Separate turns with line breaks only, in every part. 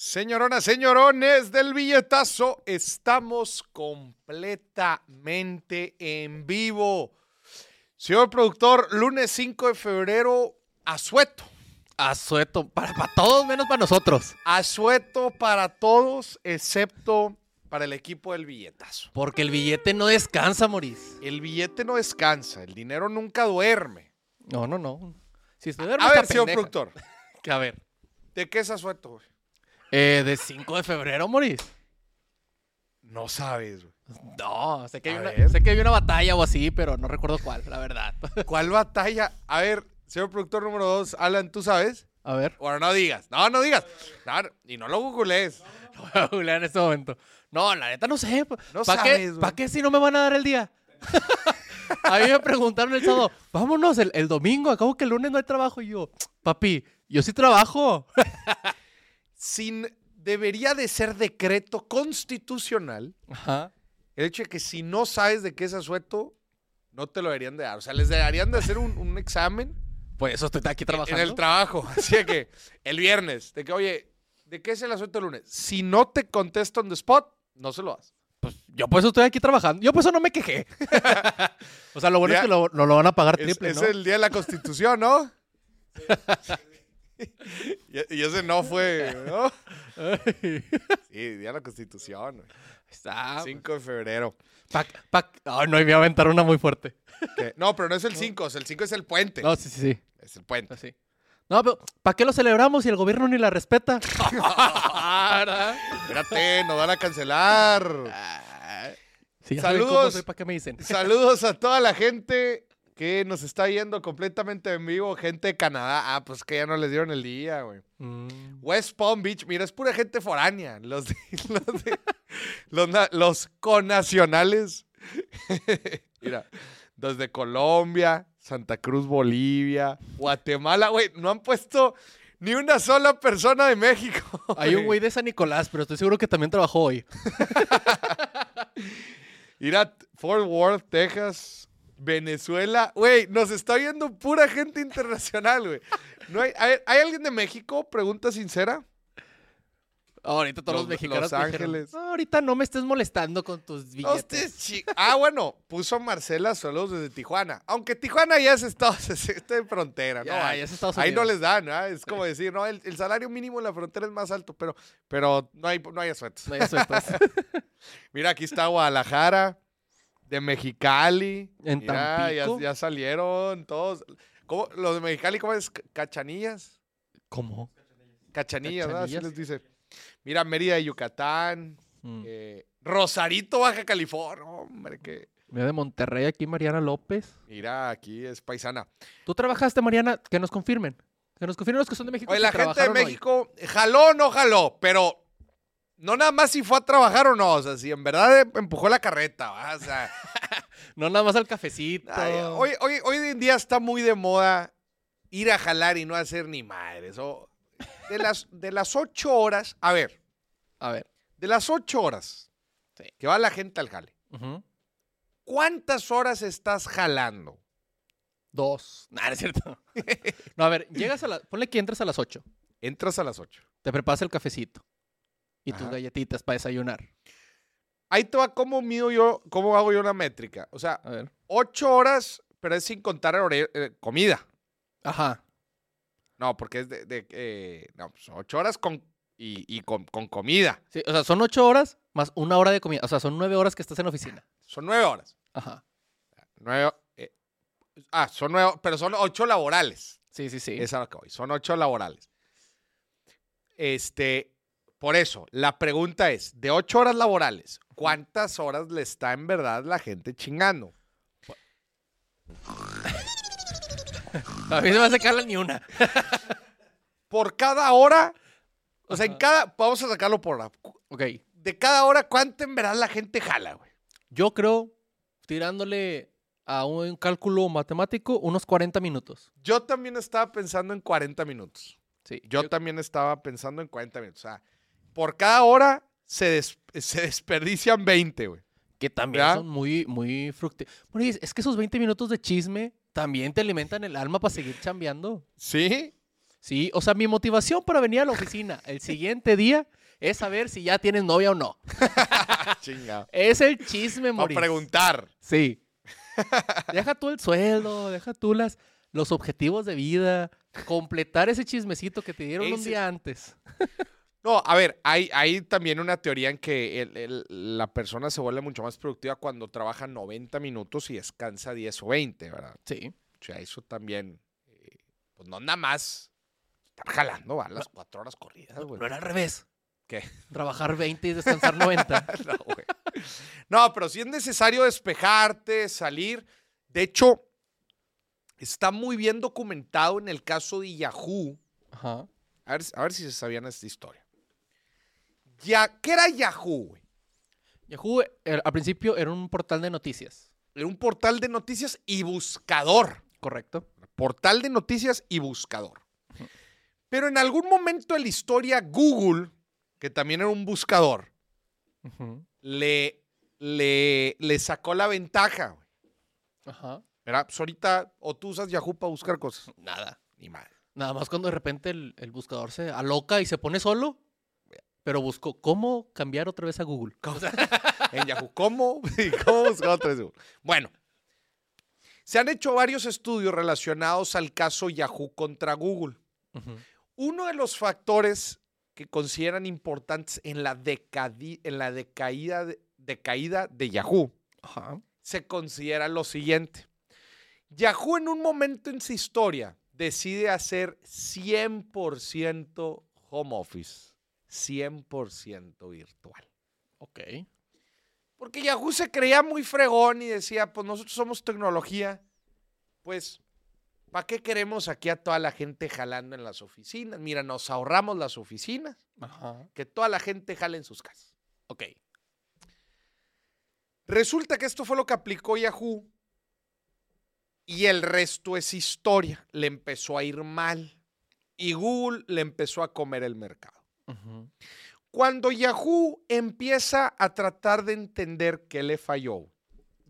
Señoronas, señorones del billetazo, estamos completamente en vivo. Señor productor, lunes 5 de febrero, asueto.
Asueto, para, para todos menos para nosotros.
Asueto para todos, excepto para el equipo del billetazo.
Porque el billete no descansa, Moris.
El billete no descansa, el dinero nunca duerme.
No, no, no. Si se duerme,
A
está
ver, señor
pendeja.
productor,
Que a ver.
¿de qué es asueto? güey?
Eh, de 5 de febrero, Moris.
No sabes, güey.
No, sé que, hay una, sé que hay una batalla o así, pero no recuerdo cuál, la verdad.
¿Cuál batalla? A ver, señor productor número 2, Alan, ¿tú sabes?
A ver,
Bueno, no digas, no, no digas. No, no, y no lo googlees.
lo voy a googlear en este momento. No, la neta no sé.
No
¿Para qué. ¿pa' qué si no me van a dar el día? a mí me preguntaron el sábado, vámonos el, el domingo, acabo que el lunes no hay trabajo. Y yo, papi, yo sí trabajo.
Sin, debería de ser decreto constitucional
Ajá.
el hecho de que si no sabes de qué es asueto, no te lo deberían de dar. O sea, les deberían de hacer un, un examen
Pues eso estoy aquí trabajando.
en el trabajo. Así que el viernes, de que, oye, ¿de qué es el asueto el lunes? Si no te contesto on the spot, no se lo das.
Yo por eso estoy aquí trabajando. Yo por eso no me quejé. o sea, lo bueno
Ya.
es que lo, lo van a pagar
Es,
triple,
es
¿no?
el día de la constitución, ¿no? y, ese no fue, ¿no? Sí, día de la constitución. güey.
Está.
5 de febrero.
Pa- pa- Ay, no, me voy a aventar una muy fuerte.
No, pero no es el 5, el 5 es el puente.
No, sí, sí, sí.
Es el puente.
Así. No, pero ¿para qué lo celebramos si el gobierno ni la respeta?
Espérate, nos van a cancelar.
Sí, cómo
Saludos.
soy, ¿Para qué me dicen?
Saludos a toda la gente que nos está viendo completamente en vivo. Gente de Canadá. Ah, pues que ya no les dieron el día, güey.
Mm.
West Palm Beach, mira, es pura gente foránea. Los, de- los, de- los, na- los connacionales. mira, desde Colombia, Santa Cruz, Bolivia, Guatemala, güey, no han puesto ni una sola persona de México.
Hay un güey de San Nicolás, pero estoy seguro que también trabajó hoy.
Mira, Fort Worth, Texas, Venezuela. Güey, nos está viendo pura gente internacional, güey. No hay, hay, ¿hay alguien de México? Pregunta sincera.
ahorita todos los,
Los-
mexicanos
Los
dijeron,
Ángeles.
"No, ahorita no me estés molestando con tus billetes.
Ah, bueno, puso Marcela saludos desde Tijuana. Aunque Tijuana ya es estado, está en frontera, ¿no?
Ya,
Ahí-
ya es Estados
Ahí no les dan, ¿no? Es como decir, no, el, el salario mínimo en la frontera es más alto, pero, pero no hay, no hay asuetos.
No hay sueltos.
Mira, aquí está Guadalajara, de Mexicali.
En
Mira,
Tampico.
ya salieron todos. ¿Cómo? Los de Mexicali, ¿cómo es? Cachanillas.
¿Cómo?
Cachanillas, ¿verdad? Así les dice. Mira, Mérida de Yucatán.
Mm.
eh, Rosarito, Baja California. Hombre, que.
Mira de Monterrey aquí, Mariana López.
Mira, aquí es paisana.
¿Tú trabajaste, Mariana? Que nos confirmen. Que nos confirmen los que son de México.
Oye, la gente de
hoy.
México, jaló o no jaló, pero no nada más si fue a trabajar o no. O sea, si en verdad em- empujó la carreta, ¿va? O sea,
No nada más al cafecito.
ay, hoy, hoy, hoy en día está muy de moda ir a jalar y no hacer ni madres. O de las, de las ocho horas, a ver,
A ver.
de las ocho horas
Sí.
que va la gente al jale. ¿cuántas horas estás jalando?
Dos. No es cierto. no, a ver, llegas a la... Ponle que entras a las 8.
Entras a las ocho.
Te preparas el cafecito. Y tus galletitas para desayunar.
Ahí te va cómo mido yo, cómo hago yo una métrica. O sea,
A ver.
ocho horas, pero es sin contar eh, comida.
Ajá.
No, porque es de, de, eh, no, pues, ocho horas con, y, y con, con comida.
Sí, o sea, son ocho horas más una hora de comida. O sea, son nueve horas que estás en oficina.
Son nueve horas.
Ajá.
Nueve, eh, ah, son nueve, pero son ocho laborales.
Sí, sí, sí.
Esa es a lo que voy. Son ocho laborales. Este, por eso, la pregunta es, de ocho horas laborales, ¿cuántas horas le está en verdad la gente chingando?
A mí se me hace cala ni una.
Por cada hora, o sea, en cada, vamos a sacarlo por hora.
Ok.
De cada hora, ¿cuánto en verdad la gente jala, güey?
Yo creo, tirándole a un cálculo matemático, unos 40 minutos.
Yo también estaba pensando en 40 minutos.
Sí.
Yo, también estaba pensando en 40 minutos. O sea, por cada hora se, des- se desperdician 20, güey.
Que también
¿Verdad?
son muy, muy fructíferos. Bueno, es que esos 20 minutos de chisme también te alimentan el alma para seguir chambeando.
¿Sí?
Sí, o sea, mi motivación para venir a la oficina el siguiente día es saber si ya tienes novia o no.
Chingado.
Es el chisme, Moris.
preguntar.
Sí. Deja tú el sueldo, deja tú las, los objetivos de vida, completar ese chismecito que te dieron un día antes.
No, a ver, hay, hay también una teoría en que el- el- la persona se vuelve mucho más productiva cuando trabaja 90 minutos y descansa 10 o 20, ¿verdad?
Sí.
O sea, eso también, eh, pues no nada más estar jalando, ¿va? Las cuatro horas corridas, güey.
No era al revés.
¿Qué?
Trabajar 20 y descansar 90.
no, güey. No, pero sí es necesario despejarte, salir. De hecho, está muy bien documentado en el caso de Yahoo.
Ajá.
A ver, a ver si se sabían esta historia. Ya, ¿Qué era Yahoo, güey?
Yahoo eh, al principio era un portal de noticias.
Era un portal de noticias y buscador.
Correcto.
Portal de noticias y buscador. Pero en algún momento de la historia, Google, que también era un buscador, le, le, le sacó la ventaja. güey.
Ajá.
Pues ahorita, o tú usas Yahoo para buscar cosas.
Nada.
Ni madre.
Nada más cuando de repente el, el buscador se aloca y se pone solo. Pero buscó cómo cambiar otra vez a Google.
En Yahoo. ¿Cómo? ¿Cómo buscar otra vez Google? Bueno, se han hecho varios estudios relacionados al caso Yahoo contra Google. Uno de los factores que consideran importantes en la, en la decaída, de, decaída de Yahoo se considera lo siguiente. Yahoo en un momento en su historia decide hacer 100% home office, 100% virtual.
Ok.
Porque Yahoo se creía muy fregón y decía, pues nosotros somos tecnología, pues, ¿para qué queremos aquí a toda la gente jalando en las oficinas? Mira, nos ahorramos las oficinas,
Ajá.
que toda la gente jale en sus casas.
Ok.
Resulta que esto fue lo que aplicó Yahoo y el resto es historia. Le empezó a ir mal y Google le empezó a comer el mercado. Cuando Yahoo empieza a tratar de entender qué le falló,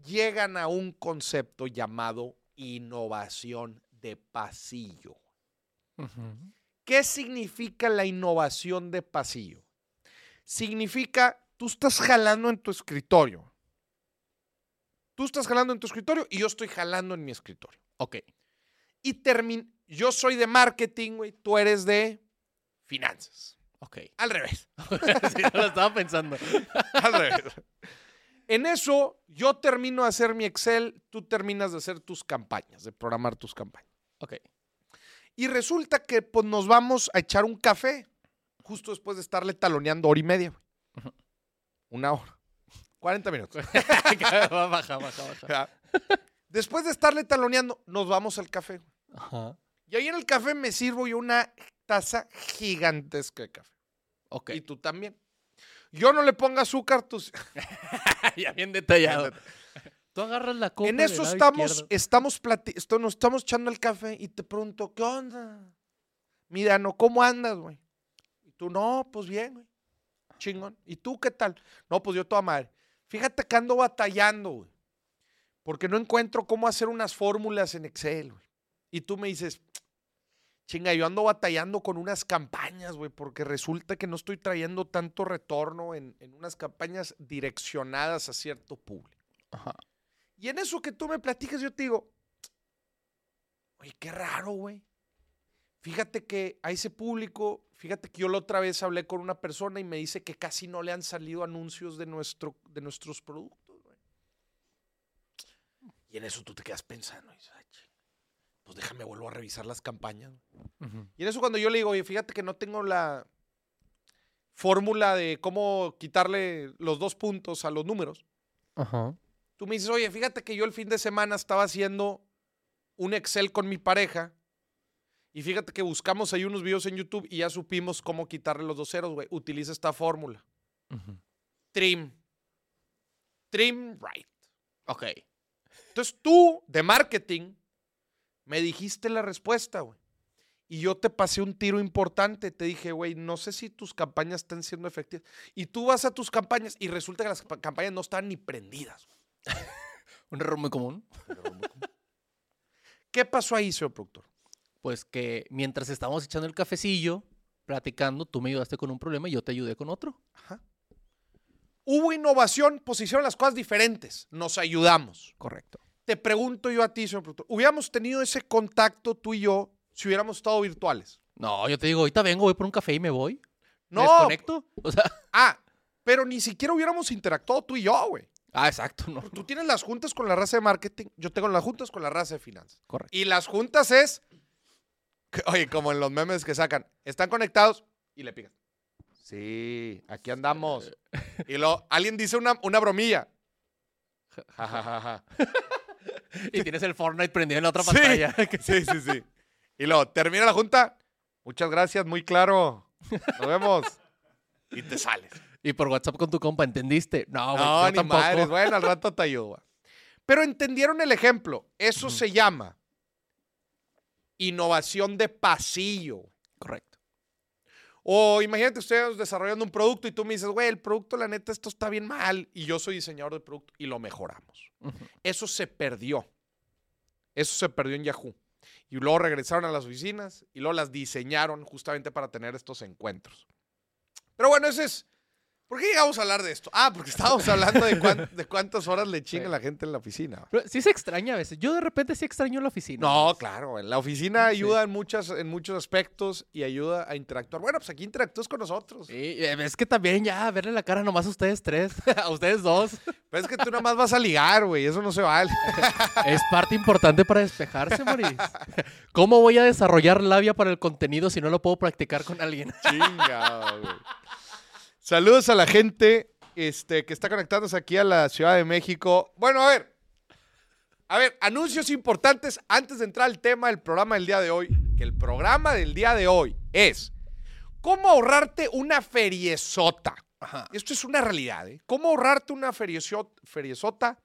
llegan a un concepto llamado innovación de pasillo. ¿Qué significa la innovación de pasillo? Significa, tú estás jalando en tu escritorio. Tú estás jalando en tu escritorio y yo estoy jalando en mi escritorio.
Ok.
Y termin yo soy de marketing, güey, tú eres de finanzas.
Ok.
Al revés.
sí, no lo estaba pensando.
Al revés. En eso, yo termino de hacer mi Excel, tú terminas de hacer tus campañas, de programar tus campañas.
Ok.
Y resulta que pues, nos vamos a echar un café, justo después de estarle taloneando hora y media. Una hora. 40 minutos.
baja, baja, baja.
Después de estarle taloneando, nos vamos al café.
Ajá.
Y ahí en el café me sirvo yo una taza gigantesca de café.
Ok.
Y tú también. Yo no le pongo azúcar, tú...
ya bien detallado. Tú agarras la copa.
En eso estamos,
izquierdo.
estamos, plati- esto- nos estamos echando el café y te pregunto, ¿qué onda? Mira, no, ¿cómo andas, güey? Y tú, no, pues bien, güey. Chingón. ¿Y tú qué tal? No, pues yo toda madre. Fíjate que ando batallando, güey. Porque no encuentro cómo hacer unas fórmulas en Excel, güey. Y tú me dices, chinga, yo ando batallando con unas campañas, güey, porque resulta que no estoy trayendo tanto retorno en, en unas campañas direccionadas a cierto público.
Ajá.
Y en eso que tú me platicas, yo te digo, oye, qué raro, güey. Fíjate que a ese público, fíjate que yo la otra vez hablé con una persona y me dice que casi no le han salido anuncios de, nuestro, de nuestros productos, güey. Y en eso tú te quedas pensando, y dices, "Ay, pues déjame vuelvo a revisar las campañas. güey".
Ujú.
Y en eso cuando yo le digo, oye, fíjate que no tengo la fórmula de cómo quitarle los dos puntos a los números.
Ajá.
Tú me dices, oye, fíjate que yo el fin de semana estaba haciendo un Excel con mi pareja y fíjate que buscamos ahí unos videos en YouTube y ya supimos cómo quitarle los dos ceros, güey. Utiliza esta fórmula. Trim. Trim right.
Ok.
Entonces tú, de marketing, me dijiste la respuesta, güey. Y yo te pasé un tiro importante. Te dije, güey, no sé si tus campañas están siendo efectivas. Y tú vas a tus campañas y resulta que las pa- campañas no están ni prendidas.
Un error muy común.
¿Qué pasó ahí, señor productor?
Pues que mientras estábamos echando el cafecillo, platicando, tú me ayudaste con un problema y yo te ayudé con otro.
Ajá. Hubo innovación, pues hicieron las cosas diferentes. Nos ayudamos.
Correcto.
Te pregunto yo a ti, señor productor, ¿hubiéramos tenido ese contacto tú y yo si hubiéramos estado virtuales?
No, yo te digo, ahorita vengo, voy por un café y me voy. ¿Me
No.
desconecto? O sea,
Ah, pero ni siquiera hubiéramos interactuado tú y yo, güey.
ah, exacto, no.
Tú tienes las juntas con la raza de marketing, yo tengo las juntas con la raza de finanzas.
Correcto.
Y las juntas es, oye, como en los memes que sacan, están conectados y le pican. Sí, aquí andamos. Y luego alguien dice una, una bromilla. Ja, ja, ja, ja.
Y tienes el Fortnite prendido en la otra
Sí.
pantalla.
Sí, sí, sí. Y luego termina la junta. Muchas gracias, muy claro. Nos vemos. Y te sales.
y por WhatsApp con tu compa, ¿entendiste? No, güey,
No, ni
tampoco.
madres. Bueno, al rato te ayudo. Pero entendieron el ejemplo. Eso se llama innovación de pasillo.
Correcto.
O imagínate ustedes desarrollando un producto y tú me dices, güey, el producto, la neta, esto está bien mal. Y yo soy diseñador de producto y lo mejoramos. Eso se perdió. Eso se perdió en Yahoo. Y luego regresaron a las oficinas y luego las diseñaron justamente para tener estos encuentros. Pero bueno, ese es. ¿Por qué llegamos a hablar de esto? Ah, porque estábamos hablando de, cuán- de cuántas horas le chinga
Sí.
la gente en la oficina.
Pero sí se extraña a veces. Yo de repente sí extraño la oficina.
No, claro, en la oficina
Sí.
ayuda en, muchas, en muchos aspectos y ayuda a interactuar. Bueno, pues aquí interactúas con nosotros.
Sí, es que también ya verle la cara nomás a ustedes tres, a ustedes dos,
Pero es que tú nada más vas a ligar, güey, eso no se vale.
es parte importante para despejarse, Moris. ¿Cómo voy a desarrollar labia para el contenido si no lo puedo practicar con alguien?
Chingado, güey. Saludos a la gente este, que está conectándose aquí a la Ciudad de México. Bueno, a ver. A ver, anuncios importantes antes de entrar al tema del programa del día de hoy. Que el programa del día de hoy es cómo ahorrarte una feriezota.
Ajá.
Esto es una realidad, ¿eh? ¿Cómo ahorrarte una feriezot- feriezota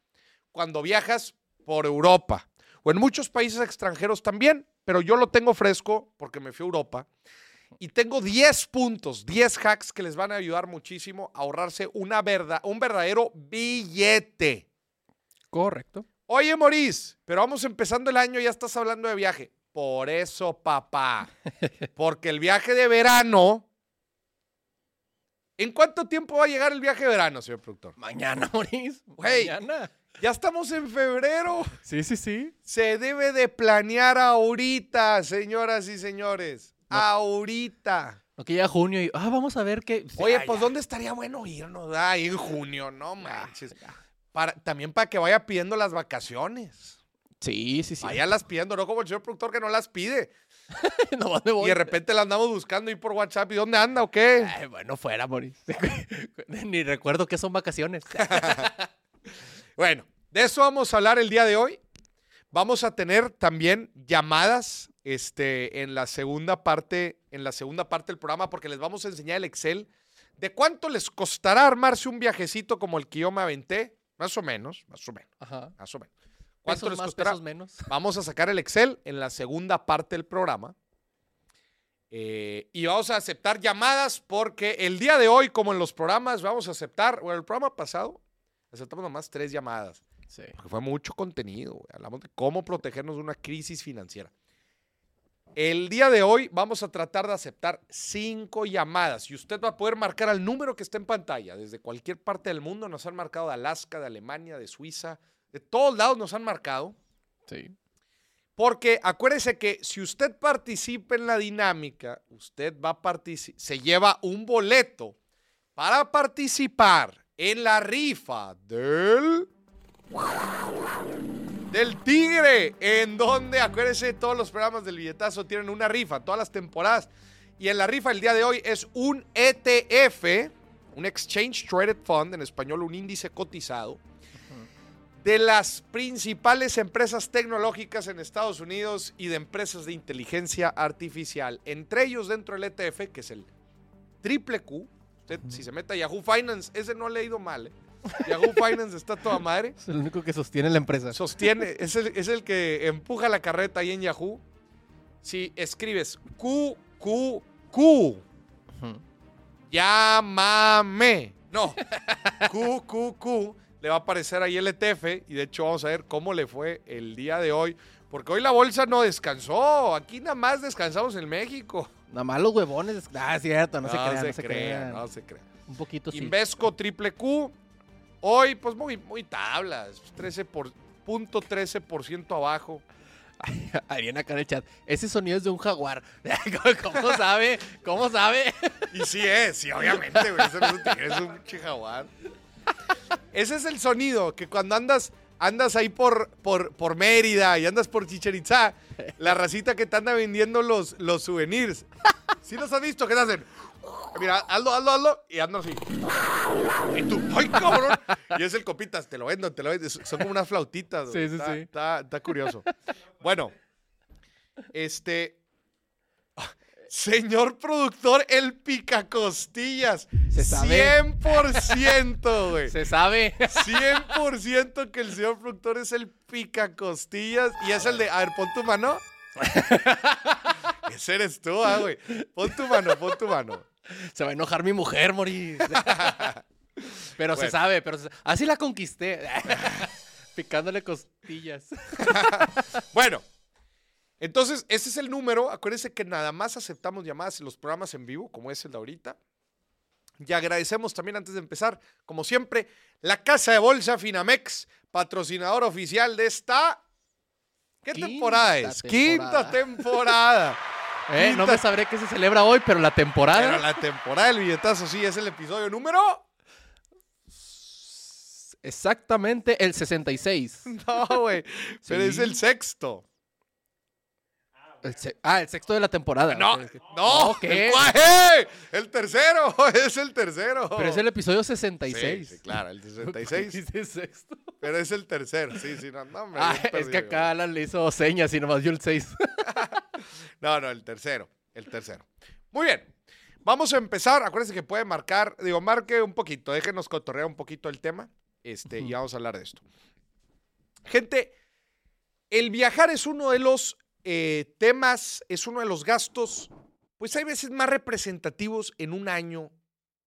cuando viajas por Europa? O en muchos países extranjeros también, pero yo lo tengo fresco porque me fui a Europa. Y tengo 10 puntos, 10 hacks que les van a ayudar muchísimo a ahorrarse una verda, un verdadero billete.
Correcto.
Oye, Maurice, pero vamos empezando el año y ya estás hablando de viaje. Por eso, papá. Porque el viaje de verano. ¿En cuánto tiempo va a llegar el viaje de verano, señor productor?
Mañana, Moris.
Güey.
Mañana.
Ya estamos en febrero.
Sí, sí, sí.
Se debe de planear ahorita, señoras y señores.
No.
Ahorita.
No que llega junio y, ah, vamos a ver qué.
Oye,
Ya,
pues
ya.
¿dónde estaría bueno irnos? Ahí en junio, no manches. Para, también para que vaya pidiendo las vacaciones.
Sí, sí, sí.
Vaya las pidiendo, no como el señor productor que no las pide.
Voy.
Y de repente la andamos buscando ahí por WhatsApp. ¿Y dónde anda o qué?
Ay, bueno, fuera, Moris. Ni recuerdo que son vacaciones.
Bueno, de eso vamos a hablar el día de hoy. Vamos a tener también llamadas este, en la segunda parte, en la segunda parte del programa, porque les vamos a enseñar el Excel de cuánto les costará armarse un viajecito como el que yo me aventé. Más o menos, más o menos,
Ajá.
más o menos. ¿Cuánto
Pesos
les
más,
costará?
pesos menos.
Vamos a sacar el Excel en la segunda parte del programa. Eh, y vamos a aceptar llamadas porque el día de hoy, como en los programas, vamos a aceptar, bueno, el programa pasado, aceptamos nomás tres llamadas.
Sí.
Porque fue mucho contenido. Hablamos de cómo protegernos de una crisis financiera. El día de hoy vamos a tratar de aceptar cinco llamadas y usted va a poder marcar al número que está en pantalla. Desde cualquier parte del mundo nos han marcado de Alaska, de Alemania, de Suiza, de todos lados nos han marcado.
Sí.
Porque acuérdese que si usted participa en la dinámica, usted va a participar, se lleva un boleto para participar en la rifa del del Tigre, en donde acuérdese todos los programas del billetazo tienen una rifa, todas las temporadas. Y en la rifa el día de hoy es un ETF, un Exchange Traded Fund, en español un índice cotizado, de las principales empresas tecnológicas en Estados Unidos y de empresas de inteligencia artificial. Entre ellos dentro del ETF, que es el triple Q. Usted, si se mete a Yahoo Finance, ese no ha leído mal. ¿eh? Yahoo Finance está toda madre.
Es el único que sostiene la empresa.
Sostiene, es el, es el que empuja la carreta ahí en Yahoo. Si escribes Q, Q, Q, llámame. No, Q, Q, Q. Le va a aparecer ahí el ETF y de hecho vamos a ver cómo le fue el día de hoy. Porque hoy la bolsa no descansó. Aquí nada más descansamos en México.
Nada más los huevones. Ah, es cierto, no, se crean, no se
crean,
crean.
No se crean.
Un poquito sí.
Invesco triple Q. Hoy, pues muy, muy tablas. 13 por, punto 13% abajo.
Ariana acá en el chat. Ese sonido es de un jaguar. ¿Cómo sabe? ¿Cómo sabe?
Y sí es, sí, obviamente, güey. Eso no es un tigre, es un jaguar. Ese es el sonido que cuando andas, andas ahí por, por, por Mérida y andas por Chichen Itzá, la racita que te anda vendiendo los, los souvenirs. ¿Sí los has visto? ¿Qué te hacen? Mira, hazlo, hazlo, hazlo. Y andan así. Y tú, ¡ay, cabrón! Y es el copitas, te lo vendo, te lo vendo. Son como unas flautitas.
Sí, sí,
está,
sí.
Está, está curioso. Bueno, este. Señor productor, el picacostillas.
Se sabe.
100%, güey.
Se sabe.
100% que el señor productor es el picacostillas y es el de, a ver, pon tu mano. Ese eres tú, ah, güey. Pon tu mano, pon tu mano.
Se va a enojar mi mujer, morir. Pero se sabe, pero se- así la conquisté. Picándole costillas.
Bueno, entonces ese es el número. Acuérdense que nada más aceptamos llamadas en los programas en vivo, como es el de ahorita. Y agradecemos también antes de empezar, como siempre, la Casa de Bolsa Finamex, patrocinador oficial de esta... ¿Qué
Quinta
temporada es? Quinta
temporada. Eh, no me sabré qué se celebra hoy, pero la temporada.
Pero la temporada del billetazo sí es el episodio número.
Exactamente el 66.
No, güey. Pero es el sexto.
El ah, el sexto de la temporada.
No, no.
¿qué?
El, el tercero. Es el tercero.
Pero es el episodio
Sí,
66.
sí, claro, el 66.
Dice sexto.
pero es el tercero. Sí, sí, no, no, hombre,
Ah, es
perdido,
que acá Alan le hizo señas y nomás dio el 6.
No, no, el tercero. El tercero. Muy bien. Vamos a empezar. Acuérdense que puede marcar, digo, marque un poquito, déjenos cotorrear un poquito el tema. Este, y vamos a hablar de esto. Gente, el viajar es uno de los eh, temas, es uno de los gastos, pues hay veces más representativos en un año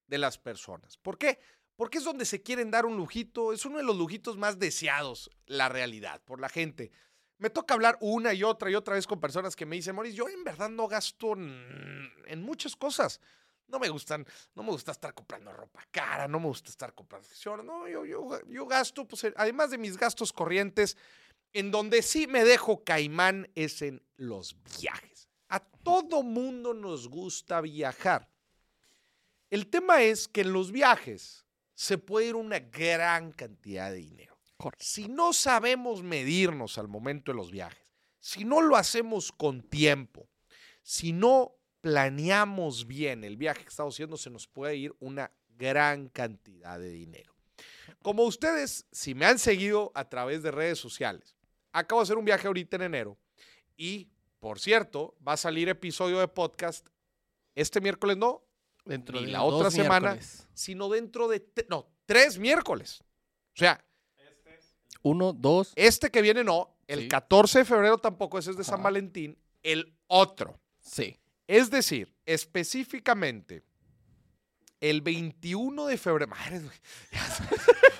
de las personas. ¿Por qué? Porque es donde se quieren dar un lujito, es uno de los lujitos más deseados, la realidad, por la gente. Me toca hablar una y otra y otra vez con personas que me dicen, Moris, yo en verdad no gasto en, muchas cosas. No me gustan, no me gusta estar comprando ropa cara, no me gusta estar comprando no, yo, yo, yo gasto, pues, además de mis gastos corrientes, en donde sí me dejo caimán es en los viajes. A todo mundo nos gusta viajar. El tema es que en los viajes se puede ir una gran cantidad de dinero.
Correcto.
Si no sabemos medirnos al momento de los viajes, si no lo hacemos con tiempo, si no planeamos bien el viaje que estamos haciendo, se nos puede ir una gran cantidad de dinero. Como ustedes, si me han seguido a través de redes sociales, acabo de hacer un viaje ahorita en enero y, por cierto, va a salir episodio de podcast este miércoles, no,
Dentro
Ni
de
la otra semana.
miércoles.
sino dentro de, no, tres miércoles. O sea,
Uno, dos.
este que viene no, el
Sí.
14 de febrero tampoco, ese es de San. Valentín, el otro.
Sí.
Es decir, específicamente, el 21 de febrero. Madre, güey, ya se,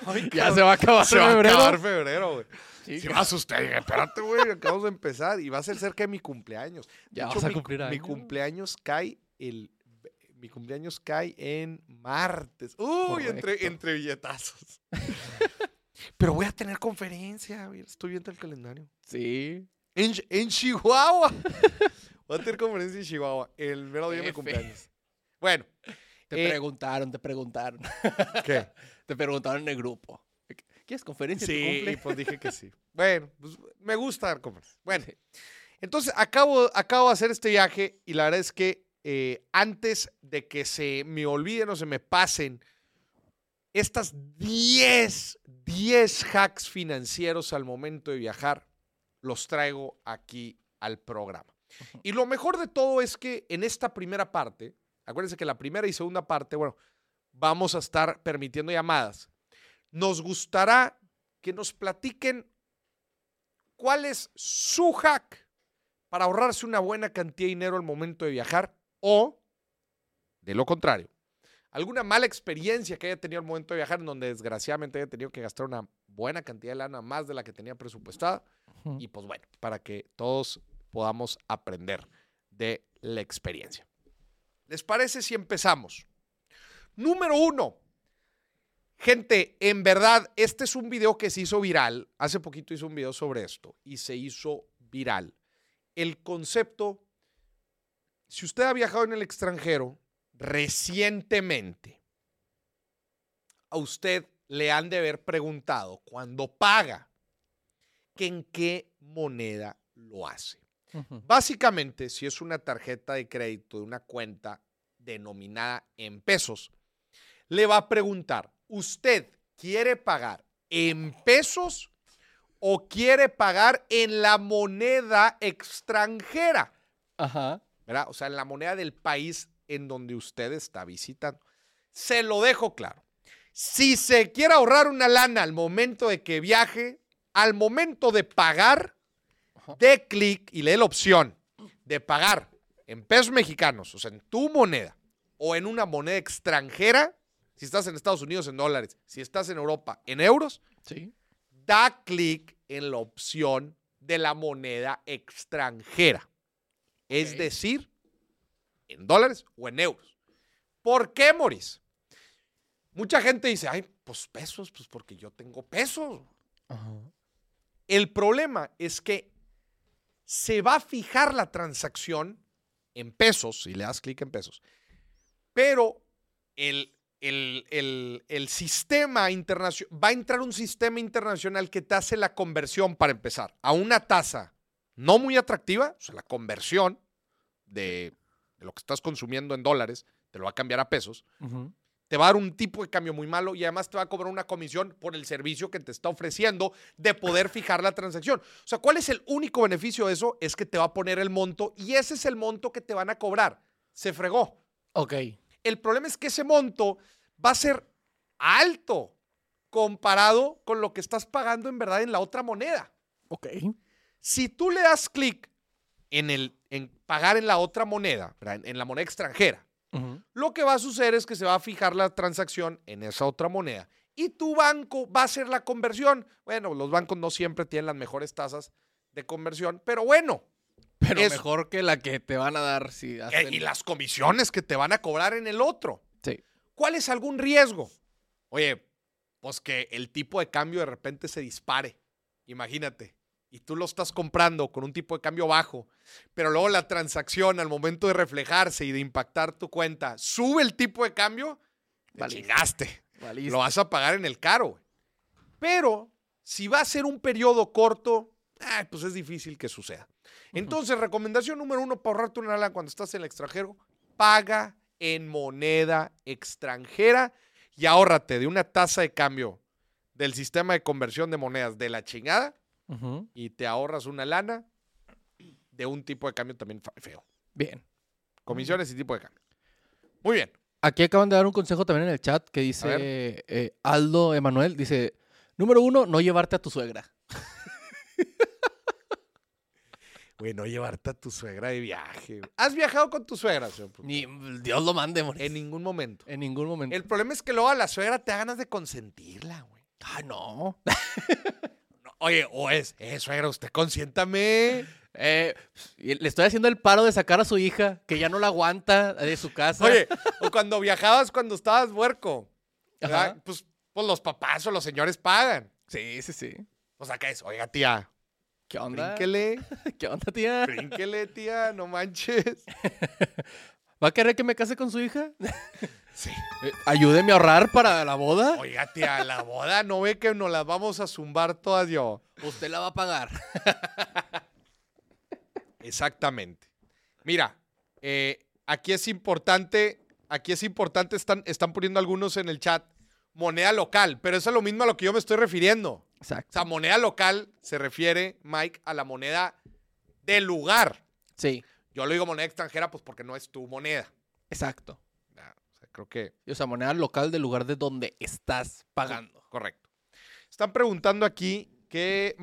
Ay,
Ya
cabrón,
se va a acabar
se va a acabar febrero, güey.
Sí, que-
me asusté. Dije, espérate, güey, acabamos de empezar y va a ser cerca de mi cumpleaños. De
Ya
hecho,
vas a
mi,
cumplir
mi
años.
cumpleaños cae el... Mi cumpleaños cae en martes. Uy, entre,
Correcto.
entre billetazos. Pero voy a tener conferencia. güey, Estoy viendo el calendario.
Sí.
En, en Chihuahua. Voy a tener conferencia en Chihuahua. El mero día de mi cumpleaños. Bueno,
Te
Eh,
preguntaron, te preguntaron.
¿qué?
Te preguntaron en el grupo. ¿Quieres conferencia?
Sí,
cumple?
pues dije que sí. Bueno, pues me gusta dar conferencias. Bueno,
Sí.
entonces acabo, acabo de hacer este viaje y la verdad es que eh, antes de que se me olviden o se me pasen estas 10, 10 hacks financieros al momento de viajar, los traigo aquí al programa. Y lo mejor de todo es que en esta primera parte, acuérdense que la primera y segunda parte, bueno, vamos a estar permitiendo llamadas. Nos gustará que nos platiquen cuál es su hack para ahorrarse una buena cantidad de dinero al momento de viajar o, de lo contrario, alguna mala experiencia que haya tenido al momento de viajar en donde desgraciadamente haya tenido que gastar una buena cantidad de lana, más de la que tenía presupuestada. Y pues bueno, para que todos podamos aprender de la experiencia. ¿Les parece si empezamos? Número uno. Gente, en verdad, este es un video que se hizo viral. Hace poquito hice un video sobre esto y se hizo viral. El concepto, si usted ha viajado en el extranjero recientemente, a usted le han de haber preguntado cuando paga que en qué moneda lo hace. Básicamente, si es una tarjeta de crédito de una cuenta denominada en pesos, le va a preguntar, ¿usted quiere pagar en pesos o quiere pagar en la moneda extranjera?
Ajá.
¿Verdad? O sea, en la moneda del país en donde usted está visitando. Se lo dejo claro. Si se quiere ahorrar una lana al momento de que viaje, al momento de pagar. Dé clic y lee la opción de pagar en pesos mexicanos, o sea, en tu moneda, o en una moneda extranjera, si estás en Estados Unidos en dólares, si estás en Europa en euros,
Sí.
da clic en la opción de la moneda extranjera. Es decir, en dólares o en euros. ¿Por qué, Moris? Mucha gente dice, ay, pues pesos, pues porque yo tengo pesos.
Ajá.
El problema es que se va a fijar la transacción en pesos, si le das clic en pesos, pero el, el- el- sistema internacional, va a entrar un sistema internacional que te hace la conversión para empezar a una tasa no muy atractiva, o sea, la conversión de, lo que estás consumiendo en dólares, te lo va a cambiar a pesos. Te va a dar un tipo de cambio muy malo y además te va a cobrar una comisión por el servicio que te está ofreciendo de poder fijar la transacción. O sea, ¿cuál es el único beneficio de eso? Es que te va a poner el monto y ese es el monto que te van a cobrar. Se fregó.
Ok.
El problema es que ese monto va a ser alto comparado con lo que estás pagando en verdad en la otra moneda.
Ok.
Si tú le das clic en, el, en pagar en la otra moneda, en la moneda extranjera, Lo que va a suceder es que se va a fijar la transacción en esa otra moneda y tu banco va a hacer la conversión. Bueno, los bancos no siempre tienen las mejores tasas de conversión, pero bueno,
Pero
Es-
mejor que la que te van a dar si
eh,
hacen...
y las comisiones que te van a cobrar en el otro.
Sí.
¿Cuál es algún riesgo? Oye, pues que el tipo de cambio de repente se dispare. Imagínate. Y tú lo estás comprando con un tipo de cambio bajo, pero luego la transacción al momento de reflejarse y de impactar tu cuenta, sube el tipo de cambio, te chingaste.
Valiste.
Lo vas a pagar en el caro. Pero si va a ser un periodo corto, ay, pues es difícil que suceda. Entonces, recomendación número uno para ahorrarte una lana cuando estás en el extranjero, paga en moneda extranjera y ahórrate de una tasa de cambio del sistema de conversión de monedas de la chingada Y te ahorras una lana de un tipo de cambio también feo.
Bien.
Comisiones y tipo de cambio. Muy bien.
Aquí acaban de dar un consejo también en el chat que dice eh, Aldo Emanuel, dice, número uno, no llevarte a tu suegra.
Güey, no llevarte a tu suegra de viaje. ¿Has viajado con tu suegra, señor?
Ni Dios lo mande, Moris.
En ningún momento.
En ningún momento.
El problema es que luego a la suegra te da ganas de consentirla, güey.
Ah, no.
Oye, o es, eh, suegra, usted consiéntame.
Eh, le estoy haciendo el paro de sacar a su hija, que ya no la aguanta de su casa.
Oye, o cuando viajabas cuando estabas huerco. Pues, pues los papás o los señores pagan.
Sí, sí, sí.
O sea, ¿qué es? Oiga, tía,
¿Qué onda?
brínquele,
¿Qué onda, tía?
brínquele, tía, no manches.
¿Va a querer que me case con su hija?
Sí.
Eh, ayúdeme a ahorrar para la boda.
Oiga, tía, la boda no ve que nos las vamos a zumbar todas yo.
Usted la va a pagar.
Exactamente. Mira, eh, aquí es importante, aquí es importante, están, están poniendo algunos en el chat, moneda local, pero eso es lo mismo a lo que yo me estoy refiriendo. O
Exacto.
sea, moneda local se refiere, Mike, a la moneda del lugar.
Sí,
Yo lo digo moneda extranjera, pues porque no es tu moneda.
exacto.
O sea, creo que
O sea, moneda local del lugar de donde estás pagando.
correcto. Están preguntando aquí que,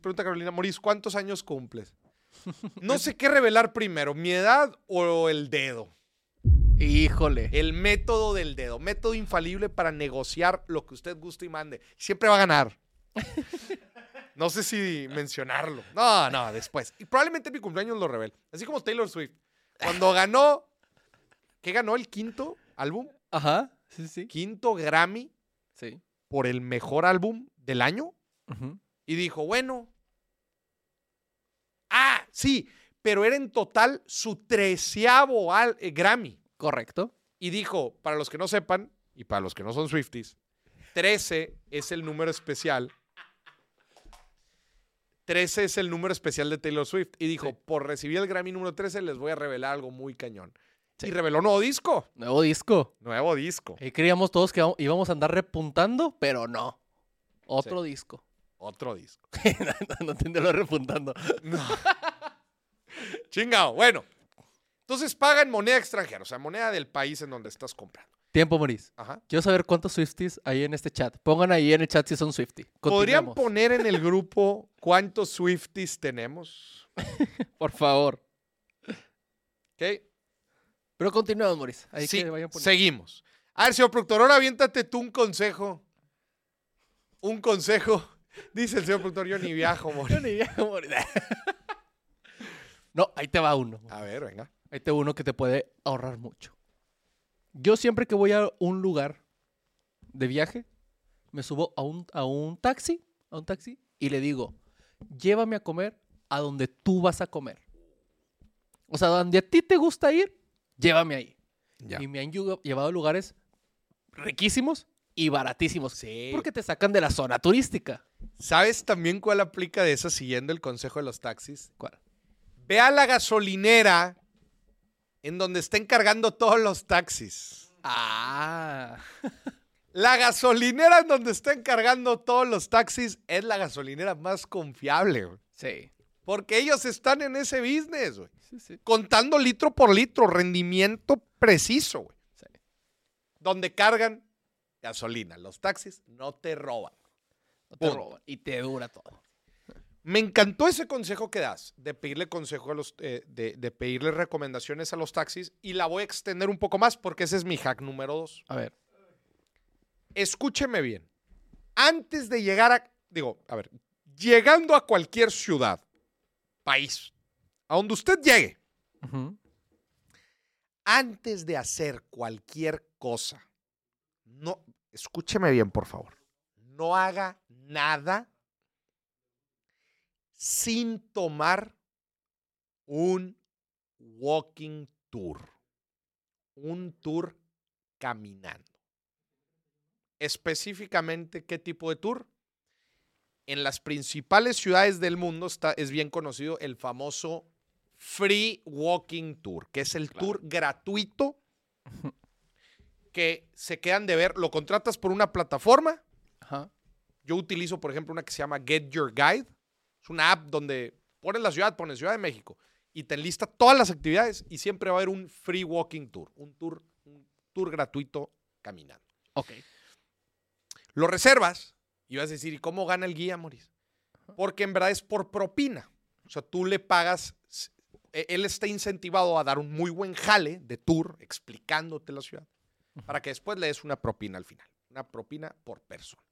pregunta Carolina Moris, ¿cuántos años cumples? No sé qué revelar primero, mi edad o el dedo.
Híjole.
El método del dedo, método infalible para negociar lo que usted guste y mande. Siempre va a ganar. No sé si mencionarlo. No, no, después. Y probablemente en mi cumpleaños lo revele. Así como Taylor Swift. Cuando ganó. ¿Qué ganó el quinto álbum?
Ajá. Sí, sí.
Quinto Grammy
Sí.
por el mejor álbum del año.
Ujú.
Y dijo, bueno. Ah, sí, pero era en total su treceavo al- eh, Grammy.
Correcto.
Y dijo, para los que no sepan, y para los que no son Swifties, 13 es el número especial. 13 es el número especial de Taylor Swift. Y dijo,
Sí.
por recibir el Grammy número 13 les voy a revelar algo muy cañón.
Sí.
Y reveló nuevo disco.
Nuevo disco.
Nuevo disco.
Y creíamos todos que íbamos a andar repuntando, pero no. Otro disco.
Otro disco.
no te lo repuntando.
No. Chingado. Bueno. Entonces paga en moneda extranjera, o sea, moneda del país en donde estás comprando.
Tiempo.
Ajá.
Quiero saber cuántos Swifties hay en este chat. Pongan ahí en el chat si son Swifty.
¿Podrían poner en el grupo cuántos Swifties tenemos?
Por favor.
¿Ok?
Pero continuemos, Maurice. Ahí
Sí,
que vayan poniendo.
seguimos. A ver, señor productor, ahora aviéntate tú un consejo. Un consejo. Dice el señor productor, yo ni viajo,
Yo
Mori.
ni viajo, Maurice. no, ahí te va uno.
A ver, venga.
Ahí te va uno que te puede ahorrar mucho. Yo siempre que voy a un lugar de viaje, me subo a un, a un taxi, a un taxi, y le digo, llévame a comer a donde tú vas a comer. O sea, donde a ti te gusta ir, llévame ahí.
Ya.
Y me han llevado a lugares riquísimos y baratísimos.
Sí.
Porque te sacan de la zona turística.
¿Sabes también cuál aplica de esa siguiendo el consejo de los taxis?
¿Cuál?
Ve a la gasolinera en donde estén cargando todos los taxis.
Ah.
La gasolinera en donde estén cargando todos los taxis es la gasolinera más confiable, güey.
Sí.
Porque ellos están en ese business, güey.
Sí, sí.
Contando litro por litro, rendimiento preciso, güey.
Sí.
Donde cargan gasolina. Los taxis no te roban.
No te
Punto.
roban. Y te dura todo.
Me encantó ese consejo que das, de pedirle consejo a los, eh, de, de pedirle recomendaciones a los taxis, y la voy a extender un poco más porque ese es mi hack número dos.
A ver.
Escúcheme bien. Antes de llegar a, digo, a ver, llegando a cualquier ciudad, país, a donde usted llegue, antes de hacer cualquier cosa, no, escúcheme bien, por favor. No haga nada sin tomar un walking tour. Un tour caminando. Específicamente, ¿qué tipo de tour? En las principales ciudades del mundo está, es bien conocido el famoso Free Walking Tour, que es el
Claro.
tour gratuito que se quedan de ver. Lo contratas por una plataforma.
Ajá.
Yo utilizo, por ejemplo, una que se llama Get Your Guide. Es una app donde pones la ciudad, pones Ciudad de México y te enlista todas las actividades y siempre va a haber un free walking tour, un tour, un tour gratuito caminando.
Ok.
Lo reservas y vas a decir, ¿y cómo gana el guía, Moris? Porque en verdad es por propina. O sea, tú le pagas, e- él está incentivado a dar un muy buen jale de tour explicándote la ciudad para que después le des una propina al final. Una propina por persona.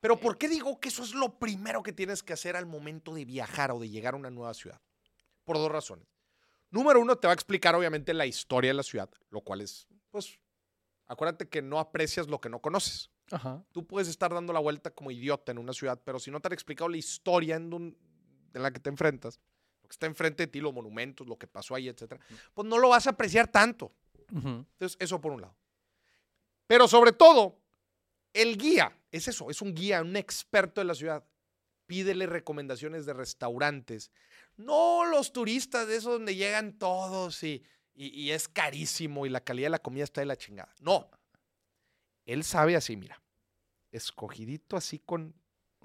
Pero ¿por qué digo que eso es lo primero que tienes que hacer al momento de viajar o de llegar a una nueva ciudad? Por dos razones. Número uno, te va a explicar obviamente la historia de la ciudad, lo cual es, pues, acuérdate que no aprecias lo que no conoces.
Ajá.
Tú puedes estar dando la vuelta como idiota en una ciudad, pero si no te han explicado la historia en, un- en la que te enfrentas, lo que está enfrente de ti, los monumentos, lo que pasó ahí, etcétera, pues no lo vas a apreciar tanto. Entonces, eso por un lado. Pero sobre todo, el guía, es eso, es un guía, un experto de la ciudad. Pídele recomendaciones de restaurantes. No los turistas de esos donde llegan todos y, y- y es carísimo y la calidad de la comida está de la chingada. No. Él sabe así, mira. Escogidito así con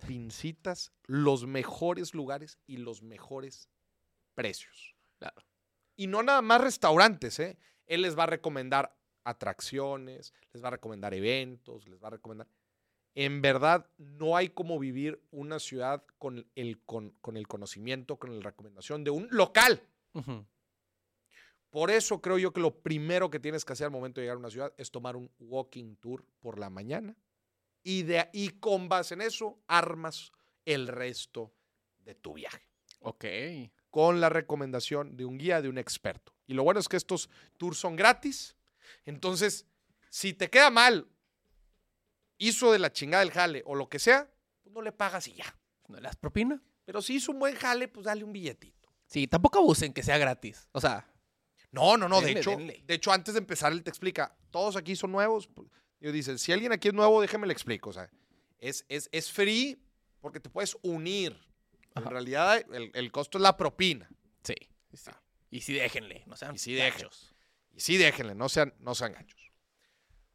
pincitas, los mejores lugares y los mejores precios.
Claro.
Y no nada más restaurantes, ¿eh? Él les va a recomendar atracciones, les va a recomendar eventos, les va a recomendar... En verdad, no hay como vivir una ciudad con el, con, con el conocimiento, con la recomendación de un local. Por eso creo yo que lo primero que tienes que hacer al momento de llegar a una ciudad es tomar un walking tour por la mañana y, de, y con base en eso armas el resto de tu viaje.
Ok.
Con la recomendación de un guía, de un experto. Y lo bueno es que estos tours son gratis. Entonces, si te queda mal, hizo de la chingada el jale o lo que sea, pues no le pagas y ya.
¿No le das propina?
Pero si hizo un buen jale, pues dale un billetito.
Sí, tampoco abusen que sea gratis. O sea,
No, no, no. de hecho,
denle.
de hecho, antes de empezar, él te explica. Todos aquí son nuevos. pues, Yo dice, si alguien aquí es nuevo, déjeme le explico. O sea, es, es, es free porque te puedes unir. En realidad, el, el costo es la propina.
sí. sí. Y sí, déjenle. No sean
Y sí. Y sí, déjenle, no sean, no sean gachos.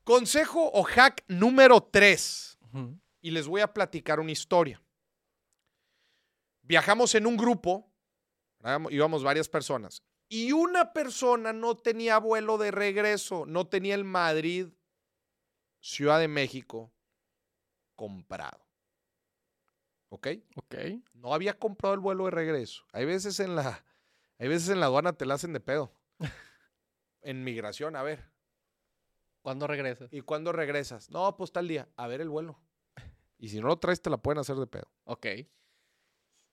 Consejo o hack número 3.
Ujú.
Y les voy a platicar una historia. Viajamos en un grupo, ¿verdad? íbamos varias personas, y una persona no tenía vuelo de regreso, no tenía el Madrid, Ciudad de México, comprado. ¿Ok?
Ok.
No había comprado el vuelo de regreso. Hay veces en la, hay veces en la aduana te la hacen de pedo. En migración, a ver.
¿Cuándo regresas?
¿Y cuándo regresas? No, pues tal día. A ver el vuelo. Y si no lo traes, te la pueden hacer de pedo.
Ok.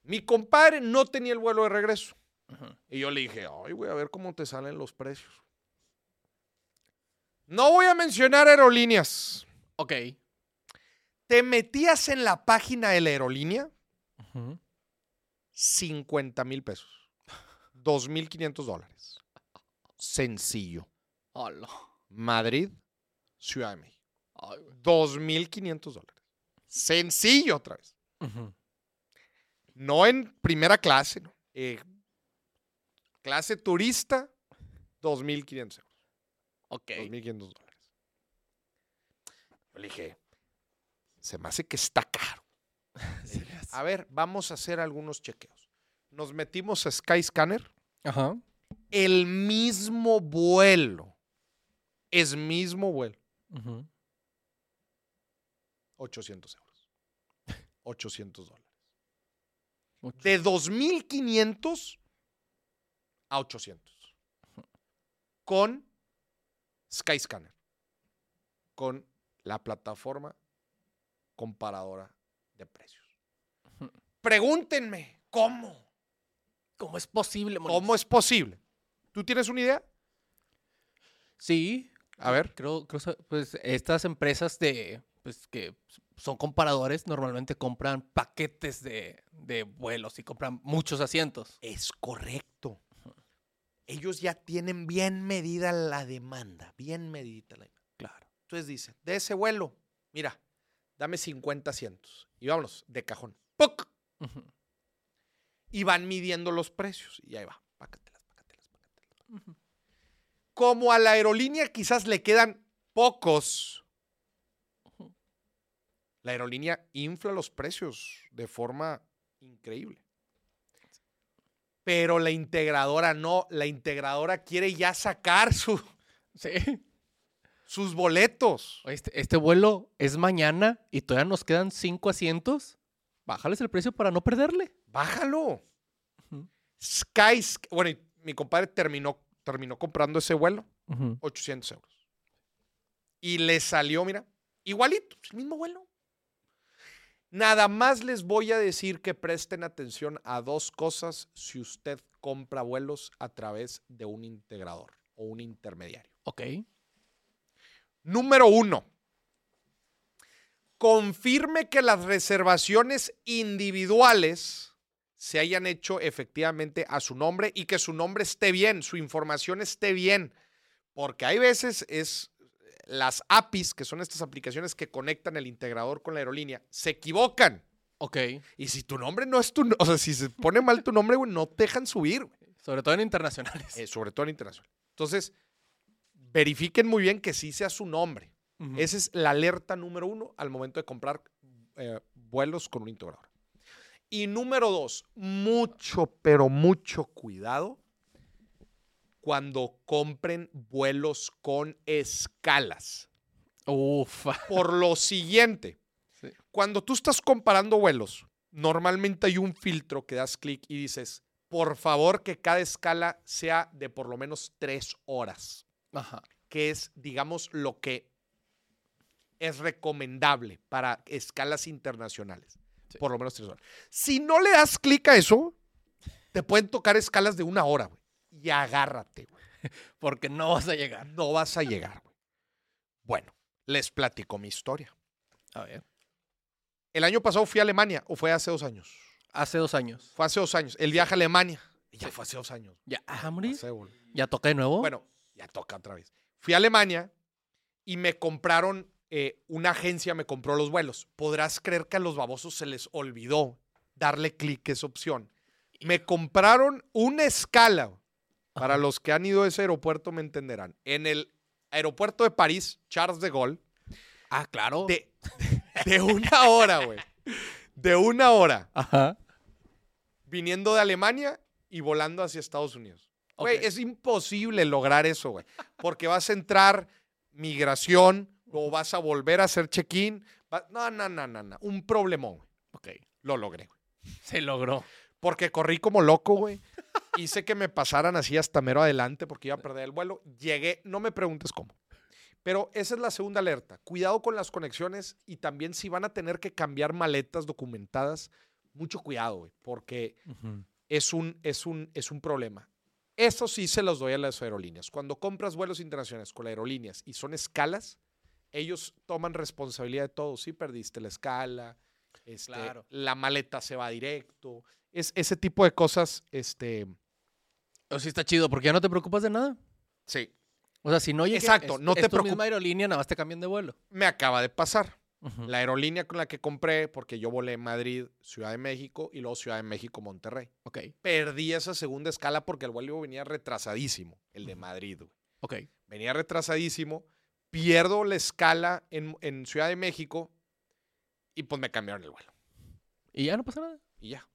Mi compadre no tenía el vuelo de regreso. Y yo le dije, ay, voy a ver cómo te salen los precios. No voy a mencionar aerolíneas.
Ok.
Te metías en la página de la aerolínea,
Ujú.
50 mil pesos. 2.500 dólares. Sencillo.
Hola.
Madrid, Ciudad de México.
Ay, güey.
2.500 dólares. Sencillo otra vez. No en primera clase, ¿no? Eh, clase turista, 2.500 euros.
Ok.
2.500 dólares. Yo le dije, se me hace que está caro. Dije, a ver, vamos a hacer algunos chequeos. Nos metimos a Skyscanner.
Ajá.
El mismo vuelo. Es mismo vuelo.
Ujú.
800 euros. 800 dólares. De 2.500 a 800. Con Skyscanner. Con la plataforma comparadora de precios. Pregúntenme, ¿cómo?
¿Cómo es posible?
¿Cómo es posible? ¿Tú tienes una idea?
Sí.
A ver.
Creo, creo pues estas empresas de pues que son comparadores normalmente compran paquetes de, de vuelos y compran muchos asientos.
Es correcto. Ellos ya tienen bien medida la demanda, bien medida la demanda.
Claro.
Entonces dice, de ese vuelo, mira, dame 50 asientos. Y vámonos, de cajón. ¡Puc! Y van midiendo los precios. Y ahí va, pácatelas, pácatelas, pácatelas. Como a la aerolínea quizás le quedan pocos, la aerolínea infla los precios de forma increíble. Pero la integradora no, la integradora quiere ya sacar su-
Sí.
sus boletos.
Este, este vuelo es mañana y todavía nos quedan cinco asientos. Bájales el precio para no perderle.
Bájalo.
Ujú.
Sky, bueno, mi compadre terminó, terminó comprando ese vuelo,
Ujú.
800 euros. Y le salió, mira, igualito, el mismo vuelo. Nada más les voy a decir que presten atención a dos cosas si usted compra vuelos a través de un integrador o un intermediario.
Ok.
Número uno, confirme que las reservaciones individuales se hayan hecho efectivamente a su nombre y que su nombre esté bien, su información esté bien. Porque hay veces es las APIs, que son estas aplicaciones que conectan el integrador con la aerolínea, se equivocan.
Ok.
Y si tu nombre no es tu, o sea, si se pone mal tu nombre, güey, no te dejan subir. güey.
Sobre todo en internacionales.
Eh, sobre todo en internacional. Entonces, verifiquen muy bien que sí sea su nombre.
Ujú.
Esa es la alerta número uno al momento de comprar eh, vuelos con un integrador. Y número dos, mucho, pero mucho cuidado cuando compren vuelos con escalas.
Ufa.
Por lo siguiente,
Sí.
cuando tú estás comparando vuelos, normalmente hay un filtro que das clic y dices, por favor que cada escala sea de por lo menos tres horas
Ajá.
que es, digamos, lo que es recomendable para escalas internacionales.
Sí.
Por lo menos tres horas. Si no le das clic a eso, te pueden tocar escalas de una hora, güey. Y agárrate, güey.
Porque no vas a llegar.
No vas a llegar, güey. Bueno, les platico mi historia.
A ver.
El año pasado fui a Alemania, o fue hace dos años.
Hace dos años.
Fue hace dos años. El viaje a Alemania. Ya
Sí.
fue hace dos años.
Ya, ah.
Hace, güey.
Ya toca de nuevo.
Bueno, ya toca otra vez. Fui a Alemania y me compraron, eh, una agencia me compró los vuelos. Podrás creer que a los babosos se les olvidó darle clic a esa opción. Me compraron una escala. Para los que han ido a ese aeropuerto me entenderán. En el aeropuerto de París, Charles de Gaulle,
Ah, claro.
de, de una hora, güey. De una hora.
Ajá.
Viniendo de Alemania y volando hacia Estados Unidos. Güey, es imposible lograr eso, güey. Porque vas a entrar migración o vas a volver a hacer check-in. No, no, no, no, no. Un problemón.
Ok.
Lo logré.
Se logró.
Porque corrí como loco, güey. Hice que me pasaran así hasta mero adelante porque iba a perder el vuelo. Llegué, no me preguntes cómo. Pero esa es la segunda alerta. Cuidado con las conexiones y también si van a tener que cambiar maletas documentadas, mucho cuidado, güey, porque es un, es un, es un problema. Eso sí se los doy a las aerolíneas. Cuando compras vuelos internacionales con aerolíneas y son escalas, ellos toman responsabilidad de todo. Si perdiste la escala, este,
Claro.
la maleta se va directo, es ese tipo de cosas, este,
O sí está chido, porque ya no te preocupas de nada.
sí,
O sea, si no llegas.
Exacto, no
es
te
tu
preocup-
misma aerolínea, nada más te cambian de vuelo.
me acaba de pasar. La aerolínea con la que compré, porque yo volé Madrid, Ciudad de México y luego Ciudad de México, Monterrey.
Ok,
Perdí esa segunda escala porque el vuelo venía retrasadísimo, el de Madrid. güey.
ok.
venía retrasadísimo, pierdo la escala en, en Ciudad de México y pues me cambiaron el vuelo.
Y ya no pasa nada.
Y ya.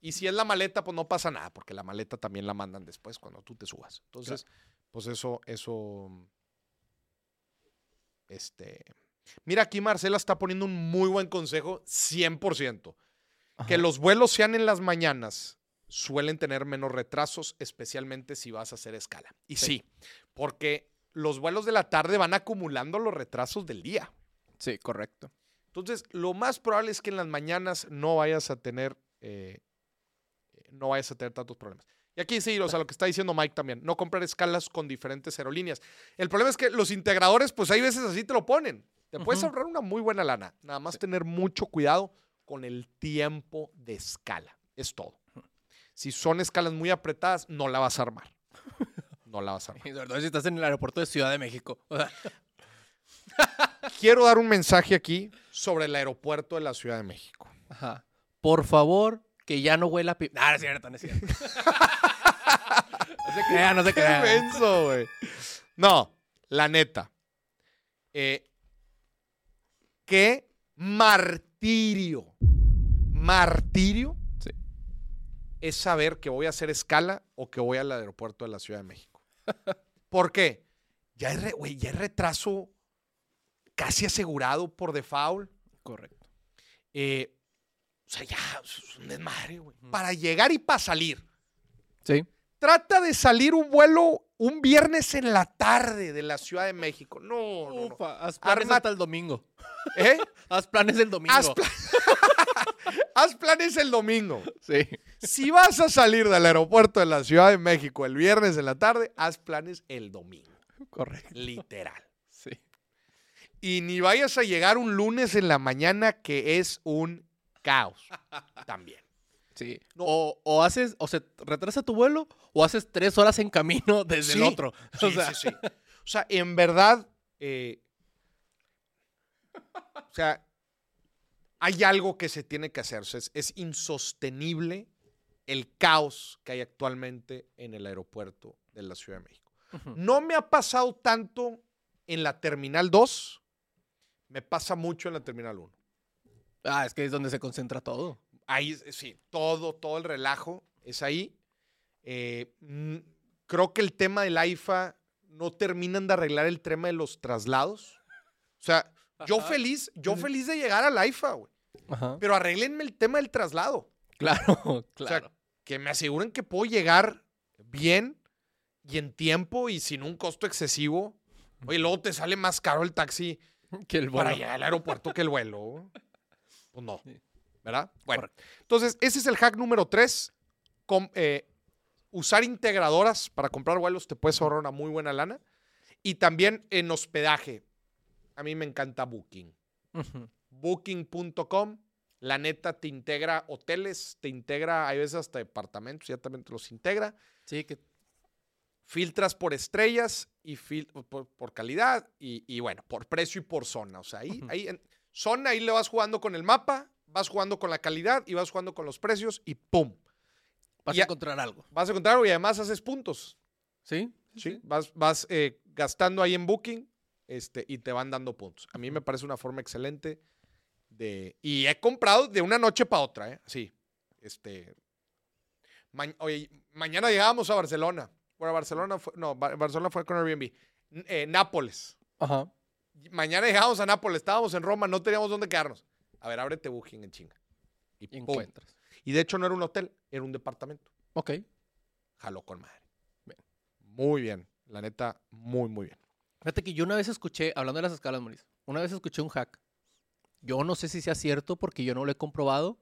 Y si es la maleta, pues no pasa nada, porque la maleta también la mandan después cuando tú te subas. Entonces, pues eso, eso. Este. Mira, aquí Marcela está poniendo un muy buen consejo, 100%. Que
Ajá.
los vuelos sean en las mañanas suelen tener menos retrasos, especialmente si vas a hacer escala. Y sí,
Sí.
porque los vuelos de la tarde van acumulando los retrasos del día.
Sí, correcto.
Entonces, lo más probable es que en las mañanas no vayas a tener, eh, no vayas a tener tantos problemas. Y aquí sí, o sea, lo que está diciendo Mike también, no comprar escalas con diferentes aerolíneas. El problema es que los integradores, pues hay veces así te lo ponen. Te puedes ahorrar una muy buena lana. Nada más tener mucho cuidado con el tiempo de escala. Es todo. Si son escalas muy apretadas, no la vas a armar. No la vas a armar.
Y sobre todo si estás en el aeropuerto de Ciudad de México. O sea,
Quiero dar un mensaje aquí sobre el aeropuerto de la Ciudad de México.
ajá. Por favor, que ya no huela a pi... Ah, no es cierto, no es cierto. no se crea, no se
Qué
crea.
menso, güey. No, la neta. Eh, qué martirio. Martirio
Sí.
es saber que voy a hacer escala o que voy al aeropuerto de la Ciudad de México. ¿Por qué? Ya hay, re- güey, ya hay retraso casi asegurado por default.
Correcto.
Eh, o sea, ya es un desmadre, güey. Para llegar y para salir.
Sí.
Trata de salir un vuelo un viernes en la tarde de la Ciudad de México. No, no, no.
Ufa, haz planes
Arma-
hasta el domingo.
¿Eh?
Haz planes el domingo.
Haz, pla- Haz planes el domingo.
Sí.
Si vas a salir del aeropuerto de la Ciudad de México el viernes en la tarde, haz planes el domingo.
Correcto.
Literal.
Sí.
Y ni vayas a llegar un lunes en la mañana que es un caos. También.
Sí.
No.
O, o haces, o se retrasa tu vuelo, o haces tres horas en camino desde el otro.
Sí,
o sea,
sí, sí. O sea, en verdad, eh, o sea, hay algo que se tiene que hacer. O sea, es, es insostenible el caos que hay actualmente en el aeropuerto de la Ciudad de México. No me ha pasado tanto en la Terminal 2, me pasa mucho en la Terminal 1.
Ah, es que es donde se concentra todo.
Ahí, sí, todo, todo el relajo es ahí. Eh, creo que el tema del AIFA no terminan de arreglar el tema de los traslados. O sea, yo feliz, yo feliz de llegar al AIFA, güey.
Ajá.
Pero arreglenme el tema del traslado.
Claro,
O
claro.
sea, que me aseguren que puedo llegar bien y en tiempo y sin un costo excesivo. Oye, luego te sale más caro el taxi
Que el
para
vuelo.
llegar al aeropuerto que el vuelo. Pues no. ¿Verdad? Bueno, entonces ese es el hack número tres. Eh, usar integradoras para comprar vuelos te puedes ahorrar una muy buena lana. Y también en hospedaje. A mí me encanta Booking. Booking.com. La neta te integra hoteles, te integra, hay veces hasta departamentos, ya también te los integra.
Sí, que
Filtras por estrellas y fil- por, por calidad y, y bueno, por precio y por zona. O sea, ahí, ahí en zona, ahí le vas jugando con el mapa, vas jugando con la calidad y vas jugando con los precios y ¡pum!
vas a encontrar algo.
Vas a encontrar algo y además haces puntos.
¿Sí?
¿sí? Vas, vas eh, gastando ahí en Booking este, y te van dando puntos. A mí me parece una forma excelente de... Y he comprado de una noche para otra, ¿eh? Sí. Este... ma- oye, mañana llegábamos a Barcelona. Bueno, Barcelona fue... No, Ba- Barcelona fue con Airbnb. N- eh, Nápoles.
Ajá.
Mañana llegábamos a Nápoles. Estábamos en Roma, no teníamos dónde quedarnos. A ver, ábrete Booking en chinga. Y,
encuentras.
Y de hecho no era un hotel, era un departamento.
Ok.
Jaló con madre.
Bien.
Muy bien. La neta, muy, muy bien.
Fíjate que yo una vez escuché, hablando de las escalas, Mauricio, una vez escuché un hack. Yo no sé si sea cierto porque yo no lo he comprobado,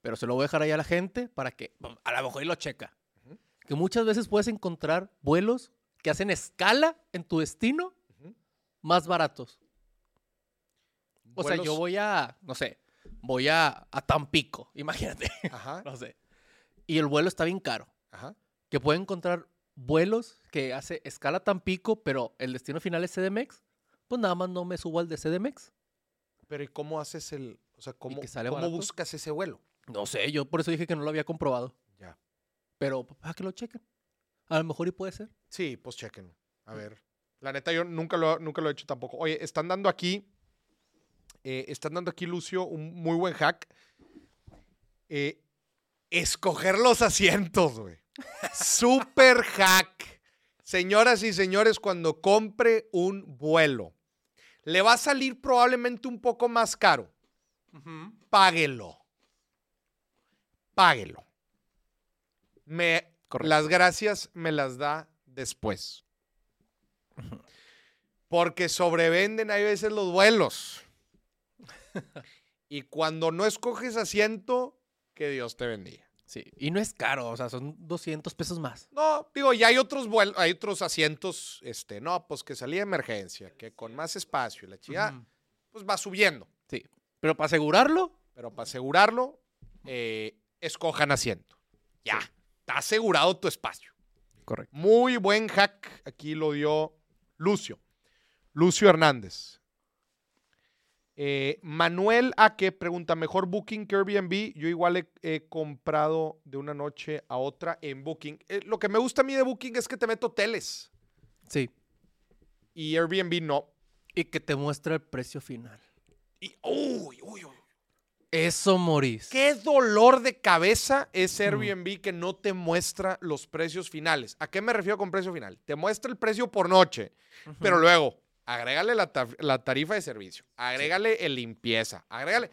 pero se lo voy a dejar ahí a la gente para que a lo mejor y lo checa. Que muchas veces puedes encontrar vuelos que hacen escala en tu destino más baratos. O sea, yo voy a, no sé, voy a, a Tampico, imagínate,
Ajá,
no sé. Y el vuelo está bien caro.
ajá.
Que puedo encontrar vuelos que hace escala Tampico, pero el destino final es CDMX. Pues nada más no me subo al de CDMX.
Pero ¿y cómo haces el, o sea, cómo,
sale
cómo buscas ese vuelo?
No sé, yo por eso dije que no lo había comprobado.
Ya.
Pero para que lo chequen. A lo mejor y puede ser.
Sí, pues chequen. A ver. La neta, yo nunca lo, nunca lo he hecho tampoco. Oye, están dando aquí, eh, están dando aquí, Lucio, un muy buen hack. Eh, escoger los asientos, güey. Super hack. Señoras y señores, cuando compre un vuelo, le va a salir probablemente un poco más caro. Páguelo. Páguelo. Me,
Correcto.
las gracias me las da después. Porque sobrevenden hay veces los vuelos. y cuando no escoges asiento, que Dios te bendiga.
Sí. Y no es caro, o sea, son 200 pesos más.
No, digo, ya hay otros vuelos, hay otros asientos, este, no, pues que salía de emergencia, que con más espacio y la chica, pues va subiendo.
Sí. Pero para asegurarlo,
Pero para asegurarlo, eh, escojan asiento. Ya, está asegurado tu espacio.
Correcto.
Muy buen hack. Aquí lo dio Lucio. Lucio Hernández. Eh, Manuel Aque pregunta, ¿mejor Booking que Airbnb? Yo igual he, he comprado de una noche a otra en Booking. Eh, lo que me gusta a mí de Booking es que te meto hoteles
Sí.
y Airbnb no.
Y que te muestra el precio final.
Y, uy, uy, uy.
Eso, Moris.
Qué dolor de cabeza es Airbnb que no te muestra los precios finales. ¿A qué me refiero con precio final? Te muestra el precio por noche, pero luego agrégale la, ta- la tarifa de servicio, agrégale el limpieza, agrégale.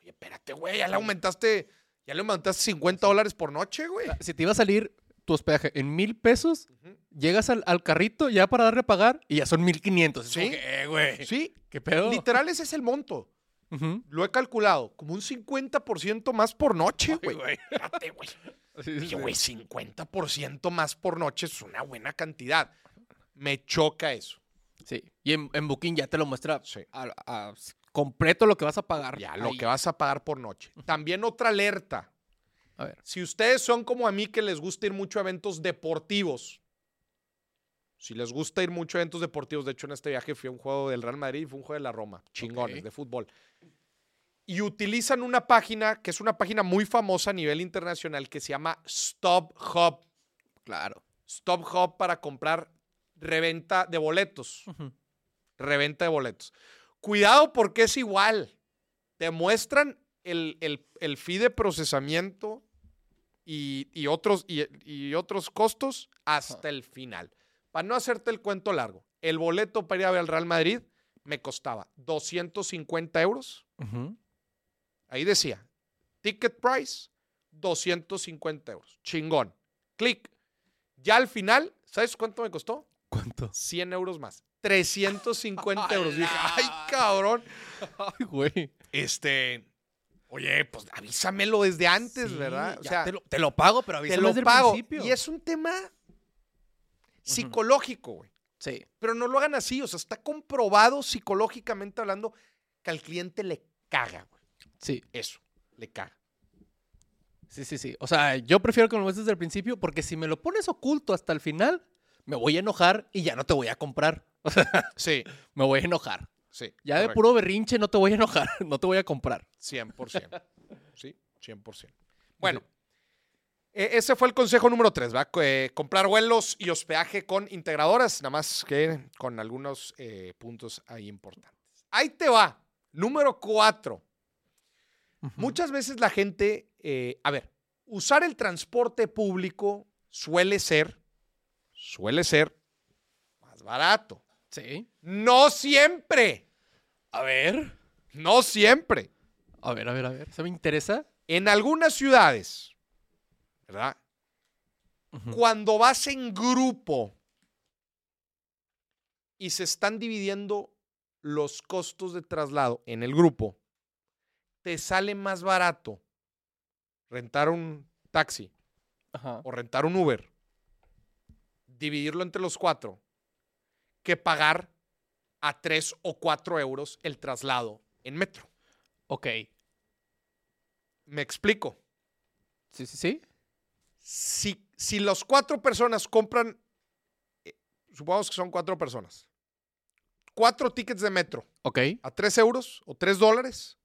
Oye, espérate, güey, ya le aumentaste, ya le aumentaste 50 dólares por noche, güey.
Si te iba a salir tu hospedaje en mil pesos, llegas al, al carrito ya para darle a pagar y ya son mil quinientos.
Sí.
eh, güey.
Sí,
¿Qué pedo?
literal ese es el monto. Lo he calculado como un 50% más por noche, güey. Espérate, güey.
Sí, sí, sí.
güey, 50% más por noche es una buena cantidad. Me choca eso.
Sí. Y en, en Booking ya te lo muestra
Sí.
a- a- completo lo que vas a pagar.
Ya, lo que vas a pagar por noche. También otra alerta.
A ver.
Si ustedes son como a mí que les gusta ir mucho a eventos deportivos, si les gusta ir mucho a eventos deportivos, de hecho en este viaje fui a un juego del Real Madrid y fue un juego de la Roma, chingones, de fútbol. Y utilizan una página que es una página muy famosa a nivel internacional que se llama Stop Hub.
Claro.
Stop Hub para comprar reventa de boletos. Reventa de boletos. Cuidado porque es igual. Te muestran el, el, el fee de procesamiento y, y otros, y, y otros costos hasta el final. Para no hacerte el cuento largo, el boleto para ir a ver al Real Madrid me costaba 250 euros. Ahí decía, ticket price, 250 euros. Chingón. Clic. Ya al final, ¿sabes cuánto me costó?
¿Cuánto?
100 euros más. 350 euros. Dije, ay, cabrón.
Ay, güey.
Este, oye, pues avísamelo desde antes,
Sí,
¿verdad? O
ya
sea,
te lo, te lo pago, pero
te
avísame
lo
desde el
pago.
principio.
Y es un tema psicológico, güey.
Sí.
Pero no lo hagan así, o sea, está comprobado psicológicamente hablando que al cliente le caga, güey.
Sí,
Eso, le caga.
sí, sí, sí. O sea, yo prefiero que me lo muestres desde el principio porque si me lo pones oculto hasta el final, me voy a enojar y ya no te voy a comprar. O sea,
Sí,
me voy a enojar.
sí.
Ya de puro berrinche no te voy a enojar, no te voy a comprar.
100%. Sí, 100%. Bueno, e- ese fue el consejo número 3, ¿va? Eh, comprar vuelos y hospedaje con integradoras, nada más que con algunos eh, puntos ahí importantes. Ahí te va. Número 4. Muchas veces la gente, eh, a ver, usar el transporte público suele ser, suele ser más barato.
Sí.
No siempre,
A ver.
no siempre.
A ver, a ver, a ver. ¿Se me interesa?
En algunas ciudades, ¿verdad? Cuando vas en grupo y se están dividiendo los costos de traslado en el grupo, te sale más barato rentar un taxi
Ajá.
o rentar un Uber, dividirlo entre los cuatro, que pagar a tres o cuatro euros el traslado en metro.
Ok.
Me explico.
Sí, sí, sí.
Si, si las cuatro personas compran, eh, supongamos que son cuatro personas, cuatro tickets de metro
Ok.
a tres euros o tres dólares,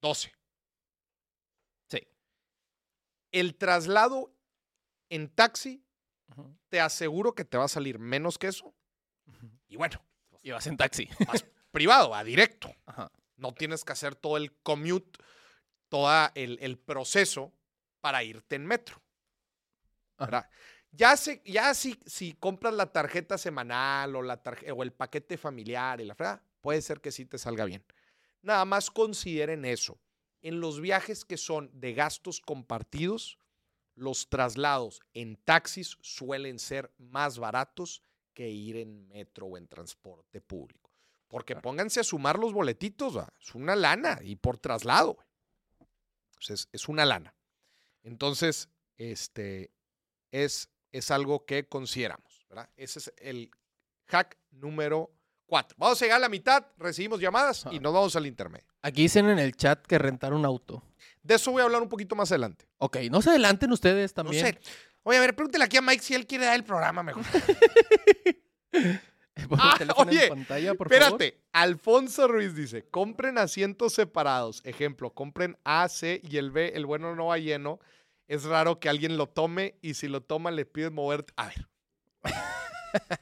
12.
Sí.
El traslado en taxi, Te aseguro que te va a salir menos que eso. Y bueno,
Y vas en taxi.
vas privado, va directo.
Ajá.
No tienes que hacer todo el commute, todo el, el proceso para irte en metro. ¿verdad? Ya, se, ya si, si compras la tarjeta semanal o, la tarje- o el paquete familiar y la fregada, puede ser que sí te salga bien. Nada más consideren eso. En los viajes que son de gastos compartidos, los traslados en taxis suelen ser más baratos que ir en metro o en transporte público. Porque pónganse a sumar los boletitos, ¿va? es una lana y por traslado. Entonces, es una lana. Entonces, este es, es algo que consideramos, ¿verdad? Ese es el hack número 4. Vamos a llegar a la mitad, recibimos llamadas y nos vamos al intermedio.
Aquí dicen en el chat que rentar un auto.
De eso voy a hablar un poquito más adelante.
Ok, no se adelanten ustedes
No
también.
sé. Oye, a ver, pregúntale aquí a Mike si él quiere dar el programa mejor. Ah, oye,
en pantalla, por favor.
Espérate, Alfonso Ruiz dice, compren asientos separados. Ejemplo, compren A, C y el B, el bueno no va lleno. Es raro que alguien lo tome y si lo toma le piden mover. A ver.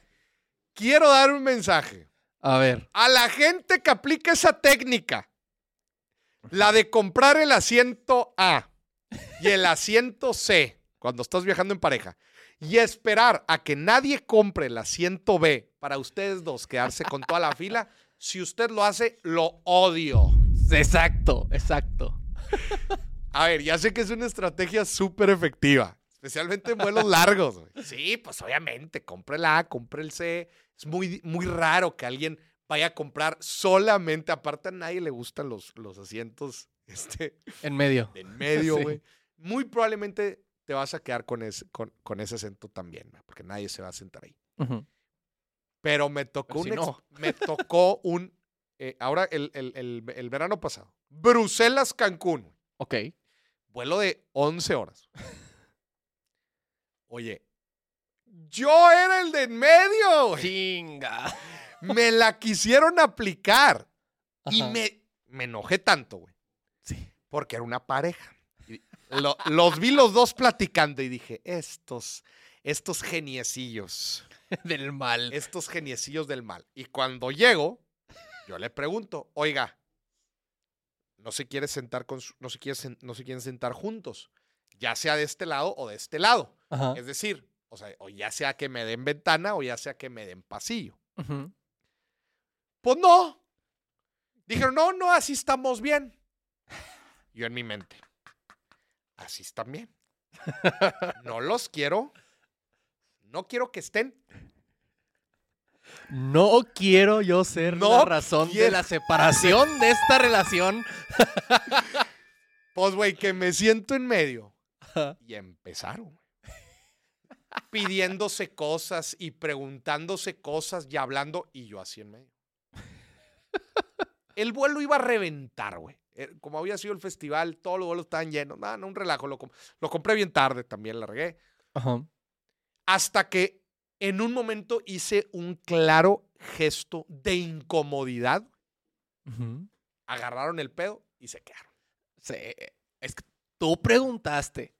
Quiero dar un mensaje
A ver.
a la gente que aplica esa técnica. La de comprar el asiento A y el asiento C cuando estás viajando en pareja y esperar a que nadie compre el asiento B para ustedes dos quedarse con toda la fila. Si usted lo hace, lo odio.
Exacto, exacto.
A ver, ya sé que es una estrategia súper efectiva, especialmente en vuelos largos. Sí, pues obviamente, compre el A, compre el C. Es muy, muy raro que alguien vaya a comprar solamente, aparte a nadie le gustan los, los asientos este,
En medio.
en medio,
Sí.
güey. Muy probablemente te vas a quedar con ese, con, con ese acento también, porque nadie se va a sentar ahí. Pero me tocó
Pero si
un,
no.
me tocó un, eh, ahora el, el- el- el verano pasado, Bruselas-Cancún. güey.
Ok.
Vuelo de 11 horas. Oye, yo era el de en medio.
Chinga.
Me la quisieron aplicar. Y me, me enojé tanto, güey.
Sí.
Porque era una pareja. Lo- los vi los dos platicando y dije, estos, estos geniecillos,
Del mal.
estos geniecillos del mal. Y cuando llego, yo le pregunto, oiga, no se quiere sentar con su- no se quiere no se quieren sentar juntos, ya sea de este lado o de este lado.
Ajá.
Es decir, o sea, o ya sea que me den ventana o ya sea que me den pasillo. Pues no. Dijeron, no, no, así estamos bien. Yo en mi mente, así están bien. No los quiero. No quiero que estén.
No quiero yo ser
No
la razón de la separación de esta relación.
Pues, güey, que me siento en medio. Y empezaron, güey. Pidiéndose cosas y preguntándose cosas y hablando, y yo así en medio. El vuelo iba a reventar, güey. Eh, Como había sido el festival, todos los vuelos estaban llenos. No, no, un relajo. Lo, com- lo compré bien tarde también, la regué.
Ajá.
Hasta que en un momento hice un claro gesto de incomodidad. Agarraron el pedo y se quedaron.
Sí, es que tú preguntaste.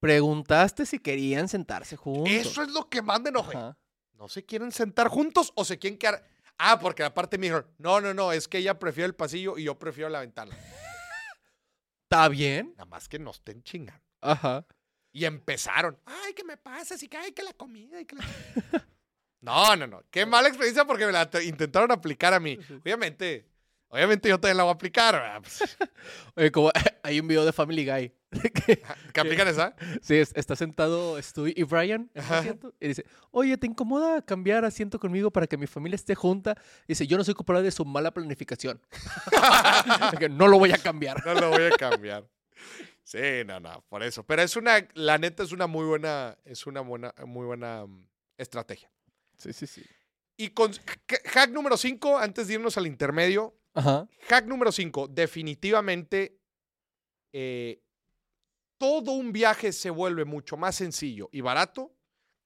Preguntaste si querían sentarse juntos.
Eso es lo que más me enojé.
Ajá.
¿No se quieren sentar juntos o se quieren quedar? Ah, porque aparte me dijeron, no, no, no, es que ella prefiere el pasillo y yo prefiero la ventana.
¿Está bien?
Nada más que no estén chingando.
Ajá.
Y empezaron, ay, ¿qué me pasa? Así que, ay, que la comida y que la... No, no, no. Qué mala experiencia porque me la intentaron aplicar a mí. Obviamente, obviamente yo también la voy a aplicar.
Oye, como hay un video de Family Guy. que,
¿Qué aplican esa?
sí, es- está sentado Stu y Brian en asiento, y dice, oye, ¿te incomoda cambiar asiento conmigo para que mi familia esté junta? Y dice, yo no soy culpable de su mala planificación. Que no lo voy a cambiar.
No lo voy a cambiar. Sí, no, no, por eso. Pero es una, la neta es una muy buena, es una buena, muy buena mm, estrategia.
Sí, sí, sí.
Y con hack- hack número 5, antes de irnos al intermedio,
Ajá.
hack número 5, definitivamente eh, todo un viaje se vuelve mucho más sencillo y barato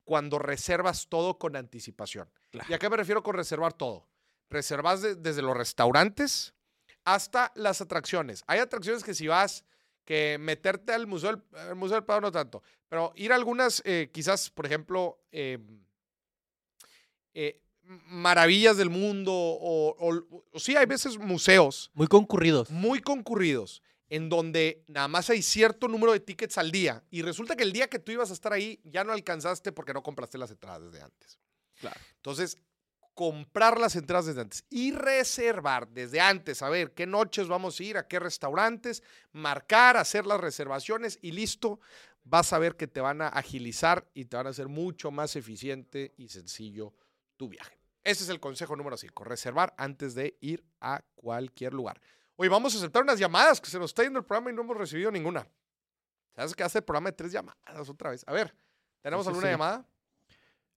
cuando reservas todo con anticipación.
Claro.
¿Y a qué me refiero con reservar todo? Reservas de- desde los restaurantes hasta las atracciones. Hay atracciones que si vas, que meterte al Museo del, al museo del Prado no tanto, pero ir a algunas, eh, quizás, por ejemplo, eh, eh, maravillas del mundo o, o- o sí, hay veces museos
Muy concurridos.
muy concurridos en donde nada más hay cierto número de tickets al día y resulta que el día que tú ibas a estar ahí ya no alcanzaste porque no compraste las entradas desde antes.
Claro.
Entonces, comprar las entradas desde antes y reservar desde antes, a ver qué noches vamos a ir, a qué restaurantes, marcar, hacer las reservaciones y listo, vas a ver que te van a agilizar y te van a hacer mucho más eficiente y sencillo tu viaje. Ese es el consejo número 5, reservar antes de ir a cualquier lugar. Hoy vamos a aceptar unas llamadas que se nos está yendo el programa y no hemos recibido ninguna. ¿Sabes que hace el programa de tres llamadas otra vez? A ver, ¿tenemos
Sí,
alguna
sí.
llamada?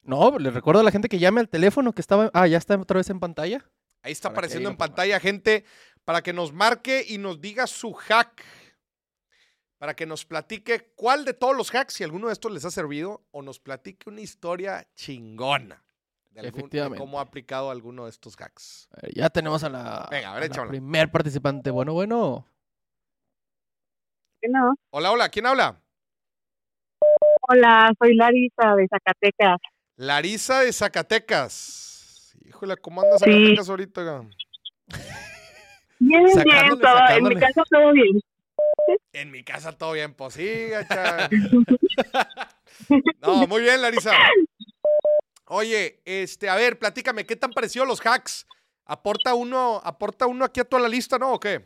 No, les recuerdo a la gente que llame al teléfono que estaba... Ah, ya está otra vez en pantalla.
Ahí está
Para
apareciendo en pantalla, gente, para que nos marque y nos diga su hack. Para que nos platique cuál de todos los hacks, si alguno de estos les ha servido, o nos platique una historia chingona de, algún- de
Efectivamente.
cómo ha aplicado alguno de estos hacks.
A ver, ya tenemos a la,
Venga, a ver,
la
échamela.
primer participante. Bueno, bueno.
No.
Hola, hola, ¿quién habla?
Hola, soy Larisa de Zacatecas.
Larisa de Zacatecas. Híjole, ¿cómo anda
Sí.
Zacatecas ahorita?
Bien, bien,
Sacándole,
todo, en mi casa todo bien.
En mi casa todo bien, pues sí, gacha. No, muy bien, Larisa. Oye, este, a ver, platícame, ¿qué te han parecido los hacks? ¿Aporta uno, aporta uno aquí a toda la lista, no? ¿O qué?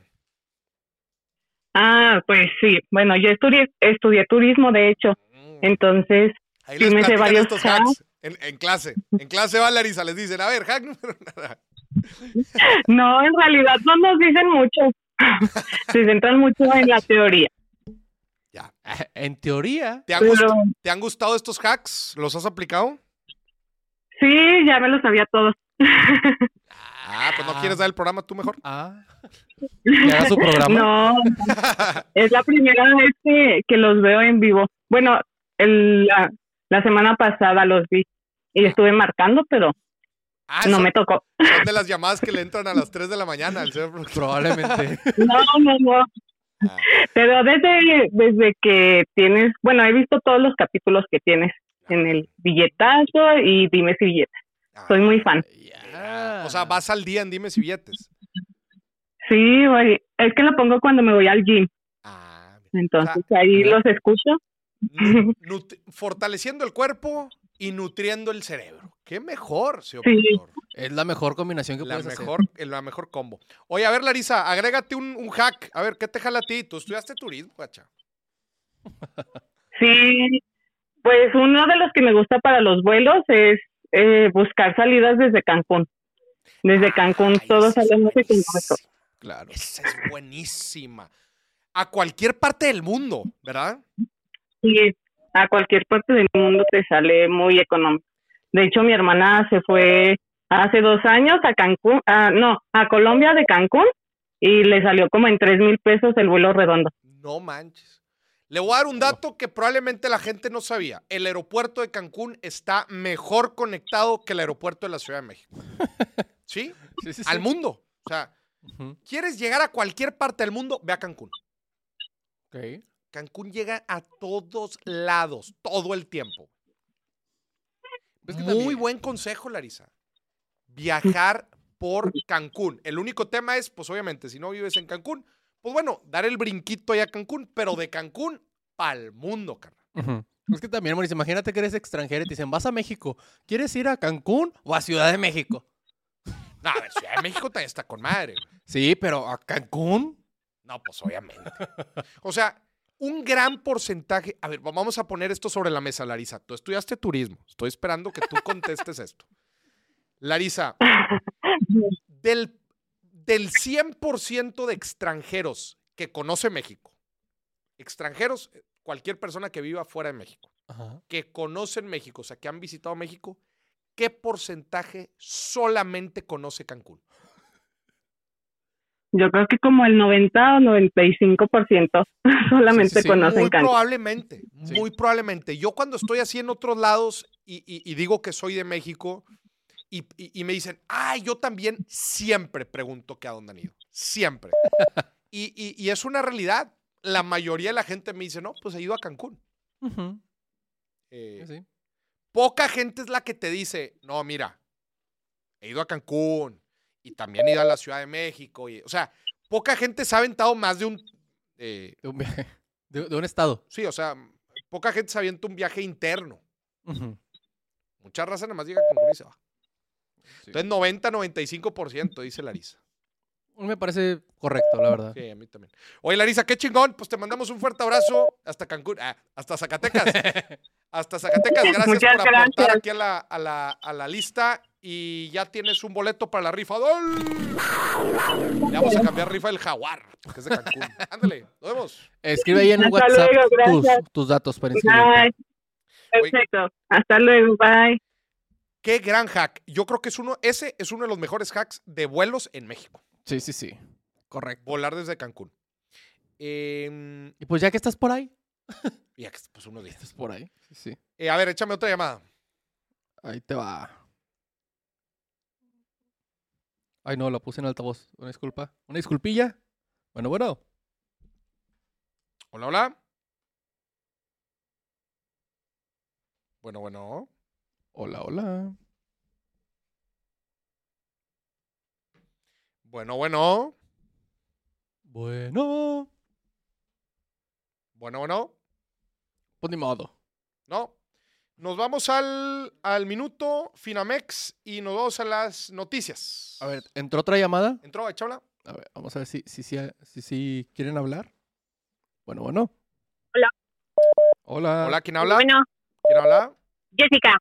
Ah, pues sí. Bueno, yo estudié, estudié turismo, de hecho.
Mm,
Entonces,
Ahí
sí
les
me sé varios
estos
hacks.
hacks en, en clase. En clase va Larisa, les dicen, a ver, hack número nada.
no, en realidad no nos dicen mucho. Se centran mucho en la teoría.
Ya.
En teoría,
¿Te han,
Pero
gust- ¿Te han gustado estos hacks? ¿Los has aplicado?
Sí, ya me lo sabía todos.
Ah, pues no quieres dar el programa tú mejor.
Ah. Que haga su programa.
No, es la primera vez que, que los veo en vivo. Bueno, el, la, la semana pasada los vi y estuve marcando, pero
Ah,
no
son,
me tocó.
son de las llamadas que le entran a las 3 de la mañana al señor.
Probablemente.
No, no, no.
Ah.
Pero desde, desde que tienes, bueno, he visto todos los capítulos que tienes en el billetazo y dime si billetes.
Ah,
Soy muy fan.
O sea, vas al día en Dime si billetes.
Sí, güey, es que lo pongo cuando me voy al gym,
Ah,
entonces ahí
mira.
los escucho.
Fortaleciendo el cuerpo y nutriendo el cerebro. Qué mejor, señor
Sí.
Es la mejor combinación que
La
puedes hacer.
mejor, el- la mejor combo. Oye, a ver, Larisa, agrégate un, un hack. A ver, ¿qué te jala a ti? Tú estudiaste turismo, gacha.
Sí, Pues uno de los que me gusta para los vuelos es eh, buscar salidas desde Cancún. Desde Cancún
Ay,
todos sabemos que
buenísima.
Claro.
Esa es buenísima. A cualquier parte del mundo, ¿verdad?
Sí, a cualquier parte del mundo te sale muy económico. De hecho, mi hermana se fue hace dos años a Cancún, ah, no, a Colombia de Cancún y le salió como en tres mil pesos el vuelo redondo.
No manches. Le voy a dar un dato que probablemente la gente no sabía. El aeropuerto de Cancún está mejor conectado que el aeropuerto de la Ciudad de México. ¿Sí?
Sí, sí, sí.
Al mundo. O sea,
Ujú.
¿quieres llegar a cualquier parte del mundo? Ve a Cancún.
Ok.
Cancún llega a todos lados, todo el tiempo. Muy
también-
buen consejo, Larisa. Viajar por Cancún. El único tema es, pues obviamente, si no vives en Cancún, pues bueno, dar el brinquito allá a Cancún, pero de Cancún pa'l mundo, carnal.
Es que también, Mauricio, imagínate que eres extranjero y te dicen, vas a México, ¿quieres ir a Cancún o a Ciudad de México?
No, a ver, Ciudad de México también está con madre. güey.
Sí, pero a Cancún.
No, pues obviamente. O sea, un gran porcentaje. A ver, vamos a poner esto sobre la mesa, Larisa. Tú estudiaste turismo. Estoy esperando que tú contestes esto. Larisa, del, del 100% de extranjeros que conoce México, extranjeros, eh, cualquier persona que viva fuera de México,
Ajá.
que conocen México, o sea, que han visitado México, ¿qué porcentaje solamente conoce Cancún?
Yo creo que como el 90 o 95% solamente
Sí, sí, sí.
conocen
Muy
Cancún.
probablemente,
Sí.
muy probablemente. Yo cuando estoy así en otros lados y, y- y digo que soy de México y, y- y me dicen, ah, yo también siempre pregunto que a dónde han ido. Siempre. y, es una realidad. La mayoría de la gente me dice, no, pues he ido a Cancún. Eh,
Sí.
Poca gente es la que te dice, no, mira, he ido a Cancún y también he ido a la Ciudad de México. Y, o sea, poca gente se ha aventado más de un... eh,
De un viaje. De, de un estado.
sí, o sea, poca gente se avienta un viaje interno. Mucha raza nada más llega a Cancún y se va.
Sí.
Entonces, 90-95%, dice Larisa.
Me parece correcto, la verdad.
Sí, a mí también. Oye, Larisa, qué chingón. Pues te mandamos un fuerte abrazo hasta Cancún, ah, hasta Zacatecas. hasta Zacatecas. Gracias
Muchas
por aportar
gracias.
aquí a la, a, la, a la lista. Y ya tienes un boleto para la rifa. ¡Gol! Le vamos a cambiar rifa del jaguar, porque es de Cancún. Ándale, nos vemos.
Escribe ahí en
Hasta
WhatsApp
luego,
tus, tus datos para inscribirte.
Bye. Perfecto. Hasta luego. Bye.
Qué gran hack. Yo creo que es uno, ese es uno de los mejores hacks de vuelos en México.
Sí, sí, sí. Correcto.
Volar desde Cancún. Em,
Y pues ya que estás por ahí.
ya que pues uno dice.
Estás por ahí. Sí, sí.
Eh, a ver, échame otra llamada.
Ahí te va. Ay, no, la puse en altavoz. Una disculpa. Una disculpilla. Bueno, bueno.
Hola, hola. Bueno, bueno.
Hola, hola.
Bueno, bueno.
Bueno.
Bueno, bueno.
Pues ni modo.
No. Nos vamos al, al minuto Finamex y nos vamos a las noticias.
A ver, ¿entró otra llamada?
¿Entró, échala?
A ver, vamos a ver si, si, si, si, si quieren hablar. Bueno, bueno.
Hola.
Hola.
Hola, ¿quién habla?
Bueno,
¿Quién habla?
Jessica,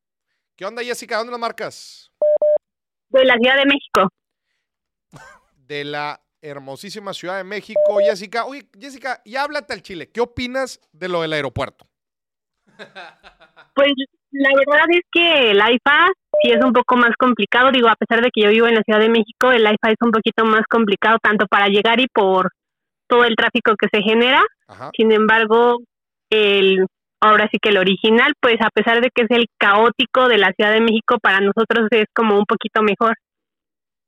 ¿Qué onda, Jessica? ¿Dónde la marcas?
de la Ciudad de México.
De la hermosísima Ciudad de México. Jessica, oye, Jessica, y háblate al Chile. ¿Qué opinas de lo del aeropuerto?
Pues la verdad es que el IFA sí es un poco más complicado. Digo, a pesar de que yo vivo en la Ciudad de México, el IFA es un poquito más complicado tanto para llegar y por todo el tráfico que se genera.
Ajá.
Sin embargo, el ahora sí que el original, pues a pesar de que es el caótico de la Ciudad de México, para nosotros es como un poquito mejor.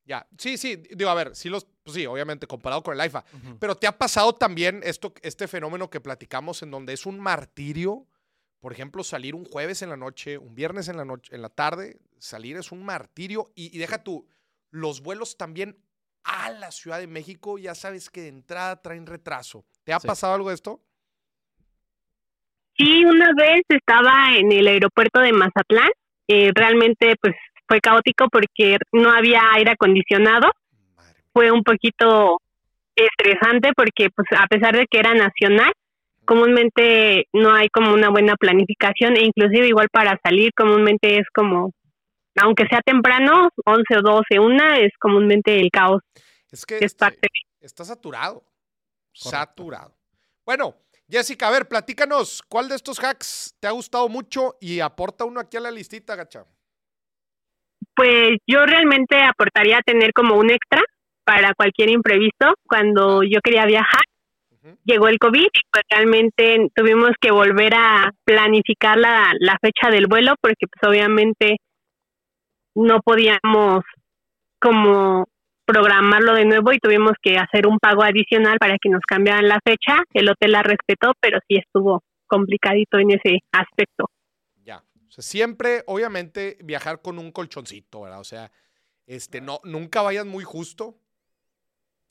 Ya. Sí, sí. Digo, a ver, sí, los, pues sí, obviamente, comparado con el IFA. Pero ¿te ha pasado también esto, este fenómeno que platicamos en donde es un martirio? Por ejemplo, salir un jueves en la noche, un viernes en la noche, en la tarde, salir es un martirio. Y, y deja tú, los vuelos también a la Ciudad de México, ya sabes que de entrada traen retraso. ¿Te ha
Sí.
pasado algo de esto?
Sí, una vez estaba en el aeropuerto de Mazatlán, eh, realmente pues fue caótico porque no había aire acondicionado,
Madre
fue un poquito estresante porque pues a pesar de que era nacional,
comúnmente no hay como una buena planificación e inclusive igual para salir comúnmente es como, aunque sea temprano, 11 o 12, una es comúnmente el caos.
Es que
Es parte
está saturado. Saturado. Bueno, Jessica, a ver, platícanos, ¿cuál de estos hacks te ha gustado mucho y aporta uno aquí a la listita, gacha?
Pues yo realmente aportaría tener como un extra para cualquier imprevisto. Cuando yo quería viajar, llegó el COVID pues realmente tuvimos que volver a planificar la, la fecha del vuelo porque pues obviamente no podíamos como programarlo de nuevo y tuvimos que hacer un pago adicional para que nos cambiaran la fecha. El hotel la respetó, pero sí estuvo complicadito en ese aspecto.
Ya. O sea, siempre, obviamente, viajar con un colchoncito, ¿verdad? O sea, este, no, nunca vayas muy justo.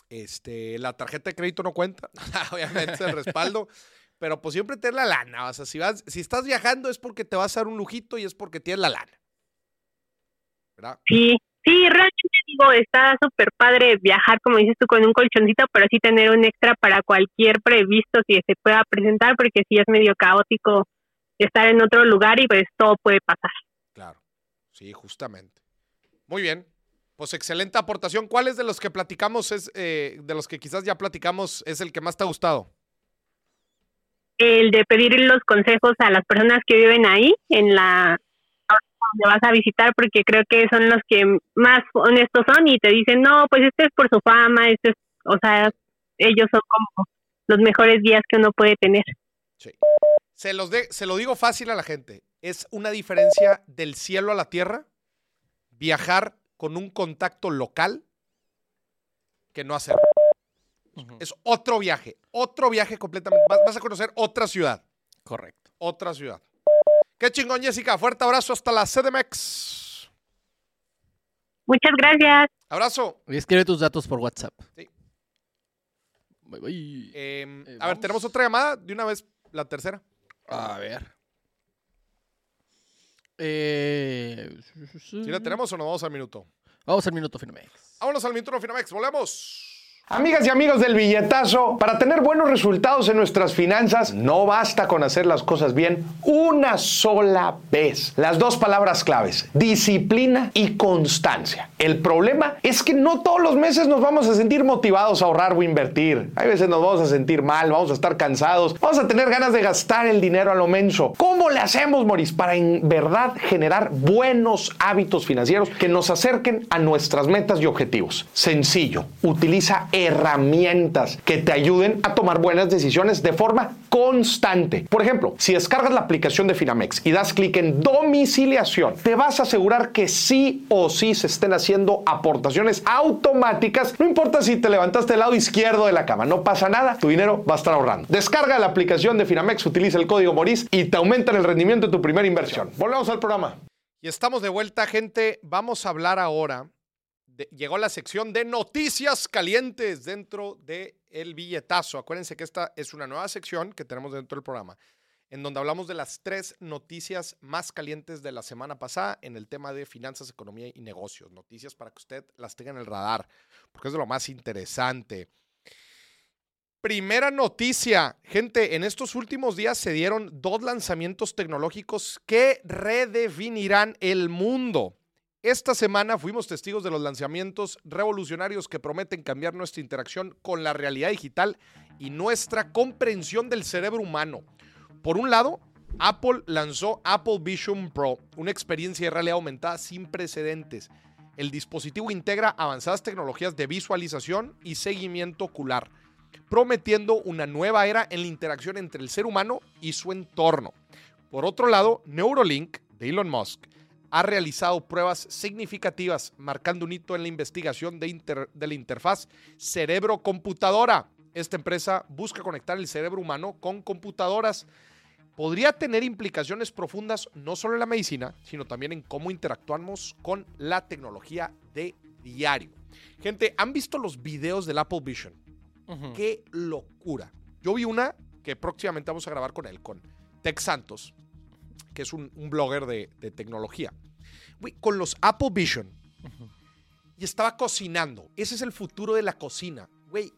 Este, la tarjeta de crédito no cuenta, obviamente es el respaldo, pero pues siempre tener la lana. O sea, si vas, si estás viajando es porque te vas a dar un lujito y es porque tienes la lana. ¿Verdad?
Sí, sí, realmente digo, está súper padre viajar, como dices tú, con un colchoncito, pero sí tener un extra para cualquier previsto que se pueda presentar, porque sí es medio caótico estar en otro lugar y pues todo puede pasar.
Claro. Sí, justamente. Muy bien. Pues excelente aportación. ¿Cuáles de los que platicamos es, eh, de los que quizás ya platicamos, es el que más te ha gustado?
El de pedir los consejos a las personas que viven ahí, en la donde vas a visitar, porque creo que son los que más honestos son y te dicen, no, pues este es por su fama, este es, o sea, ellos son como los mejores guías que uno puede tener.
Sí. Se, los de- se lo digo fácil a la gente. Es una diferencia del cielo a la tierra viajar con un contacto local que no hacerlo.
Ujú.
Es otro viaje, otro viaje completamente. Vas, vas a conocer otra ciudad,
Correcto.
otra ciudad. Qué chingón, Jessica. Fuerte abrazo hasta la CDMX.
Muchas gracias.
Abrazo.
Y escribe tus datos por WhatsApp.
Sí.
Bye, bye.
Em,
Eh,
a ver, tenemos otra llamada. De una vez, la tercera.
A ver. Eh,
¿Sí la tenemos o nos vamos al minuto?
Vamos al minuto Finamex.
Vámonos al minuto Finamex. Volvemos.
Amigas y amigos del billetazo, para tener buenos resultados en nuestras finanzas no basta con hacer las cosas bien una sola vez. Las dos palabras claves, disciplina y constancia. El problema es que no todos los meses nos vamos a sentir motivados a ahorrar o invertir. Hay veces nos vamos a sentir mal, vamos a estar cansados, vamos a tener ganas de gastar el dinero a lo menso. ¿Cómo le hacemos, Moris, para en verdad generar buenos hábitos financieros que nos acerquen a nuestras metas y objetivos? Sencillo, utiliza herramientas que te ayuden a tomar buenas decisiones de forma constante. Por ejemplo, si descargas la aplicación de Finamex y das clic en domiciliación, te vas a asegurar que sí o sí se estén haciendo aportaciones automáticas. No importa si te levantaste del lado izquierdo de la cama, no pasa nada, tu dinero va a estar ahorrando. Descarga la aplicación de Finamex, utiliza el código MORIS y te aumentan el rendimiento de tu primera inversión. Volvemos al programa.
Y estamos de vuelta, gente. Vamos a hablar ahora. Llegó la sección de noticias calientes dentro de Billetazo. Acuérdense que esta es una nueva sección que tenemos dentro del programa, en donde hablamos de las tres noticias más calientes de la semana pasada en el tema de finanzas, economía y negocios. Noticias para que usted las tenga en el radar, porque es de lo más interesante. Primera noticia, gente, en estos últimos días se dieron dos lanzamientos tecnológicos que redefinirán el mundo. Esta semana fuimos testigos de los lanzamientos revolucionarios que prometen cambiar nuestra interacción con la realidad digital y nuestra comprensión del cerebro humano. Por un lado, Apple lanzó Apple Vision Pro, una experiencia de realidad aumentada sin precedentes. El dispositivo integra avanzadas tecnologías de visualización y seguimiento ocular prometiendo una nueva era en la interacción entre el ser humano y su entorno. Por otro lado, Neuralink de Elon Musk ha realizado pruebas significativas marcando un hito en la investigación de, inter- de la interfaz cerebro-computadora. Esta empresa busca conectar el cerebro humano con computadoras. Podría tener implicaciones profundas no solo en la medicina, sino también en cómo interactuamos con la tecnología de diario. Gente, ¿han visto los videos del Apple Vision? Qué locura. Yo vi una que próximamente vamos a grabar con él, con Tex Santos, que es un, un blogger de, de tecnología. Güey, con los Apple Vision. Y estaba cocinando. Ese es el futuro de la cocina. Güey,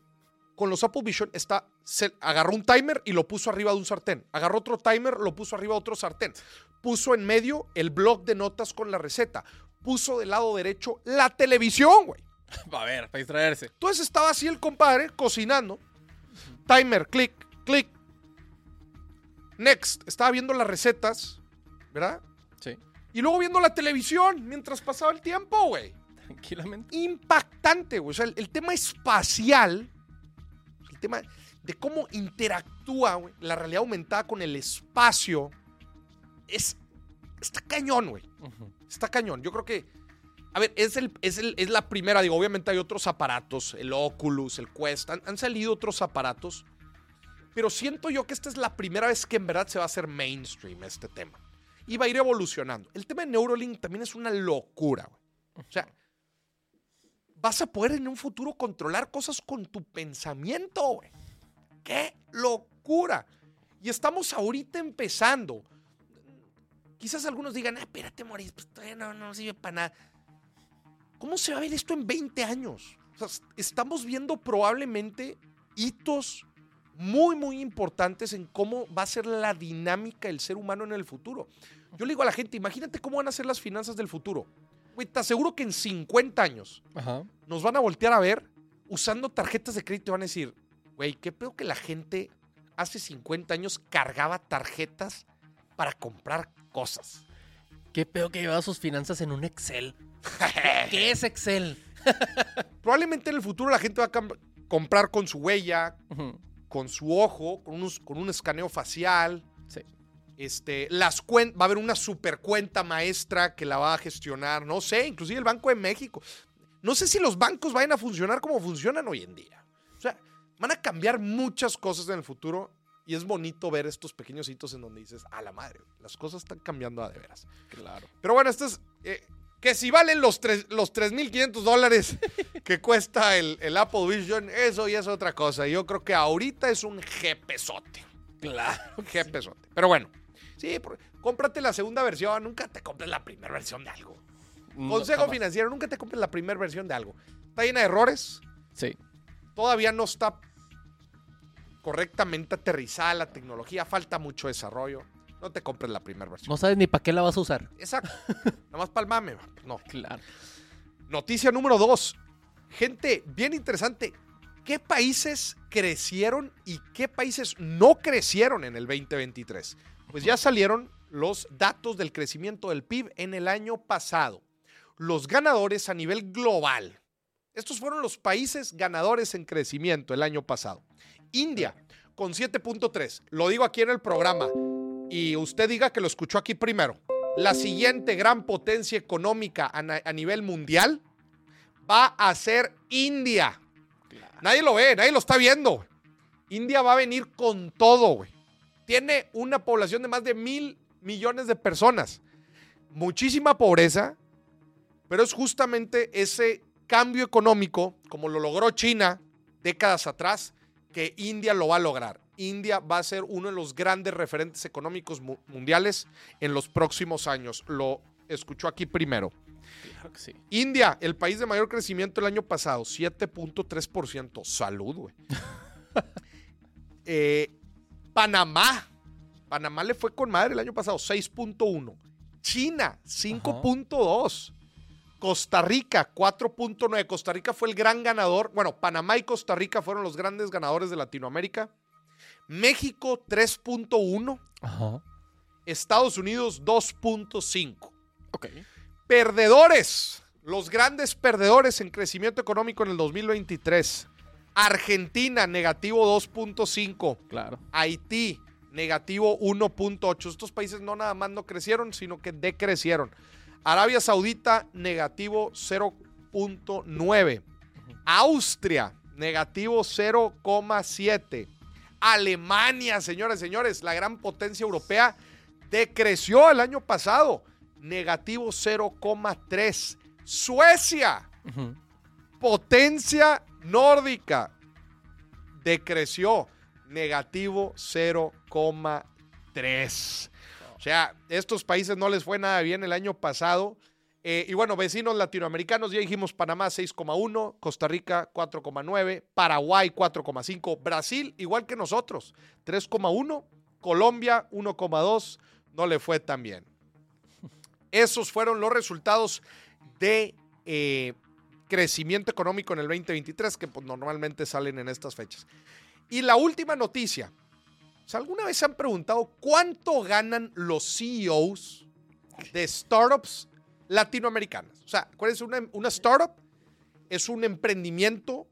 con los Apple Vision está, se agarró un timer y lo puso arriba de un sartén. Agarró otro timer, lo puso arriba de otro sartén. Puso en medio el blog de notas con la receta. Puso del lado derecho la televisión, güey.
A ver, para distraerse.
Entonces estaba así el compadre cocinando. Timer, clic, clic. Next. Estaba viendo las recetas, ¿verdad?
Sí.
Y luego viendo la televisión mientras pasaba el tiempo, güey.
Tranquilamente.
Impactante, güey. O sea, el, el tema espacial, el tema de cómo interactúa güey, la realidad aumentada con el espacio, es, está cañón, güey. Está cañón. Yo creo que. A ver, es, el, es, el- es la primera. Digo, obviamente hay otros aparatos. El Oculus, el Quest. Han, han salido otros aparatos. Pero siento yo que esta es la primera vez que en verdad se va a hacer mainstream este tema. Y va a ir evolucionando. El tema de Neuralink también es una locura, güey. O sea, vas a poder en un futuro controlar cosas con tu pensamiento, güey. ¡Qué locura! Y estamos ahorita empezando. Quizás algunos digan, ah, espérate, Maurice, pues no, no sirve para nada. ¿Cómo se va a ver esto en 20 años? O sea, estamos viendo probablemente hitos muy, muy importantes en cómo va a ser la dinámica del ser humano en el futuro. Yo le digo a la gente, imagínate cómo van a ser las finanzas del futuro. Güey, te aseguro que en 50 años
Ajá.
nos van a voltear a ver usando tarjetas de crédito y van a decir, güey, qué pedo que la gente hace 50 años cargaba tarjetas para comprar cosas.
Qué peor que llevaba sus finanzas en un Excel. ¿Qué es Excel?
Probablemente en el futuro la gente va a comprar con su huella. Con su ojo, con, unos- con un escaneo facial.
Sí.
Este, las cuen- va a haber una super cuenta maestra que la va a gestionar, no sé, inclusive el Banco de México. No sé si los bancos vayan a funcionar como funcionan hoy en día. O sea, van a cambiar muchas cosas en el futuro y es bonito ver estos pequeños hitos en donde dices, a la madre, las cosas están cambiando a de veras.
Claro.
Pero bueno, esto es. eh, que si valen los, tres- los 3.500 dólares que cuesta el, el Apple Vision, eso ya es otra cosa. Yo creo que ahorita es un jepesote.
Claro.
Un jepesote. Pero bueno, sí, por- cómprate la segunda versión. Nunca te compres la primera versión de algo. Consejo
jamás.
financiero, nunca te compres la primera versión de algo. Está llena de errores.
Sí.
Todavía no está correctamente aterrizada la tecnología. Falta mucho desarrollo. No te compres la primera versión.
No sabes ni para qué la vas a usar.
Exacto. Nada más palmame. No.
Claro.
Noticia número dos. Gente, bien interesante. ¿Qué países crecieron y qué países no crecieron en el 2023? Pues ya salieron los datos del crecimiento del PIB en el año pasado. Los ganadores a nivel global. Estos fueron los países ganadores en crecimiento el año pasado. India con 7.3. Lo digo aquí en el programa y usted diga que lo escuchó aquí primero. La siguiente gran potencia económica a, nivel mundial va a ser India. Nadie lo ve, nadie lo está viendo. India va a venir con todo, güey. Tiene una población de más de mil millones de personas. Muchísima pobreza, pero es justamente ese cambio económico, como lo logró China décadas atrás, que India lo va a lograr. India va a ser uno de los grandes referentes económicos mu- mundiales en los próximos años. Lo escuchó aquí primero.
Claro que sí.
India, el país de mayor crecimiento el año pasado, 7.3%. Salud, güey. Eh, Panamá. Panamá le fue con madre el año pasado, 6.1. China, 5.2. Costa Rica, 4.9. Costa Rica fue el gran ganador. Bueno, Panamá y Costa Rica fueron los grandes ganadores de Latinoamérica. México, 3.1.
Ajá.
Estados Unidos, 2.5.
Ok.
Perdedores. Los grandes perdedores en crecimiento económico en el 2023. Argentina, negativo 2.5.
Claro.
Haití, negativo 1.8. Estos países no nada más no crecieron, sino que decrecieron. Arabia Saudita, negativo 0.9. Austria, negativo 0,7. Alemania, señores, señores, la gran potencia europea, decreció el año pasado, negativo 0,3. Suecia, potencia nórdica, decreció, negativo 0,3. O sea, estos países no les fue nada bien el año pasado. Eh, y bueno, vecinos latinoamericanos, ya dijimos Panamá 6,1, Costa Rica 4,9, Paraguay 4,5, Brasil igual que nosotros 3,1, Colombia 1,2, no le fue tan bien. Esos fueron los resultados de eh, crecimiento económico en el 2023 que pues, normalmente salen en estas fechas. Y la última noticia. ¿Alguna vez se han preguntado cuánto ganan los CEOs de startups latinoamericanas? O sea, ¿cuál es una, una startup? Es un emprendimiento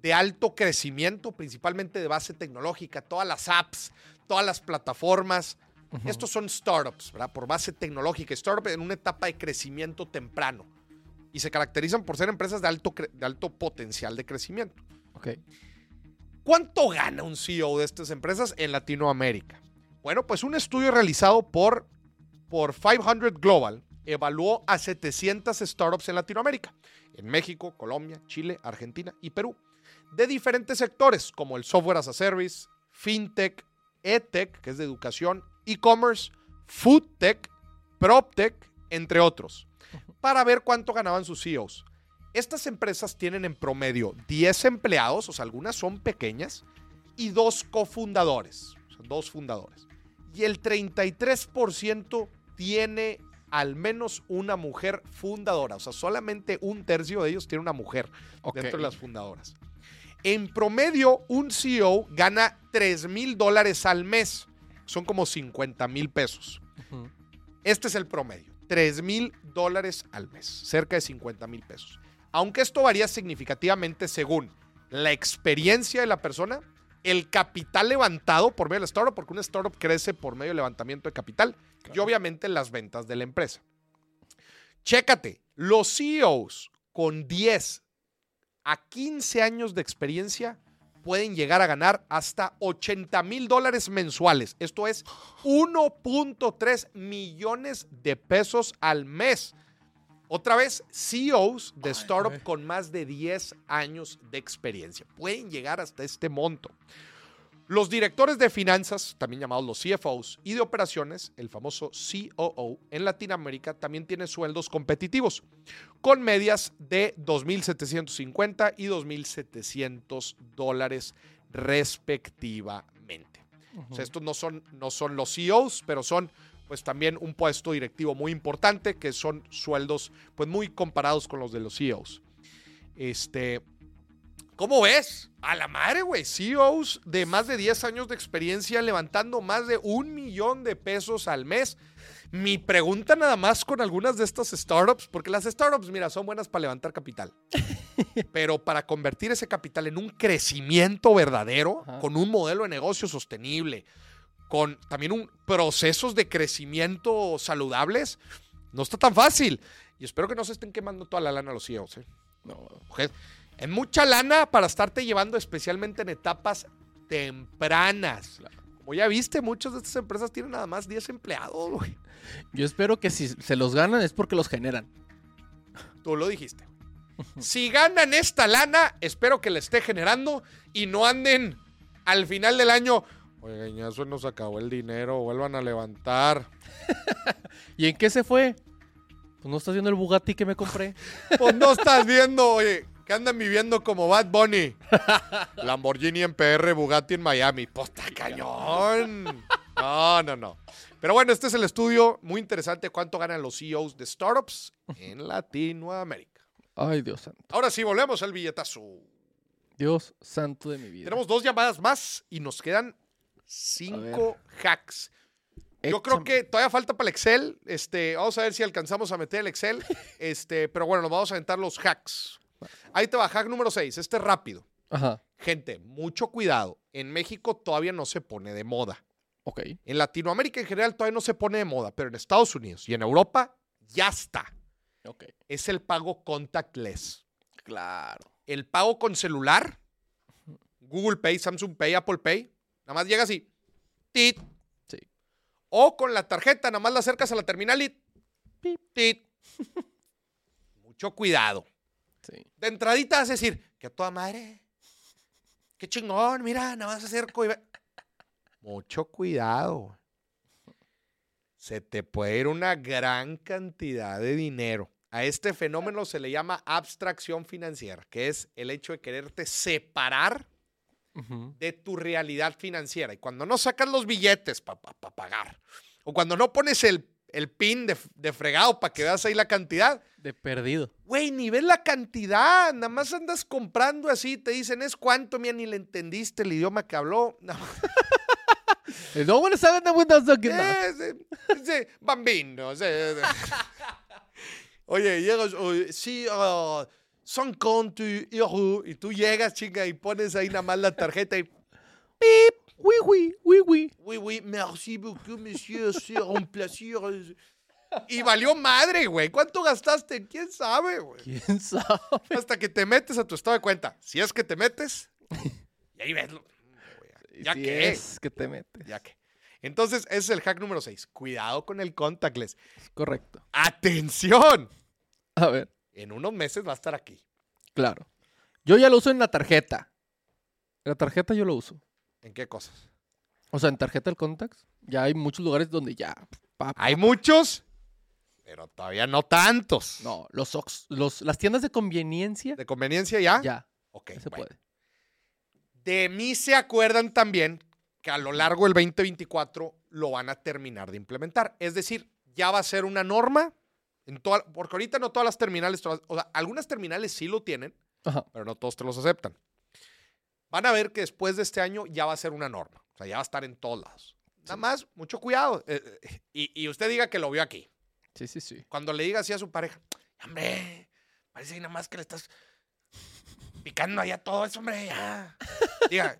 de alto crecimiento, principalmente de base tecnológica, todas las apps, todas las plataformas. Estos son startups, ¿verdad? Por base tecnológica, startup en una etapa de crecimiento temprano. Y se caracterizan por ser empresas de alto, de alto potencial de crecimiento.
Ok.
¿Cuánto gana un CEO de estas empresas en Latinoamérica? Bueno, pues un estudio realizado por, por 500 Global evaluó a 700 startups en Latinoamérica, en México, Colombia, Chile, Argentina y Perú, de diferentes sectores como el software as a service, fintech, edtech, que es de educación, e-commerce, foodtech, proptech, entre otros, para ver cuánto ganaban sus CEOs. Estas empresas tienen en promedio 10 empleados, o sea, algunas son pequeñas, y dos cofundadores, o sea, dos fundadores. Y el 33% tiene al menos una mujer fundadora, o sea, solamente un tercio de ellos tiene una mujer dentro de las fundadoras. En promedio, un CEO gana 3 mil dólares al mes, son como 50 mil pesos. Este es el promedio. 3 mil dólares al mes. Cerca de 50 mil pesos. Aunque esto varía significativamente según la experiencia de la persona, el capital levantado por medio de la startup, porque una startup crece por medio del levantamiento de capital y obviamente las ventas de la empresa. Chécate, los CEOs con 10 a 15 años de experiencia pueden llegar a ganar hasta 80 mil dólares mensuales. Esto es 1.3 millones de pesos al mes. Otra vez, CEOs de startup con más de 10 años de experiencia pueden llegar hasta este monto. Los directores de finanzas, también llamados los CFOs, y de operaciones, el famoso COO, en Latinoamérica también tienen sueldos competitivos, con medias de 2.750 y 2.700 dólares respectivamente. O sea, estos no son, no son los CEOs, pero son pues también un puesto directivo muy importante, que son sueldos pues muy comparados con los de los CEOs. Este, ¿Cómo ves? A la madre, güey. CEOs de más de 10 años de experiencia levantando más de un millón de pesos al mes. Mi pregunta nada más con algunas de estas startups, porque las startups, mira, son buenas para levantar capital. Pero para convertir ese capital en un crecimiento verdadero,
Ajá.
con un modelo de negocio sostenible, con también un procesos de crecimiento saludables, no está tan fácil. Y espero que no se estén quemando toda la lana los CEOs. ¿eh?
No,
es mucha lana para estarte llevando, especialmente en etapas tempranas. Como ya viste, muchas de estas empresas tienen nada más 10 empleados, güey.
Yo espero que si se los ganan es porque los generan.
Tú lo dijiste. Si ganan esta lana, espero que la esté generando y no anden al final del año. Ya se nos acabó el dinero, vuelvan a levantar.
¿Y en qué se fue? Pues no estás viendo el Bugatti que me compré.
Pues no estás viendo, oye, que andan viviendo como Bad Bunny. Lamborghini en PR, Bugatti en Miami. Pues está cañón. No, no, no. Pero bueno, este es el estudio muy interesante cuánto ganan los CEOs de startups en Latinoamérica.
Ay, Dios santo.
Ahora sí, volvemos al billetazo.
Dios santo de mi vida.
Tenemos dos llamadas más y nos quedan cinco hacks. Yo creo que todavía falta para el Excel. Este, vamos a ver si alcanzamos a meter el Excel. Este, pero bueno, nos vamos a aventar los hacks. Ahí te va, hack número 6. Este es rápido.
Ajá.
Gente, mucho cuidado. En México todavía no se pone de moda.
Ok.
En Latinoamérica en general todavía no se pone de moda, pero en Estados Unidos y en Europa ya está.
Ok.
Es el pago contactless.
Claro.
El pago con celular, Google Pay, Samsung Pay, Apple Pay, nada más llega así. Tit.
Sí.
O con la tarjeta, nada más la acercas a la terminal y
Pip.
tit. Mucho cuidado.
Sí.
De entradita vas a decir, que toda madre. Qué chingón, mira, nada más acerco y ve. Mucho cuidado. Se te puede ir una gran cantidad de dinero. A este fenómeno se le llama abstracción financiera, que es el hecho de quererte separar De tu realidad financiera. Y cuando no sacas los billetes para pagar, o cuando no pones el, el pin de, de fregado para que veas ahí la cantidad,
De perdido.
güey, ni ves la cantidad, nada más andas comprando así, te dicen, es cuánto, mía, ni le entendiste el idioma que habló.
No one sabe what I'm talking about.
"Eh, sí, sí, bambino. sí". Oye, llegas, sí, ah, son conto euros, y tú llegas, chinga, y pones ahí nada más la tarjeta y
Pip, oui, oui, oui, oui.
Oui, oui, merci beaucoup, monsieur, c'est un plaisir. Y valió madre, güey. ¿Cuánto gastaste? ¿Quién sabe, güey?
¿Quién sabe?
Hasta que te metes a tu estado de cuenta. Si es que te metes, y ahí ves. lo- ¿Ya
Si
qué?
es que te metes.
Ya que. Entonces, ese es el hack número 6. Cuidado con el contactless.
Correcto.
¡Atención!
A ver,
En unos meses va a estar aquí.
claro. Yo ya lo uso en la tarjeta. En la tarjeta yo lo uso.
¿En qué cosas?
O sea, en tarjeta del contacts. Ya hay muchos lugares donde ya. pa, pa,
Hay muchos, pero todavía no tantos.
No, los, Ox- los las tiendas de conveniencia.
¿De conveniencia ya?
Ya,
Ok,
se
bueno.
puede.
De mí se acuerdan también que a lo largo del 2024 lo van a terminar de implementar. Es decir, ya va a ser una norma. En toda, porque ahorita no todas las terminales, todas- o sea, algunas terminales sí lo tienen,
Ajá.
pero no todos te los aceptan. Van a ver que después de este año ya va a ser una norma. O sea, ya va a estar en todos lados. Nada más, mucho cuidado. eh, eh, y, y usted diga que lo vio aquí.
Sí, sí, sí.
Cuando le diga así a su pareja, hombre, parece que nada más que le estás picando allá todo eso, hombre, ya. Diga,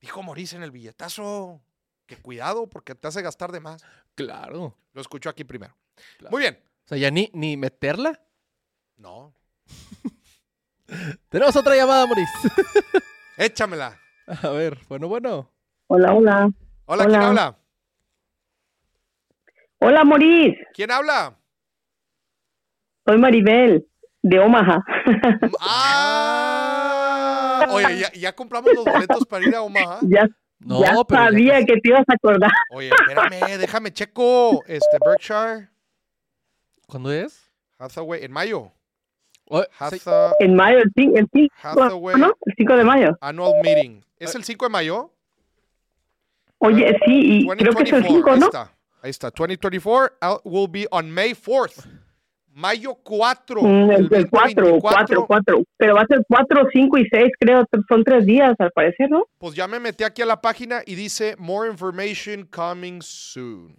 dijo Maurice en el billetazo, que cuidado porque te hace gastar de más.
Claro.
Lo escuchó aquí primero.
Claro.
Muy bien.
O sea, ya ni, ni meterla.
No,
Tenemos otra llamada, Maurice.
échamela.
A ver, bueno, bueno.
Hola, hola.
Hola, ¿quién
Hola.
habla?
Hola, Moris.
¿Quién habla?
Soy Maribel, de Omaha.
¡Ah! Oye, ¿ya, ya compramos los boletos para ir a Omaha.
ya
No,
ya
pero
sabía que te ibas a acordar.
Oye, espérame, déjame checo. Este, Berkshire,
¿Cuándo es?
Hathaway, en mayo.
Oh.
Hatha,
En mayo, el 5, el 5
Hathaway
¿no? El 5 de mayo.
Annual Meeting. ¿Es el 5 de mayo?
Oye, sí, y creo que es el
2024,
5,
ahí
¿no?
está. Ahí está. 2024 out- will be on May 4th. Mayo 4.
Mm, el, el 4, 4,
2024.
4. Pero va a ser 4, 5 y 6, creo. Son tres días, al parecer, ¿no?
Pues ya me metí aquí a la página y dice more information coming soon.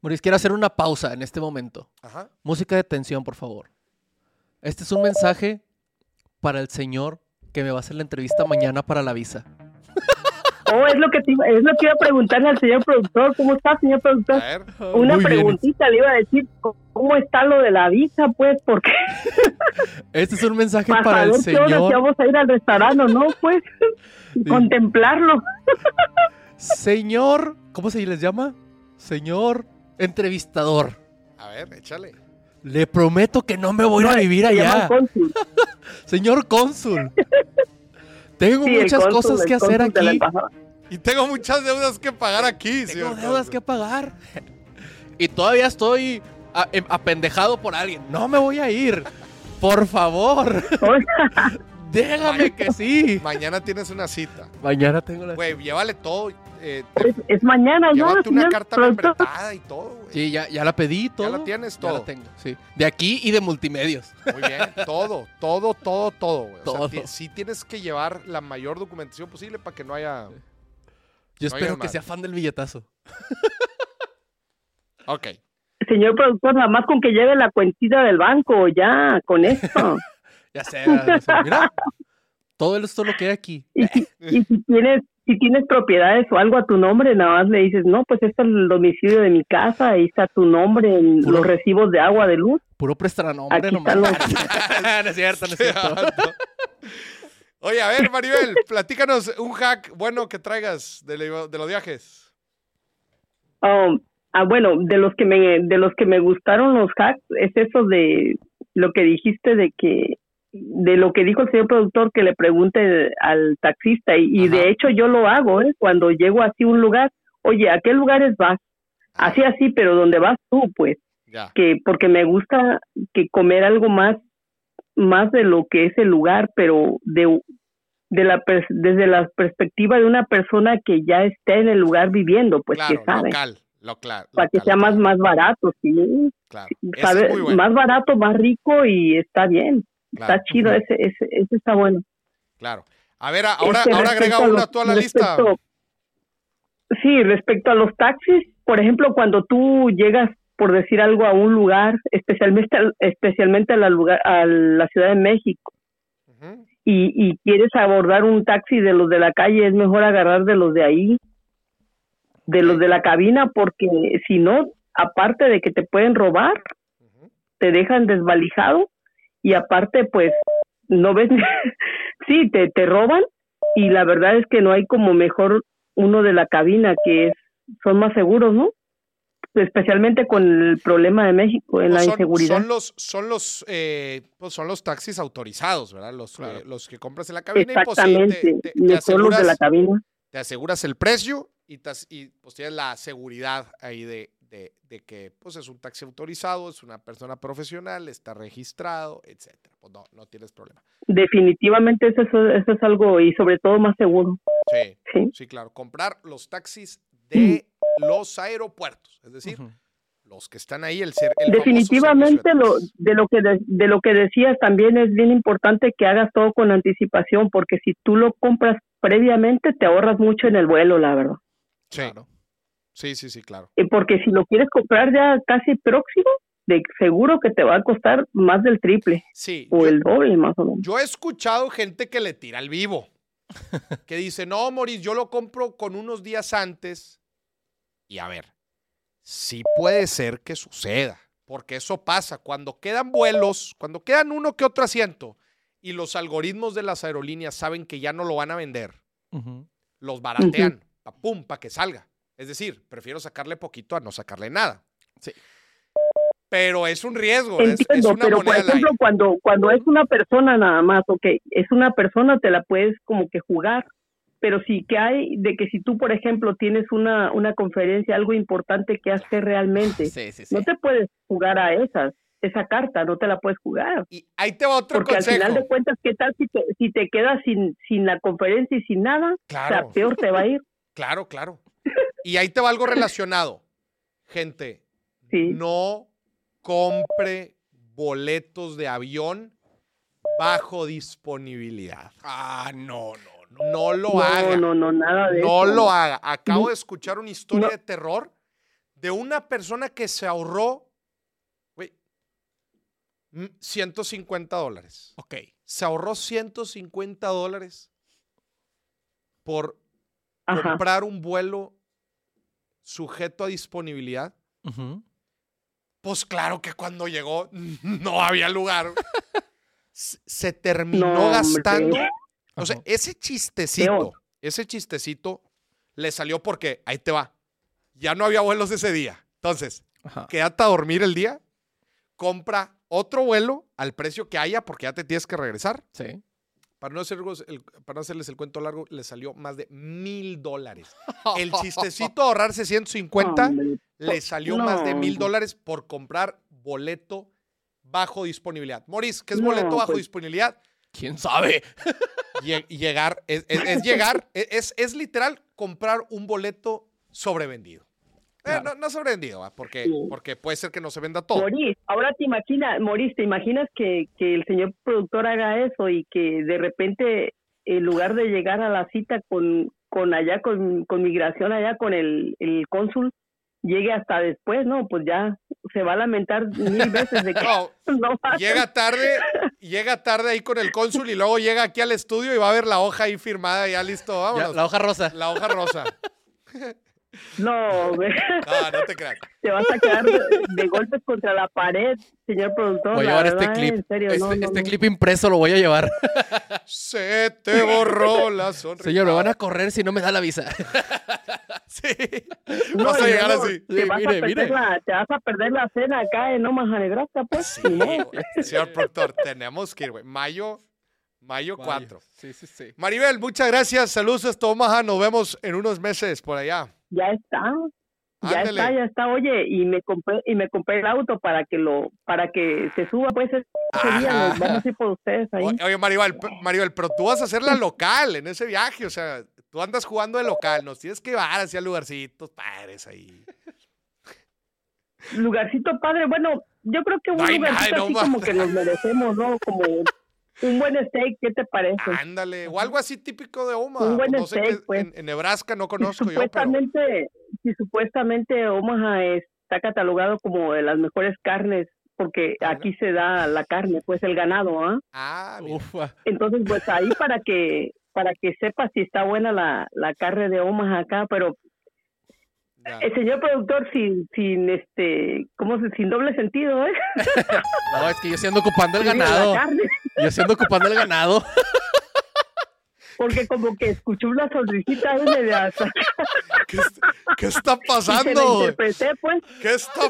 Maurice, quiero hacer una pausa en este momento.
Ajá.
Música de tensión, por favor. Este es un mensaje para el señor que me va a hacer la entrevista mañana para la visa.
Oh, es lo que te es lo que iba a preguntarle al señor productor. ¿Cómo está, señor
A
productor?
ver.
Una
Muy bien.
preguntita le iba a decir, ¿cómo está lo de la visa, pues? Porque
Este es un mensaje
para
para el
qué hora si
señor.
vamos a ir al restaurante no, pues. Contemplarlo.
Señor, ¿cómo se les llama? Señor entrevistador.
A ver, échale.
Le prometo que no me voy a ir a vivir allá.
cónsul.
Señor cónsul. Tengo
Sí,
muchas
cónsul,
cosas que hacer aquí.
Y tengo muchas deudas que pagar aquí,
Tengo
señor
deudas
Cónsul.
que pagar. Y todavía estoy em- apendejado por alguien. No me voy a ir. Por favor. Déjame que sí.
Mañana tienes una cita.
Mañana tengo la...
Güey, llévale todo. Eh, te-
es, es mañana, ¿no?
llévate una
señor
carta membretada y todo, güey.
Sí, ya, ya la pedí todo.
Ya la tienes
Ya
todo.
la tengo, sí. De aquí y de multimedios.
Muy bien, todo, todo, todo, todo, güey. O sea, sí tienes que llevar la mayor documentación posible para que no haya...
Yo
No
espero que sea fan del billetazo.
Ok.
Señor productor, nada más con que lleve la cuentita del banco, ya, con esto.
Ya sé. ya sé. Mira, todo esto lo que hay aquí.
y, si, y si tienes si tienes propiedades o algo a tu nombre, nada más le dices, no, pues este es el domicilio de mi casa, ahí está tu nombre en
Puro-
los recibos de agua, de luz.
Puro prestanombre
Aquí
nomás.
están
no es cierto, no es cierto.
Oye, a ver, Maribel, platícanos un hack bueno que traigas de los viajes.
Um, ah, bueno, de los que me de los que me gustaron los hacks es eso de lo que dijiste de que de lo que dijo el señor productor que le pregunte al taxista y, de hecho yo lo hago ¿eh? cuando llego así a un lugar, oye, ¿a qué lugares vas? Así así, pero donde vas tú, pues.
Ya.
que porque me gusta que comer algo más más de lo que es el lugar, pero de de la desde la perspectiva de una persona que ya está en el lugar viviendo, pues
claro,
que sabe,
local. Lo claro,
para que sea más más barato, sí,
claro. Ese
sabe,
es muy bueno.
más barato, más rico y está bien,
Claro.
está chido, ese, ese ese está bueno.
Claro. A ver, ahora,
Este,
ahora agrega
respecto a
una
los-
tú a la lista.
Sí, respecto a los taxis, por ejemplo, cuando tú llegas, por decir algo, a un lugar, especialmente, al- especialmente a la, lugar, a la Ciudad de México, y, y quieres abordar un taxi de los de la calle, es mejor agarrar de los de ahí, de los de la cabina, porque si no, aparte de que te pueden robar, te dejan desvalijado y aparte pues no ves sí te te roban y la verdad es que no hay como mejor uno de la cabina que es son más seguros no especialmente con el problema de México en
Pues
la
son,
inseguridad
son los, son los, eh, pues son los taxis autorizados, ¿verdad? Los,
Claro.
los que compras en la cabina y pues
exactamente
te, te- te
de la
aseguras,
cabina
te aseguras el precio y, te y pues tienes la seguridad ahí de, de- de que pues es un taxi autorizado, es una persona profesional, está registrado, etcétera. Pues no, no tienes problema.
definitivamente eso, eso, eso es algo y sobre todo más seguro
Sí,
sí
sí, claro. Comprar los taxis de los aeropuertos, es decir, los que están ahí, el, ser, el
Definitivamente lo, de lo que de, de lo que decías también es bien importante que hagas todo con anticipación porque si tú lo compras previamente te ahorras mucho en el vuelo, la verdad.
Sí,
Claro.
Sí, sí, sí, claro.
Eh, Porque si lo quieres comprar ya casi próximo, de seguro que te va a costar más del triple
Sí,
o
yo-
el doble más o menos.
Yo he escuchado gente que le tira al vivo. Que dice, no, Moris, yo lo compro con unos días antes. Y a ver, sí puede ser que suceda. Porque eso pasa. Cuando quedan vuelos, cuando quedan uno que otro asiento y los algoritmos de las aerolíneas saben que ya no lo van a vender, los baratean, pa pum, para que salga. Es decir, prefiero sacarle poquito a no sacarle nada.
Sí.
Pero es un riesgo, es, es
Entiendo,
una
pero por ejemplo, cuando cuando es una persona nada más, ok, es una persona, te la puedes como que jugar, pero sí que hay de que si tú, por ejemplo, tienes una, una conferencia, algo importante que hacer realmente,
Sí, sí, sí.
no te puedes jugar a esas, esa carta, no te la puedes jugar.
Y ahí te va otro
Porque
consejo.
al final de cuentas, ¿qué tal si te, si te quedas sin, sin la conferencia y sin nada?
Claro.
O sea, peor te va a ir.
Claro, claro. Y ahí te va algo relacionado. Gente,
Sí.
no compre boletos de avión bajo disponibilidad. Ah, no, no, no. No lo
no,
haga.
no, no, nada de
No
eso.
lo haga. Acabo
No.
de escuchar una historia
No.
de terror de una persona que se ahorró, güey, mm, 150 dólares.
Ok.
Se ahorró 150 dólares por
Ajá.
comprar un vuelo sujeto a disponibilidad. Pues claro que cuando llegó no había lugar. Se terminó
No, hombre.
gastando. O sea,
Ajá.
ese chistecito, ese chistecito le salió porque ahí te va. Ya no había vuelos ese día. Entonces,
Ajá.
quédate a dormir el día, compra otro vuelo al precio que haya porque ya te tienes que regresar.
Sí.
Para no, hacerlos el- para no hacerles el cuento largo, le salió más de mil dólares. El chistecito ahorrarse 150
Hombre,
le salió más de
No,
mil dólares por comprar boleto bajo disponibilidad. Moris, ¿qué es
No,
boleto bajo
pues.
disponibilidad?
¿Quién sabe?
Lle- llegar, es, es- es llegar, es, es- es literal comprar un boleto sobrevendido. Eh,
Claro.
no, no sobrevendido, ¿va? porque,
Sí.
porque puede ser que no se venda todo.
Moris, ahora te imaginas, Moris, ¿te imaginas que, que el señor productor haga eso y que de repente, en lugar de llegar a la cita con, con allá, con, con migración allá, con el, el cónsul, llegue hasta después, ¿no? Pues ya se va a lamentar mil veces de que
No,
no
llega tarde, llega tarde ahí con el cónsul y luego llega aquí al estudio y va a ver la hoja ahí firmada, ya listo,
Ya,
vámonos.
la hoja rosa.
La hoja rosa.
No, güey,
Ah, no te creas.
te vas a quedar de, de golpes contra la pared, señor productor.
Voy a llevar este clip.
En serio,
este
no, no,
este
no.
clip impreso lo voy a llevar.
Se te borró la sonrisa.
Señor, me van a correr si no me da la visa.
Sí.
No,
Vas a llegar así.
Te,
Sí,
vas
mire,
a perder
mire.
La, te vas a perder la cena acá en Omaha, Nebraska, pues.
Sí. Señor productor, tenemos que ir, güey. Mayo, mayo 4.
Sí, sí, sí.
Maribel, muchas gracias. Saludos hasta Omaha. Nos vemos en unos meses por allá.
Ya está. Ya
Ándale.
está, ya está, oye, y me compré y me compré el auto para que lo para que se suba pues ese día, nos vamos a ir por ustedes ahí.
Oye, Maribel, Maribel, pero tú vas a hacer la local en ese viaje, o sea, tú andas jugando de local, nos tienes que llevar hacia lugarcitos padres ahí.
Lugarcito padre, bueno, yo creo que un
No
lugarcito
nada,
así
no
como que nos merecemos, ¿no? Como un buen steak, ¿qué te parece?
Ándale, o algo así típico de Omaha.
Un buen
no sé
steak,
qué-
pues.
en, en Nebraska no
Si
conozco yo, pero
supuestamente, si supuestamente Omaha está catalogado como de las mejores carnes, porque
Ah,
aquí se da la carne, pues el ganado, ¿ah?
ah.
Ufa.
Entonces, pues ahí para que para que sepa si está buena la, la carne de Omaha acá, pero el señor productor sin sin este, ¿cómo se sin doble sentido, eh?
No, es que yo sí ando ocupando el ganado. Yo sí ando ocupando el ganado.
porque como que escuchó una sonrisita ahí media
¿Qué, qué está pasando?
interpreté, pues.
¿Qué está,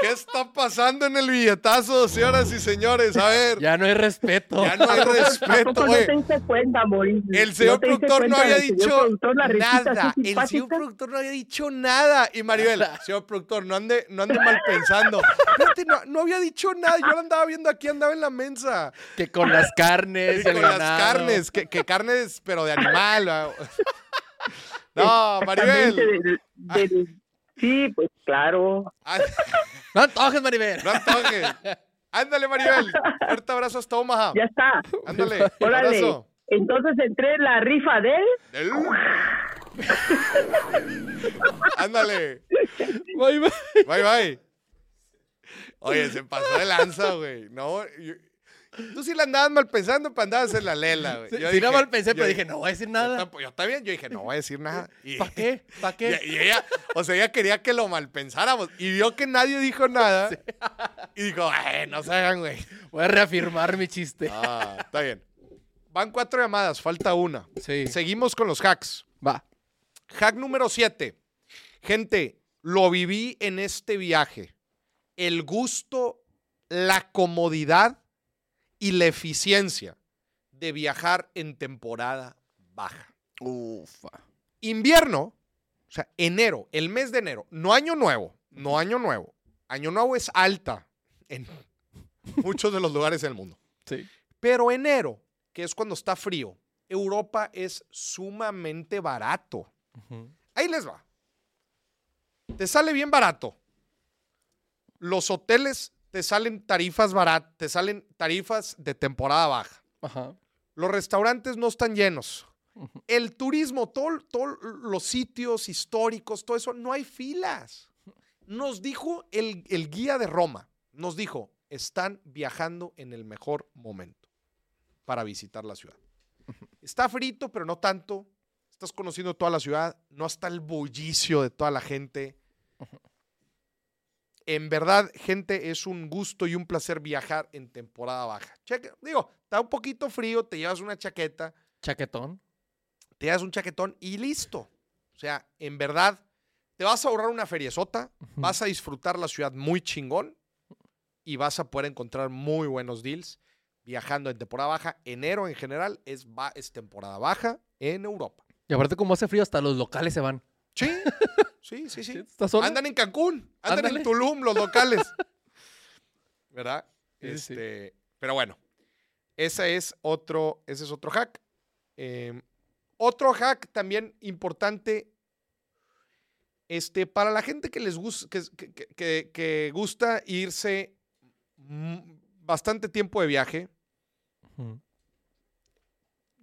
¿Qué está pasando en el billetazo, señoras y señores? A ver, ya,
Ya no hay respeto.
no hay
¿A poco- a
respeto,
no te diste cuenta, Mauricio?
El señor
¿No te diste
productor no había dicho
productor,
nada. El señor productor no había dicho nada. Y Maribel, señor productor, no ande, no ande mal pensando. No, no había dicho nada. Yo lo andaba viendo aquí, andaba en la mensa.
Que con las carnes,
con las carnes, que, que carnes, pero de animal. ¿va? No, Maribel.
Del- del- sí, pues claro.
Ah,
No antojes, Maribel.
No antojes. Ándale, Maribel. Fuerte abrazo hasta Omaha.
Ya está.
Ándale.
Órale.
Abrazo.
Entonces entré en la rifa de él.
Del- Ándale.
Bye, bye.
Bye, bye. Oye, se pasó de lanza, güey. No, yo- tú sí la andabas mal pensando, pero andabas en la lela, güey. Yo
sí, no
dije-
mal pensé,
yo
pero dije, no voy a decir
Yo,
nada.
tampoco- yo también, yo dije, no voy a decir nada.
¿Para qué? ¿Para qué?
y ella, o sea, ella quería que lo mal pensáramos. Y vio que nadie dijo nada. Y dijo, "Ay, no se hagan, güey.
Voy a reafirmar mi chiste.
Ah, está bien. Van cuatro llamadas, falta una.
Sí.
Seguimos con los hacks.
Va.
Hack número 7. Gente, lo viví en este viaje. El gusto, la comodidad y la eficiencia de viajar en temporada baja.
Ufa.
Invierno, o sea, enero, el mes de enero, no año nuevo, no año nuevo. Año nuevo es alta en muchos de los lugares del mundo.
Sí.
Pero enero, que es cuando está frío, Europa es sumamente barato. Ahí les va. Te sale bien barato. Los hoteles te salen tarifas baratas, te salen tarifas de temporada baja.
Ajá.
Los restaurantes no están llenos. El turismo, todos los sitios históricos, todo eso, no hay filas. Nos dijo el, el guía de Roma, nos dijo, están viajando en el mejor momento para visitar la ciudad. Está frito, pero no tanto. Estás conociendo toda la ciudad, no está el bullicio de toda la gente. En verdad, gente, es un gusto y un placer viajar en temporada baja. Cheque, digo, está un poquito frío, te llevas una chaqueta,
Chaquetón.
te das un chaquetón y listo. O sea, en verdad, te vas a ahorrar una feriezota, vas a disfrutar la ciudad muy chingón y vas a poder encontrar muy buenos deals viajando en temporada baja. Enero en general es, es temporada baja en Europa.
Y aparte, como hace frío, hasta los locales se van.
Sí, sí, sí, sí. Andan en Cancún, andan
Ándale.
en Tulum los locales. ¿Verdad?
Sí.
Este, Pero bueno, ese es otro, ese es otro hack. Eh, otro hack también importante. Este, para la gente que les gusta, que, que- que- que- que gusta irse bastante tiempo de viaje,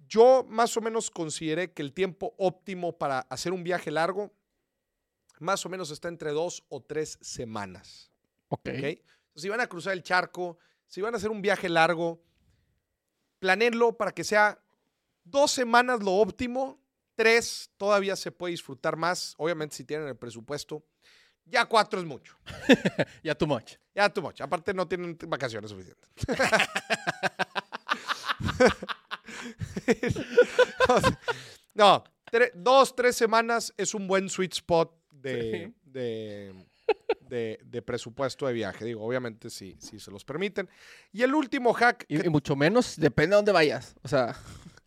yo más o menos consideré que el tiempo óptimo para hacer un viaje largo, más o menos está entre dos o tres semanas.
Ok.
¿ok? Si van a cruzar el charco, si van a hacer un viaje largo, planeenlo para que sea dos semanas lo óptimo, tres todavía se puede disfrutar más, obviamente si tienen el presupuesto. Ya cuatro es mucho,
Ya too much.
ya too much. Aparte no tienen vacaciones suficientes. no, tre- dos, tres semanas es un buen sweet spot de,
Sí.
de, de- de presupuesto de viaje. Digo, obviamente si, si se los permiten. Y el último hack.
Y,
que-
y mucho menos, depende de dónde vayas. O sea,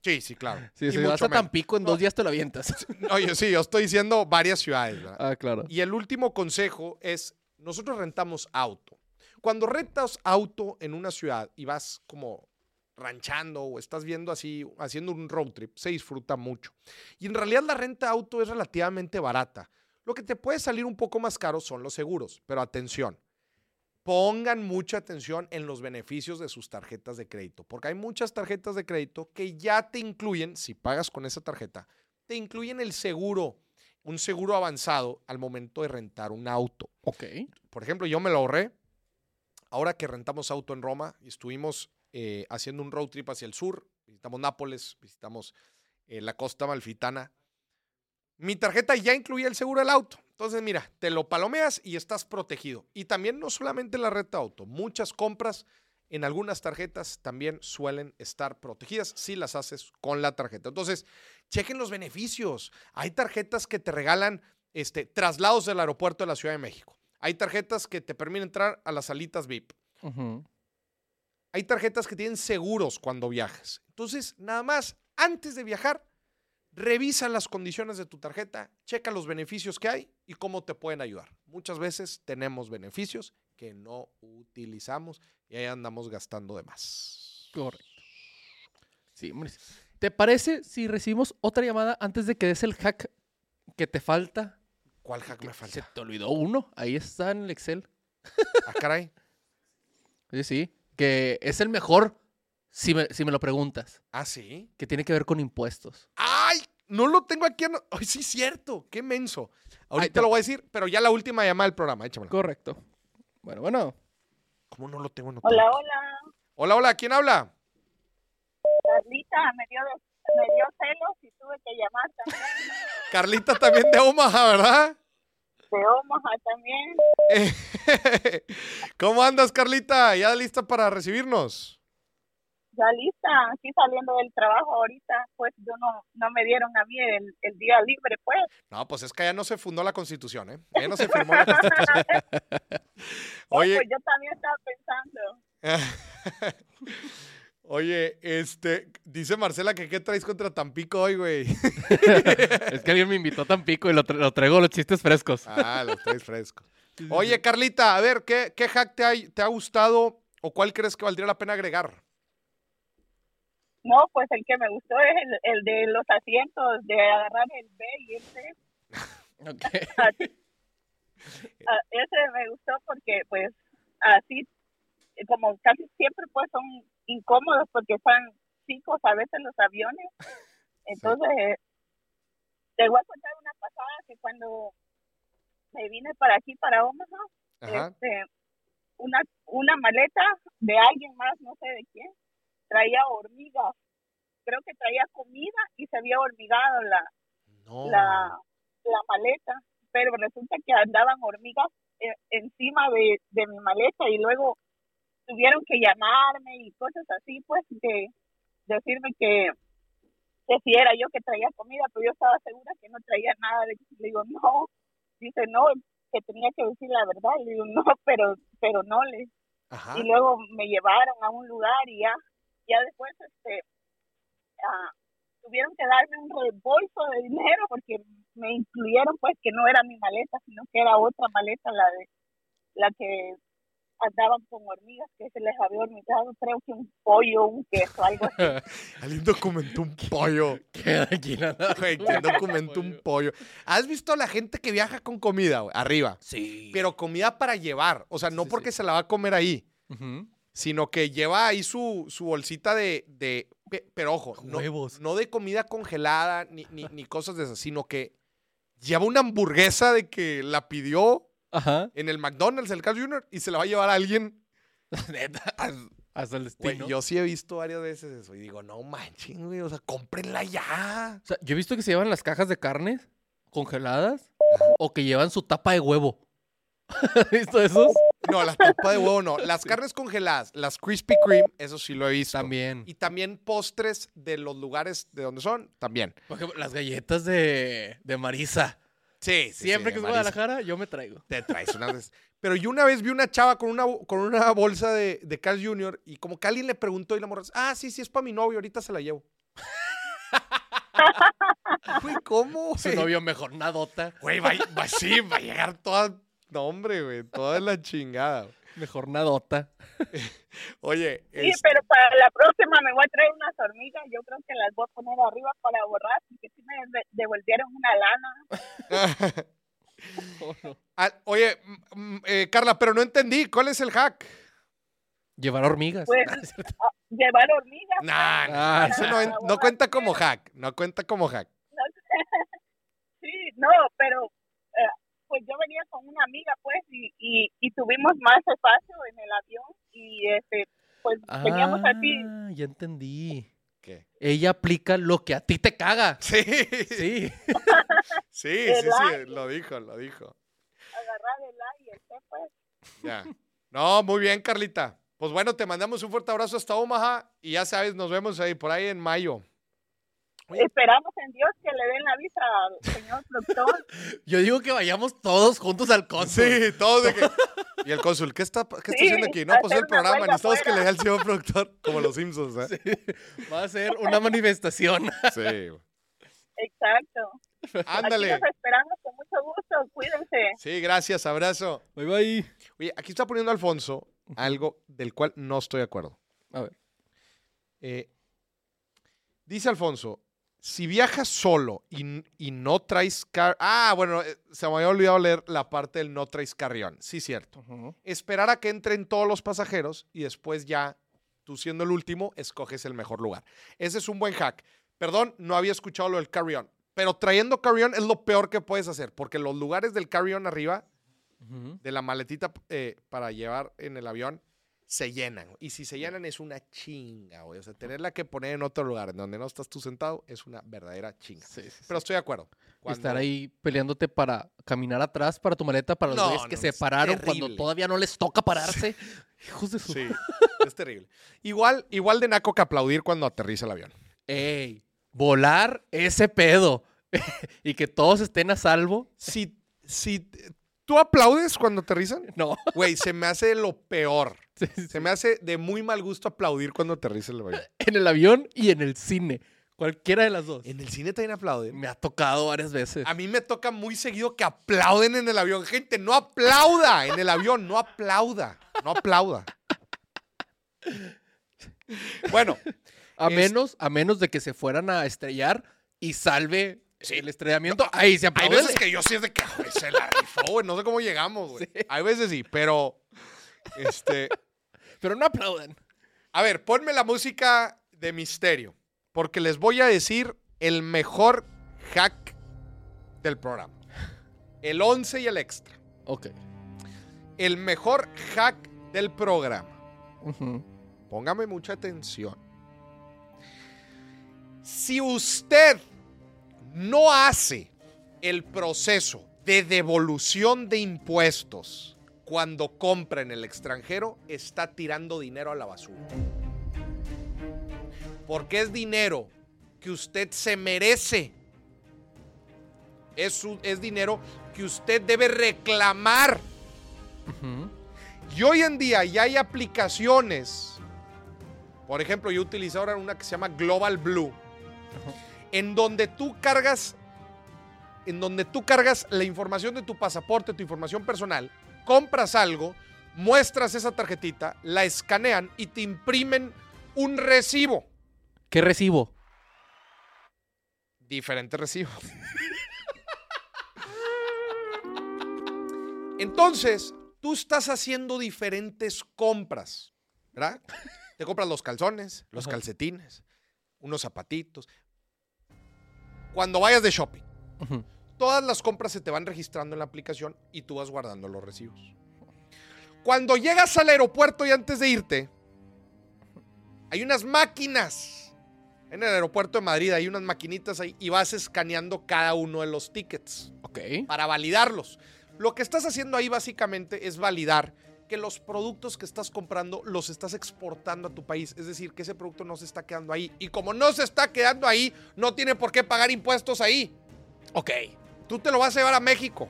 Sí, sí, claro.
Sí,
Y
si vas
mucho
a. Tampico, en dos días te lo avientas.
Oye, sí, yo estoy diciendo varias ciudades, ¿verdad?
ah, claro.
Y el último consejo es, nosotros rentamos auto. Cuando rentas auto en una ciudad y vas como ranchando o estás viendo así, haciendo un road trip, se disfruta mucho. Y en realidad la renta auto es relativamente barata. Lo que te puede salir un poco más caro son los seguros, pero atención, pongan mucha atención en los beneficios de sus tarjetas de crédito, porque hay muchas tarjetas de crédito que ya te incluyen, si pagas con esa tarjeta, te incluyen el seguro, un seguro avanzado al momento de rentar un auto.
Ok.
Por ejemplo, yo me lo ahorré. Ahora que rentamos auto en Roma y estuvimos eh, haciendo un road trip hacia el sur, visitamos Nápoles, visitamos eh, la costa malfitana. Mi tarjeta ya incluía el seguro del auto. Entonces, mira, te lo palomeas y estás protegido. Y también no solamente la renta auto, muchas compras en algunas tarjetas también suelen estar protegidas si las haces con la tarjeta. Entonces, chequen los beneficios. Hay tarjetas que te regalan este, traslados del aeropuerto de la Ciudad de México. Hay tarjetas que te permiten entrar a las salitas VIP. Hay tarjetas que tienen seguros cuando viajes. Entonces, nada más, antes de viajar, revisa las condiciones de tu tarjeta, checa los beneficios que hay y cómo te pueden ayudar. Muchas veces tenemos beneficios que no utilizamos y ahí andamos gastando de más.
Correcto. Sí, hombre. ¿Te parece si recibimos otra llamada antes de que des el hack que te falta?
¿Cuál hack me
Se
falta?
te olvidó uno. Ahí está en el Excel.
Ah, caray.
Sí, sí. Que es el mejor si me, si me lo preguntas.
Ah, sí.
Que tiene que ver con impuestos.
¡Ay! No lo tengo aquí. Ay, sí, cierto. Qué menso. Ahorita
te-
lo voy a decir, pero ya la última llamada del programa. Échamela.
Correcto. Bueno, bueno.
¿Cómo no lo tengo anotado?
Hola, hola.
Hola, hola. ¿Quién habla?
Carlita, me dio, me dio celos y tuve que llamar también.
Carlita también de Omaha, ¿verdad?
De Omaha también.
¿Cómo andas, Carlita? ¿Ya lista para recibirnos?
Ya lista, aquí saliendo del trabajo ahorita, pues yo no, no me dieron a mí el, el día libre, pues.
No, pues es que ya no se fundó la Constitución, ¿eh? Ya no se firmó la Constitución.
Oh,
Oye,
Pues yo también estaba pensando.
oye, este, dice Marcela que qué traes contra Tampico hoy, güey.
es que alguien me invitó a Tampico y lo, tra- lo traigo los chistes frescos.
Ah, los traes fresco. Oye, Carlita, a ver, ¿qué, qué hack te ha, te ha gustado o cuál crees que valdría la pena agregar?
No, pues el que me gustó es el, el de los asientos, de agarrar el B y el C.
Ok.
Así. Ah, ese me gustó porque pues así como casi siempre pues son incómodos porque están chicos a veces los aviones entonces eh, te voy a contar una pasada que cuando me vine para aquí para Omaha
Ajá.
este una una maleta de alguien más no sé de quién traía hormigas creo que traía comida y se había hormigado la
No.
la, la maleta, pero resulta que andaban hormigas eh, encima de, de mi maleta y luego tuvieron que llamarme y cosas así, pues, de decirme que, que si era yo que traía comida, pero yo estaba segura que no traía nada. Le digo, no, dice, no, que tenía que decir la verdad. Le digo, no, pero, pero no, le
Ajá.
y luego me llevaron a un lugar y ya, ya después este ah, tuvieron que darme un reembolso de dinero porque me incluyeron pues que no era mi maleta sino que era otra maleta la de la que andaban con hormigas que se les había hormigado creo que un pollo un queso algo así
Alguien documentó un pollo. ¿quién documentó un pollo? ¿Has visto a la gente que viaja con comida, güey? Arriba.
Sí.
Pero comida para llevar. O sea, no
Sí,
porque
sí.
se la va a comer ahí,
Ujú.
Sino que lleva ahí su, su bolsita de, de- pe- Pero ojo, no,
Huevos.
no de comida congelada ni, ni, ni cosas de esas, sino que lleva una hamburguesa de que la pidió
Ajá.
en el McDonald's, el Carl Jr., y se la va a llevar a alguien.
Neta. Hasta el
Güey,
destino.
yo sí he visto varias veces eso y digo, no manches, güey, o sea, cómprenla ya.
O sea, yo he visto que se llevan las cajas de carnes congeladas o que llevan su tapa de huevo. ¿Has visto esos?
No, la tapa de huevo no. Las carnes congeladas, las Krispy Kreme, eso sí lo he visto.
También.
Y también postres de los lugares de donde son, también.
Por ejemplo, las galletas de, de Marisa.
Sí,
Siempre que es Guadalajara, yo me traigo.
Te traes unas veces. Pero yo una vez vi una chava con una, con una bolsa de, de Carl Jr. y como que alguien le preguntó y la morra, ah, sí, sí, es para mi novio, ahorita se la llevo. Güey, ¿cómo?
Su novio mejor nadota.
Güey, va, va- sí, va a llegar toda. No, hombre, güey, toda la chingada. güey.
Mejor nadota.
Oye,
Sí,
es-
pero para la próxima me voy a traer unas hormigas. Yo creo que las voy a poner arriba para borrar, porque si me de- devolvieron una lana.
Oh, no.
Ah, oye, eh, Carla, pero no entendí. ¿Cuál es el hack?
Llevar hormigas.
Pues,
Ah,
ah, llevar hormigas.
Nah, nah,
Ah,
eso no, cuenta como hack. No cuenta como hack.
Sí, no, pero eh, pues yo venía con una amiga, pues, y, y, y tuvimos más espacio en el avión y este, pues veníamos así.
Ah, ya entendí.
¿Qué?
Ella aplica lo que a ti te caga.
Sí,
Sí.
sí,
El
sí, sí, lo dijo, lo dijo.
agarrar el aire, ¿qué, pues?
Ya. No, muy bien, Carlita. Pues bueno, te mandamos un fuerte abrazo hasta Omaha y ya sabes, nos vemos ahí por ahí en mayo. Oye.
Esperamos en Dios que le den la visa al señor productor.
Yo digo que vayamos todos juntos al cónsul.
Sí, todos de que. Y el cónsul, ¿qué está, qué está
Sí,
haciendo aquí? No, pues el programa,
huelga
necesitamos que le dé al señor productor, como los Simpsons, ¿eh?
Va a ser una manifestación.
Sí.
Exacto.
Ándale.
Aquí los esperamos con mucho gusto. Cuídense.
Sí, gracias, abrazo.
Bye bye.
Oye, aquí está poniendo Alfonso algo del cual no estoy de acuerdo.
A ver.
Eh, dice Alfonso, si viajas solo y, no traes car... Ah, bueno, eh, se me había olvidado leer la parte del no traes carrión. Sí, cierto. Esperar a que entren todos los pasajeros y después ya, tú siendo el último, escoges el mejor lugar. Ese es un buen hack. Perdón, no había escuchado lo del carry-on. Pero trayendo carry-on es lo peor que puedes hacer, porque los lugares del carry-on arriba, de la maletita eh, para llevar en el avión, se llenan. Y si se llenan es una chinga, güey. O sea, tenerla que poner en otro lugar, en donde no estás tú sentado, es una verdadera chinga.
Sí, sí, sí.
Pero estoy de acuerdo. Cuando-
Estar ahí peleándote para caminar atrás para tu maleta para los
No,
que se pararon cuando todavía no les toca pararse. Hijos de su.
Sí, es terrible. Igual, igual de naco que aplaudir cuando aterriza el avión.
Ey, volar ese pedo. y que todos estén a salvo.
Si, si tú aplaudes cuando aterrizan,
No.
güey, se me hace lo peor.
Sí, sí,
Se me hace de muy mal gusto aplaudir cuando aterriza el avión.
En el avión y en el cine. Cualquiera de las dos.
En el cine también aplauden.
Me ha tocado varias veces.
A mí me toca muy seguido que aplauden en el avión. Gente, no aplauda en el avión, no aplauda. No aplauda. Bueno,
A
Es-
menos, a menos de que se fueran a estrellar y salve el estrellamiento. Ahí se
hay
aplaude.
veces que yo sí es de que "Ay, se la rifó, güey. No sé cómo llegamos, güey. Hay veces sí, pero. Este.
Pero no aplaudan.
A ver, ponme la música de misterio. Porque les voy a decir el mejor hack del programa. El 11 y el extra.
Ok.
El mejor hack del programa. Póngame mucha atención. Si usted no hace el proceso de devolución de impuestos cuando compra en el extranjero, está tirando dinero a la basura. Porque es dinero que usted se merece. Es, es dinero que usted debe reclamar. Y hoy en día ya hay aplicaciones. Por ejemplo, yo utilizo ahora una que se llama Global Blue. En donde tú cargas. En donde tú cargas la información de tu pasaporte, tu información personal, compras algo, muestras esa tarjetita, la escanean y te imprimen un recibo.
¿Qué recibo?
Diferente recibo. Entonces, tú estás haciendo diferentes compras, ¿verdad? Te compras los calzones, los
Ajá.
calcetines, unos zapatitos. Cuando vayas de shopping, todas las compras se te van registrando en la aplicación y tú vas guardando los recibos. Cuando llegas al aeropuerto y antes de irte, hay unas máquinas. En el aeropuerto de Madrid hay unas maquinitas ahí y vas escaneando cada uno de los tickets
Ok.
para validarlos. Lo que estás haciendo ahí básicamente es validar que los productos que estás comprando los estás exportando a tu país. Es decir, que ese producto no se está quedando ahí. Y como no se está quedando ahí, no tiene por qué pagar impuestos ahí.
Ok.
Tú te lo vas a llevar a México.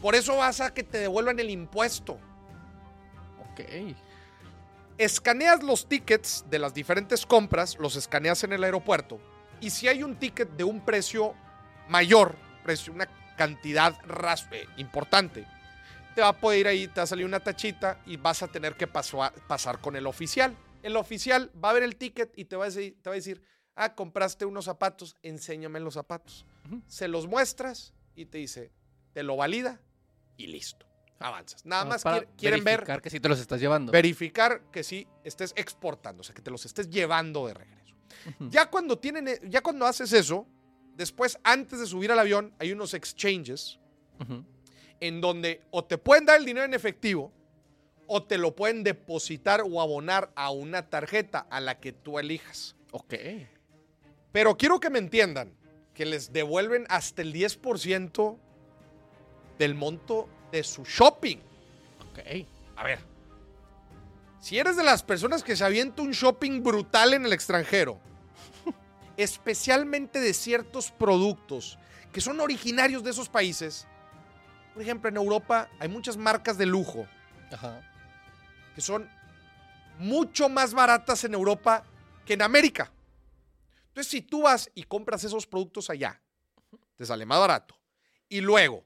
Por eso vas a que te devuelvan el impuesto.
Ok.
Escaneas los tickets de las diferentes compras, los escaneas en el aeropuerto Y si hay un ticket de un precio mayor, precio, una cantidad eh, importante, te va a poder ir ahí, te va a salir una tachita y vas a tener que paso pasar con el oficial. El oficial va a ver el ticket y te va a decir, te va a decir ah, compraste unos zapatos, enséñame los zapatos. Se los muestras y te dice, te lo valida y listo. Avanzas. Nada
Nomás
más quiere- quieren ver
verificar que sí te los estás llevando.
verificar que sí estés exportando, o sea, que te los estés llevando de regreso. Ya cuando tienen, ya cuando haces eso, después antes de subir al avión hay unos exchanges
Ujú.
En donde o te pueden dar el dinero en efectivo o te lo pueden depositar o abonar a una tarjeta a la que tú elijas.
Ok.
Pero quiero que me entiendan que les devuelven hasta el 10% del monto de su shopping.
Ok.
A ver. Si eres de las personas que se avienta un shopping brutal en el extranjero, especialmente de ciertos productos que son originarios de esos países, por ejemplo, en Europa hay muchas marcas de lujo
Ajá.
que son mucho más baratas en Europa que en América. Entonces, si tú vas y compras esos productos allá, te sale más barato. Y luego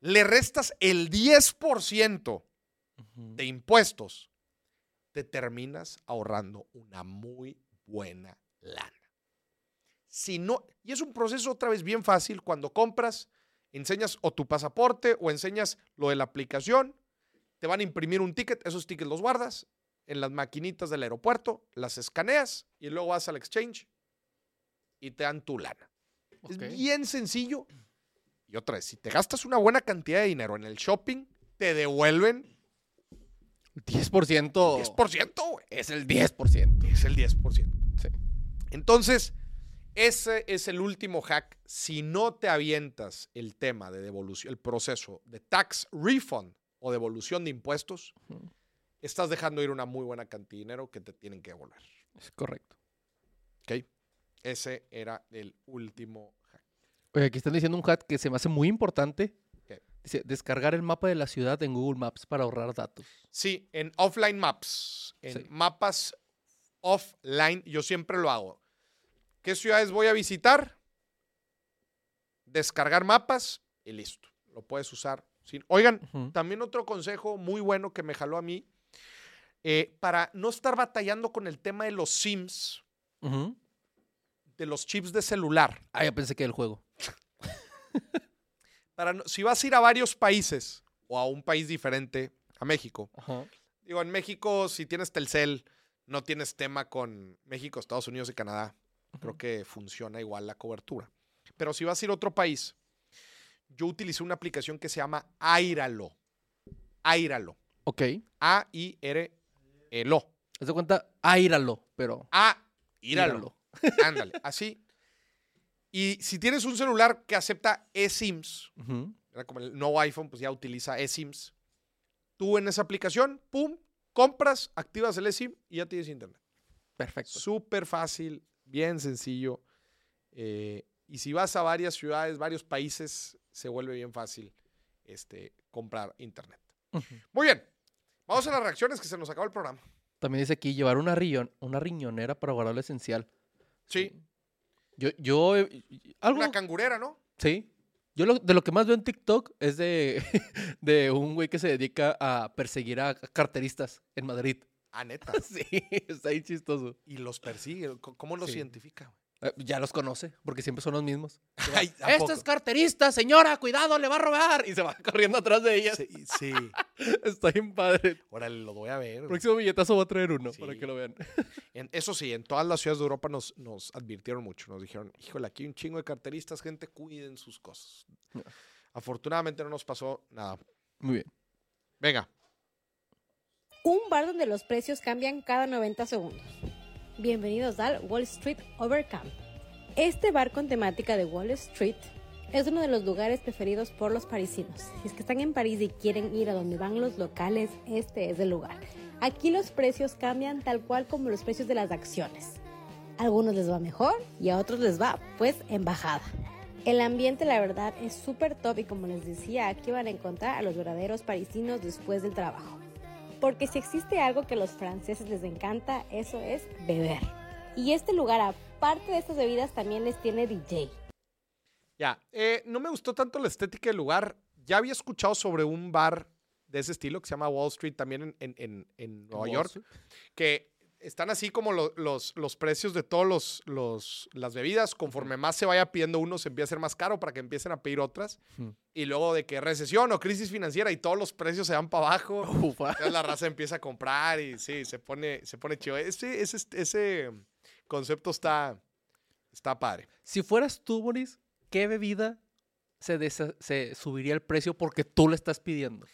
le restas el 10%
Ujú.
de impuestos, te terminas ahorrando una muy buena lana. Si no, y es un proceso otra vez bien fácil cuando compras, enseñas o tu pasaporte o enseñas lo de la aplicación, te van a imprimir un ticket, esos tickets los guardas en las maquinitas del aeropuerto, las escaneas y luego vas al exchange y te dan tu lana. Es bien sencillo. Y otra vez, si te gastas una buena cantidad de dinero en el shopping, te devuelven
10%.
10%, güey.
Es el 10%.
Es el 10%.
Sí.
Entonces, ese es el último hack. Si no te avientas el tema de devolución, el proceso de tax refund o devolución de impuestos, estás dejando ir una muy buena cantidad de dinero que te tienen que devolver.
Es correcto.
¿Ok? Ese era el último hack.
Oye, aquí están diciendo un hack que se me hace muy importante. Dice, descargar el mapa de la ciudad en Google Maps para ahorrar datos.
Sí, en offline maps, en
Sí.
mapas offline, yo siempre lo hago. ¿Qué ciudades voy a visitar? Descargar mapas y listo. Lo puedes usar. sin- Oigan, también otro consejo muy bueno que me jaló a mí, eh, para no estar batallando con el tema de los SIMs, de los chips de celular.
Ah, ya pensé que era el juego.
Para no- si vas a ir a varios países o a un país diferente, a México. Digo, en México, si tienes Telcel, no tienes tema con México, Estados Unidos y Canadá. Creo que funciona igual la cobertura. Pero si vas a ir a otro país, yo utilicé una aplicación que se llama Airalo. Airalo.
Ok.
A-I-R-E-L-O.
Haz de cuenta, aíralo, pero.
A, Íralo. Ándale, así. Y si tienes un celular que acepta eSIMs, era como el nuevo iPhone, pues ya utiliza eSIMs. Tú en esa aplicación, pum, compras, activas el eSIM y ya tienes internet.
Perfecto.
Súper fácil, bien sencillo. eh, y si vas a varias ciudades, varios países, se vuelve bien fácil este, comprar internet. Muy bien. Vamos a las reacciones que se nos acabó el programa.
También dice aquí llevar una, riñon- una riñonera para guardar lo esencial.
Sí.
Yo, yo, eh, algo,
Una cangurera, ¿no?
sí. Yo lo- de lo que más veo en TikTok es de, de un güey que se dedica a perseguir a carteristas en Madrid.
Ah, neta.
Sí, está ahí chistoso.
Y los persigue. ¿Cómo los
Sí.
identifica?
Eh, Ya los conoce, porque siempre son los mismos.
Ay, ¿a
Este es carterista, señora, cuidado, le va a robar. Y se va corriendo atrás de ella.
Sí, sí.
Está bien padre.
Órale, lo voy a ver.
Próximo billetazo va a traer uno para que lo vean.
En- eso sí, en todas las ciudades de Europa nos, nos advirtieron mucho. Nos dijeron, híjole, aquí hay un chingo de carteristas, gente, cuiden sus cosas. Afortunadamente no nos pasó nada.
Muy bien.
Venga.
Un bar donde los precios cambian cada 90 segundos. Bienvenidos al Wall Street Overcamp. Este bar con temática de Wall Street es uno de los lugares preferidos por los parisinos. Si es que están en París y quieren ir a donde van los locales, este es el lugar. Aquí los precios cambian tal cual como los precios de las acciones. A algunos les va mejor y a otros les va, pues, en bajada. El ambiente, la verdad, es súper top y como les decía, aquí van a encontrar a los verdaderos parisinos después del trabajo. Porque si existe algo que a los franceses les encanta, eso es beber. Y este lugar, parte de estas bebidas también les tiene DJ.
Ya, eh, no me gustó tanto la estética del lugar. Ya había escuchado sobre un bar de ese estilo que se llama Wall Street también en, en- en- en Nueva York,
Street.
que están así como lo- los, los precios de todos los, los- las bebidas. Conforme más se vaya pidiendo uno, se empieza a ser más caro para que empiecen a pedir otras. Y luego de que recesión o crisis financiera y todos los precios se van para abajo.
Ufa.
Entonces la raza empieza a comprar y sí, se pone, se pone chido. Ese, ese, ese concepto está, está padre.
Si fueras tú, Boris, ¿qué bebida se, desa- se subiría el precio porque tú le estás pidiendo?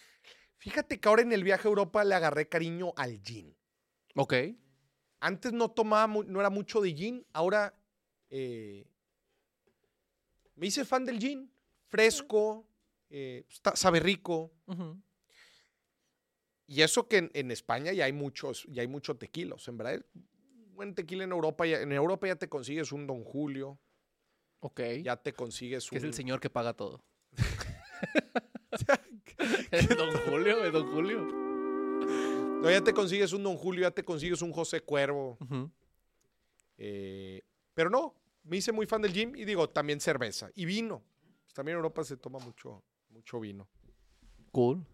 Fíjate que ahora en el viaje a Europa le agarré cariño al gin.
Ok.
Antes no tomaba, no era mucho de gin. Ahora eh, me hice fan del gin. Fresco, eh, está- sabe rico. Y eso que en, en España ya hay muchos, ya hay mucho tequila. O sea, en verdad, buen tequila en Europa. ya- en Europa ya te consigues un Don Julio.
Ok.
Ya te consigues un.
es el señor que paga todo. ¿Es Don Julio? ¿Es Don Julio?
No, ya te consigues un Don Julio, ya te consigues un José Cuervo. Eh, pero no, me hice muy fan del gin y digo, también cerveza. Y vino. Pues también en Europa se toma mucho, mucho vino.
Cool.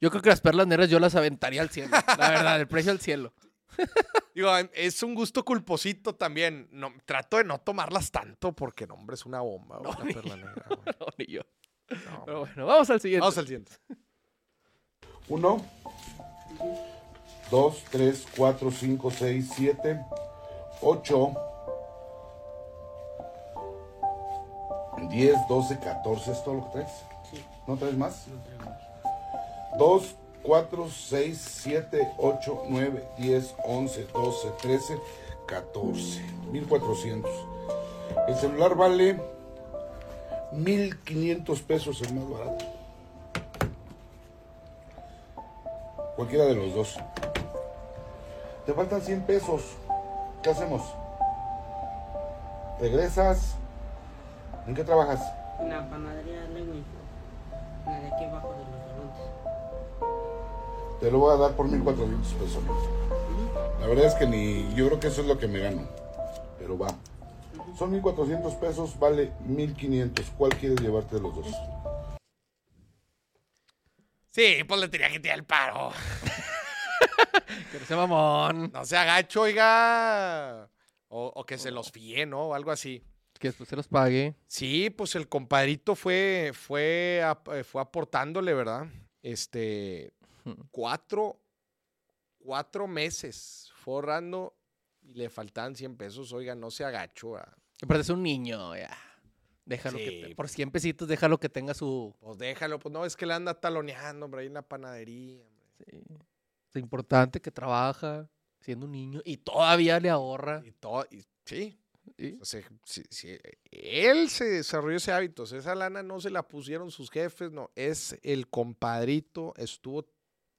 Yo creo que las perlas negras yo las aventaría al cielo. La verdad, el precio al cielo.
Digo, em, es un gusto culposito también. No, trato de no tomarlas tanto porque, no, hombre, es una bomba.
No,
la perla negra.
No, ni yo.
No,
Pero bueno, vamos al siguiente.
Vamos al siguiente.
Uno, dos, tres, cuatro, cinco, seis, siete, ocho, diez, doce, catorce. ¿Es todo lo que traes? ¿No traes más? Dos, cuatro, seis, siete, ocho, nueve, diez, once, doce, trece, catorce. Mil cuatrocientos. El celular vale mil quinientos pesos, el más barato. Cualquiera de los dos. Te faltan 100 pesos. ¿Qué hacemos? ¿Regresas? ¿En qué trabajas?
En la panadería Lewin, la de aquí abajo de los relotes.
Te lo voy a dar por 1400 pesos. La verdad es que ni. Yo creo que eso es lo que me gano. Pero va. Son 1400 pesos, vale 1500. ¿Cuál quieres llevarte de los dos?
Sí, pues le tenía que tirar el paro.
Que no sea mamón.
No se agacho, oiga. O, o que se los fíe, ¿no? O algo así.
Que después se los pague.
Sí, pues el compadrito fue, fue, eh, fue aportándole, ¿verdad? Este, cuatro, cuatro meses forrando y le faltaban 100 pesos. Oiga, no se agacho.
es un niño, ya. Déjalo que
Sí.
te- por 100 pesitos, déjalo que tenga su.
Pues déjalo, pues no, es que le anda taloneando, hombre, ahí en la panadería. hombre.
sí, Es importante que trabaja siendo un niño y todavía le ahorra.
Y todo, y, sí,
¿sí?
o sea, sí, sí, él se desarrolló ese hábito. o sea, Esa lana no se la pusieron sus jefes, no. Es el compadrito, estuvo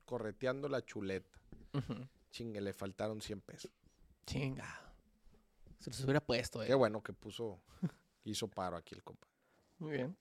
correteando la chuleta.
Ujú.
Chingue, le faltaron 100 pesos.
Chinga. Se los hubiera puesto, eh.
Qué bueno que puso, hizo paro aquí el compa.
Muy bien.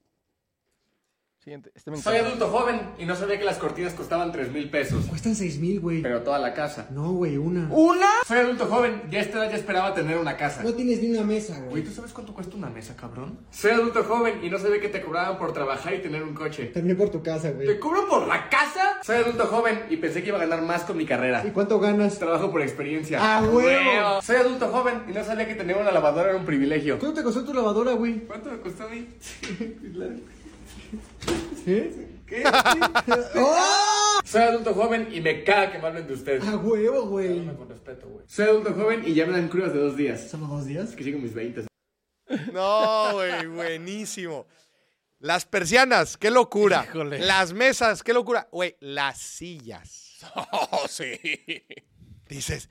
Siguiente. Este me
Soy adulto joven y no sabía que las cortinas costaban 3 mil pesos.
Cuestan seis mil, güey.
Pero toda la casa.
No, güey, una.
¿Una? Soy adulto joven y a esta edad ya esperaba tener una casa.
No tienes ni una mesa,
Güey,
güey.
¿tú sabes cuánto cuesta una mesa, cabrón? Soy adulto joven y no sabía que te cobraban por trabajar y tener un coche.
También por tu casa, güey.
¿Te cobran por la casa? Soy adulto joven y pensé que iba a ganar más con mi carrera.
¿Y cuánto ganas?
Trabajo por experiencia.
¡Ah, huevo!
Soy adulto joven y no sabía que tener una lavadora era un privilegio.
¿Cuánto te costó tu lavadora, güey?
¿Cuánto me costó a mí?
¿Eh?
¿Qué?
¡Oh!
Soy adulto joven y me caga que me hablen de usted.
¡A huevo, güey!
Háblame con respeto, güey. Soy adulto joven y ya me dan crudas de dos días.
¿Solo dos días?
Es que sigo mis 20.
No, güey, buenísimo. Las persianas, qué locura.
Híjole.
Las mesas, qué locura. Güey, las sillas. Oh, sí. Dices,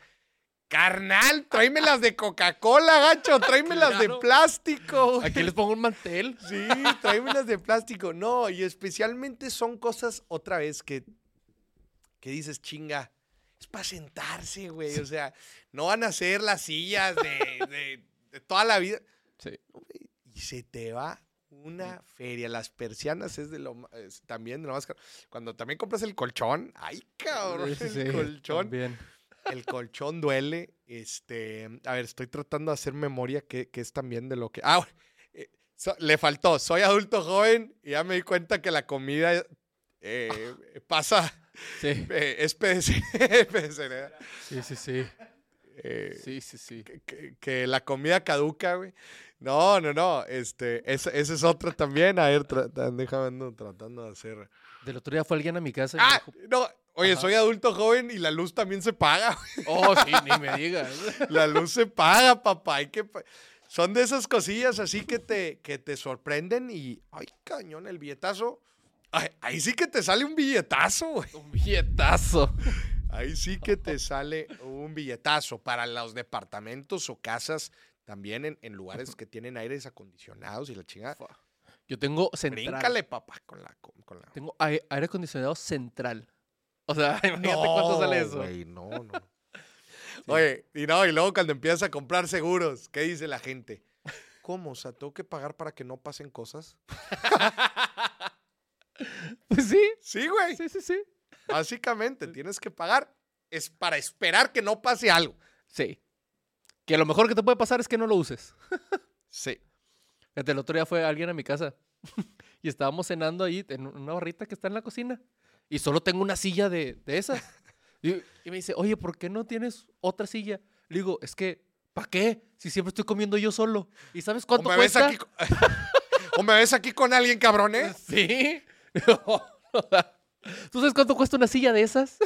carnal, tráemelas de Coca-Cola, gacho, tráemelas de
Claro.
plástico.
Aquí les pongo un mantel.
Sí, tráemelas de plástico. No, y especialmente son cosas, otra vez, que, que dices, chinga, es para sentarse, güey. O sea, no van a ser las sillas de, de- de toda la vida.
Sí.
Y se te va una feria. Las persianas es de lo es también de lo más caro. Cuando también compras el colchón, ay, cabrón,
Sí,
el colchón.
también.
El colchón duele. Este, a ver, estoy tratando de hacer memoria que, que es también de lo que... Ah, eh, so- le faltó, soy adulto joven y ya me di cuenta que la comida eh, pasa,
Sí.
eh, es perecedera.
Sí, sí, sí.
Eh,
Sí, sí, sí.
que, que- que la comida caduca, güey. No, no, no. Este, ese, ese es otro también. A ver, tra- déjame ando tratando de hacer.
Del otro día fue alguien a mi casa y
Ah,
dijo,
no. Oye,
Ajá.
soy adulto joven y la luz también se paga.
oh, sí, ni me digas.
La luz se paga, papá. Hay que Son de esas cosillas así que te, que te sorprenden y. Ay, cañón, el billetazo. Ay, ahí sí que te sale un billetazo, güey.
Un billetazo.
Ahí sí que te sale un billetazo para los departamentos o casas también en, en lugares que tienen aires acondicionados y la chingada.
Yo tengo central.
Bríncale, papá, con la... con- la...
Tengo ai- aire acondicionado central. O sea, imagínate cuánto sale eso.
güey, no, no. Oye, y no, y luego cuando empiezas a comprar seguros, ¿qué dice la gente? ¿Cómo? O sea, ¿tengo que pagar para que no pasen cosas?
Pues sí.
Sí, güey.
Sí, sí, sí.
Básicamente, tienes que pagar. Es para esperar que no pase algo.
Sí. Que lo mejor que te puede pasar es que no lo uses.
Sí.
El otro día fue alguien a mi casa y estábamos cenando ahí en una barrita que está en la cocina y solo tengo una silla de, de esas. Y, y me dice, oye, ¿por qué no tienes otra silla? Le digo, es que, ¿para qué? Si siempre estoy comiendo yo solo. ¿Y sabes
¿O
cuánto
me, ves
cuesta?
aquí, co- o me ves aquí con alguien, cabrón, eh?
Sí. ¿Tú sabes cuánto cuesta una silla de esas?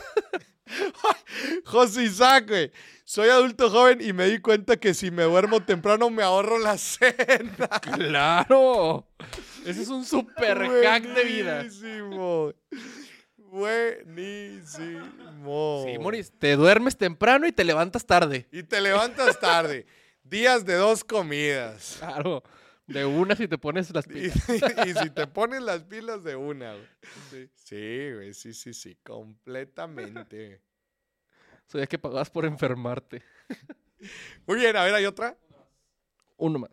José Isaac, güey. Soy adulto joven y me di cuenta que si me duermo temprano me ahorro la cena.
¡Claro! Ese es un super hack de vida.
Buenísimo.
Sí, Moris, te duermes temprano y te levantas tarde.
Y te levantas tarde. Días de dos comidas.
Claro. De una si te pones las
Y,
pilas.
y si te pones las pilas de una, güey. Sí, güey, sí, sí, sí, completamente.
Sabía que pagabas por enfermarte.
Muy bien, a ver, ¿hay otra?
Uno más.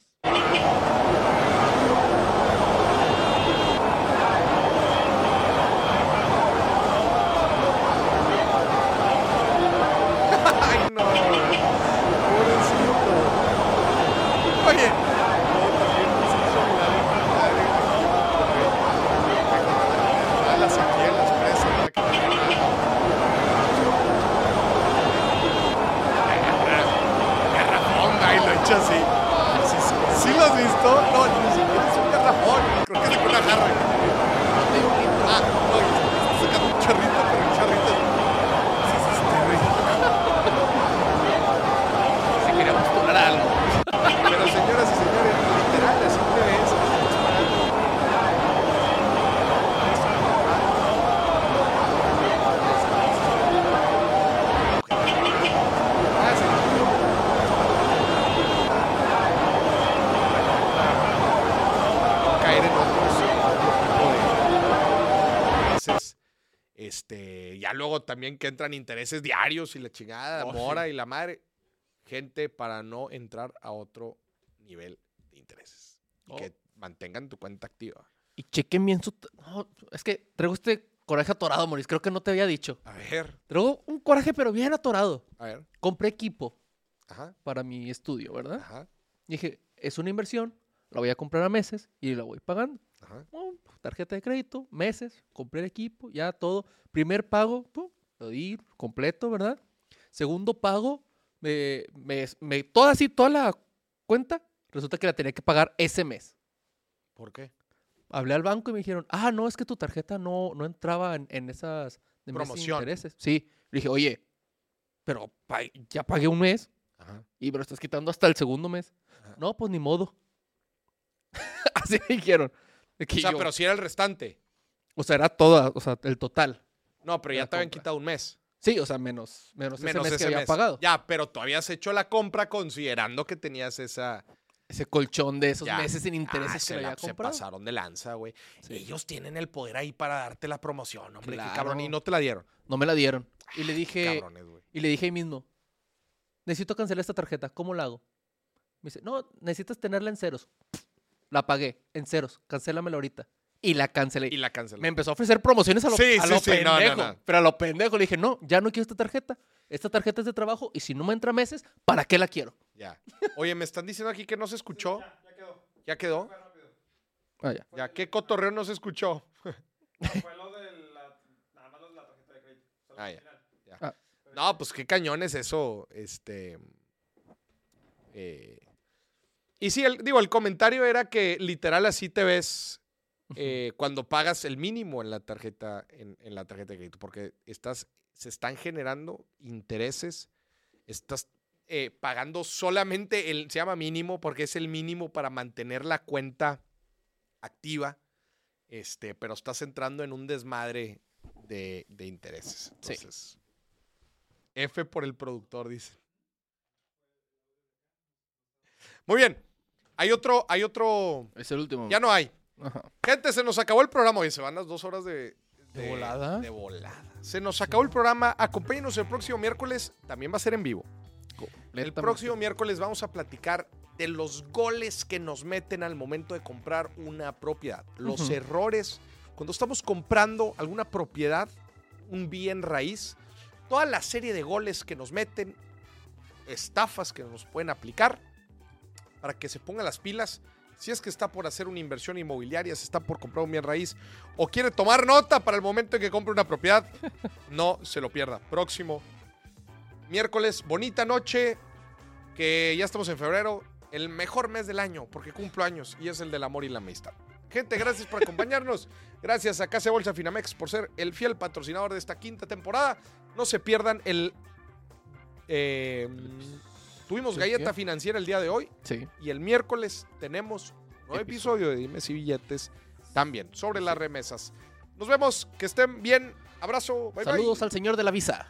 Ay, no. Pobrecito. Oye. no, también nos hizo mirar el padre. Ah, la sequía en las presas, la que también- Garrafón, ahí lo he hecho así. ¿Sí, sí, sí lo has visto? No, ni siquiera es un garrafón. Creo que es de una jarra. Ah, no, está sacando un chorrito, pero un chorrito. Sí, sí, sí, güey.
Si quería postular algo.
Pero señoras y señores, literal, así te ves. estás pagando. Ah, sí. Caer en otros tipo de intereses. Este, ya luego también que entran intereses diarios y la chingada,
Oh,
mora y la madre gente para no entrar a otro nivel de intereses. Y
Oh.
que mantengan tu cuenta activa.
Y chequen bien su... No, es que traigo este coraje atorado, Moris. Creo que no te había dicho.
A ver,
Traigo un coraje, pero bien atorado.
a ver.
Compré equipo
Ajá,
para mi estudio, ¿verdad?
ajá,
Y dije, es una inversión, la voy a comprar a meses y la voy pagando.
ajá.
Pum, tarjeta de crédito, meses, compré el equipo, ya todo. Primer pago, pum, lo di completo, ¿verdad? Segundo pago, me, me, me- toda así, toda la cuenta, resulta que la tenía que pagar ese mes.
¿Por qué?
Hablé al banco y me dijeron, ah, no, es que tu tarjeta no, no entraba en, en esas de
Promoción.
intereses. Sí, le dije, oye, pero pa- ya pagué un mes
Ajá.
y me lo estás quitando hasta el segundo mes.
Ajá.
No, pues ni modo. así me dijeron. Que
O sea,
yo-
pero si era el restante.
o sea, era toda, o sea, el total.
No, pero ya te habían quitado un mes.
Sí, o sea, menos, menos,
Menos
ese mes
ese
que había
mes.
pagado.
Ya, pero tú habías hecho la compra considerando que tenías esa.
Ese colchón de esos
Ya.
meses sin intereses
Ah,
que
se,
le
la-
había
se
comprado.
pasaron de lanza, güey.
Sí.
Ellos tienen el poder ahí para darte la promoción, hombre. Qué
Claro.
cabrón. Y no te la dieron.
No me la dieron. Y le dije,
Cabrones,
y le dije ahí mismo, necesito cancelar esta tarjeta, ¿cómo la hago? Me dice, no, necesitas tenerla en ceros. La pagué en ceros, cancélamela ahorita. Y la cancelé.
Y la cancelé.
Me empezó a ofrecer promociones a lo,
Sí,
a
sí,
lo
sí, no, no,
pendejo.
no.
Pero a lo pendejo le dije, no, ya no quiero esta tarjeta. esta tarjeta es de trabajo y si no me entra meses, ¿para qué la quiero?
Ya. Oye, me están diciendo aquí que no se escuchó. Ya, quedó. ¿Ya quedó?
Ah, ya.
Ya, ¿qué cotorreo no se escuchó?
Fue lo de la, nada más lo de la tarjeta de crédito.
Ah, ya. ya.
Ah.
No, pues qué cañón es eso. Este. eh, y sí, el- digo, el comentario era que literal así te ves eh, cuando pagas el mínimo en la tarjeta, en, en la tarjeta de crédito, porque estás, se están generando intereses, estás eh, pagando solamente el, se llama mínimo, porque es el mínimo para mantener la cuenta activa, este, pero estás entrando en un desmadre de, de intereses.
Sí.
Entonces, F por el productor, dice. Muy bien. Hay otro, hay otro.
Es el último.
Ya no hay.
Ajá.
Gente, se nos acabó el programa. Oye, se van las dos horas de.
¿De volada?
De volada. Se nos acabó el programa. Acompáñenos el próximo miércoles. También va a ser en vivo. El próximo miércoles vamos a platicar de los goles que nos meten al momento de comprar una propiedad. Los errores. Cuando estamos comprando alguna propiedad, un bien raíz, toda la serie de goles que nos meten, estafas que nos pueden aplicar para que se pongan las pilas. Si es que está por hacer una inversión inmobiliaria, si está por comprar un bien raíz o quiere tomar nota para el momento en que compre una propiedad, no se lo pierda. Próximo miércoles, bonita noche, que ya estamos en febrero, el mejor mes del año, porque cumplo años y es el del amor y la amistad. Gente, gracias por acompañarnos. Gracias a Casa Bolsa Finamex por ser el fiel patrocinador de esta quinta temporada. No se pierdan el... eh, tuvimos
¿Sí,
galleta financiera el día de hoy
Sí.
y el miércoles tenemos nuevo episodio de Dime si billetes también sobre las remesas. Nos vemos, que estén bien. Abrazo. Bye, bye.
Saludos al señor de la visa.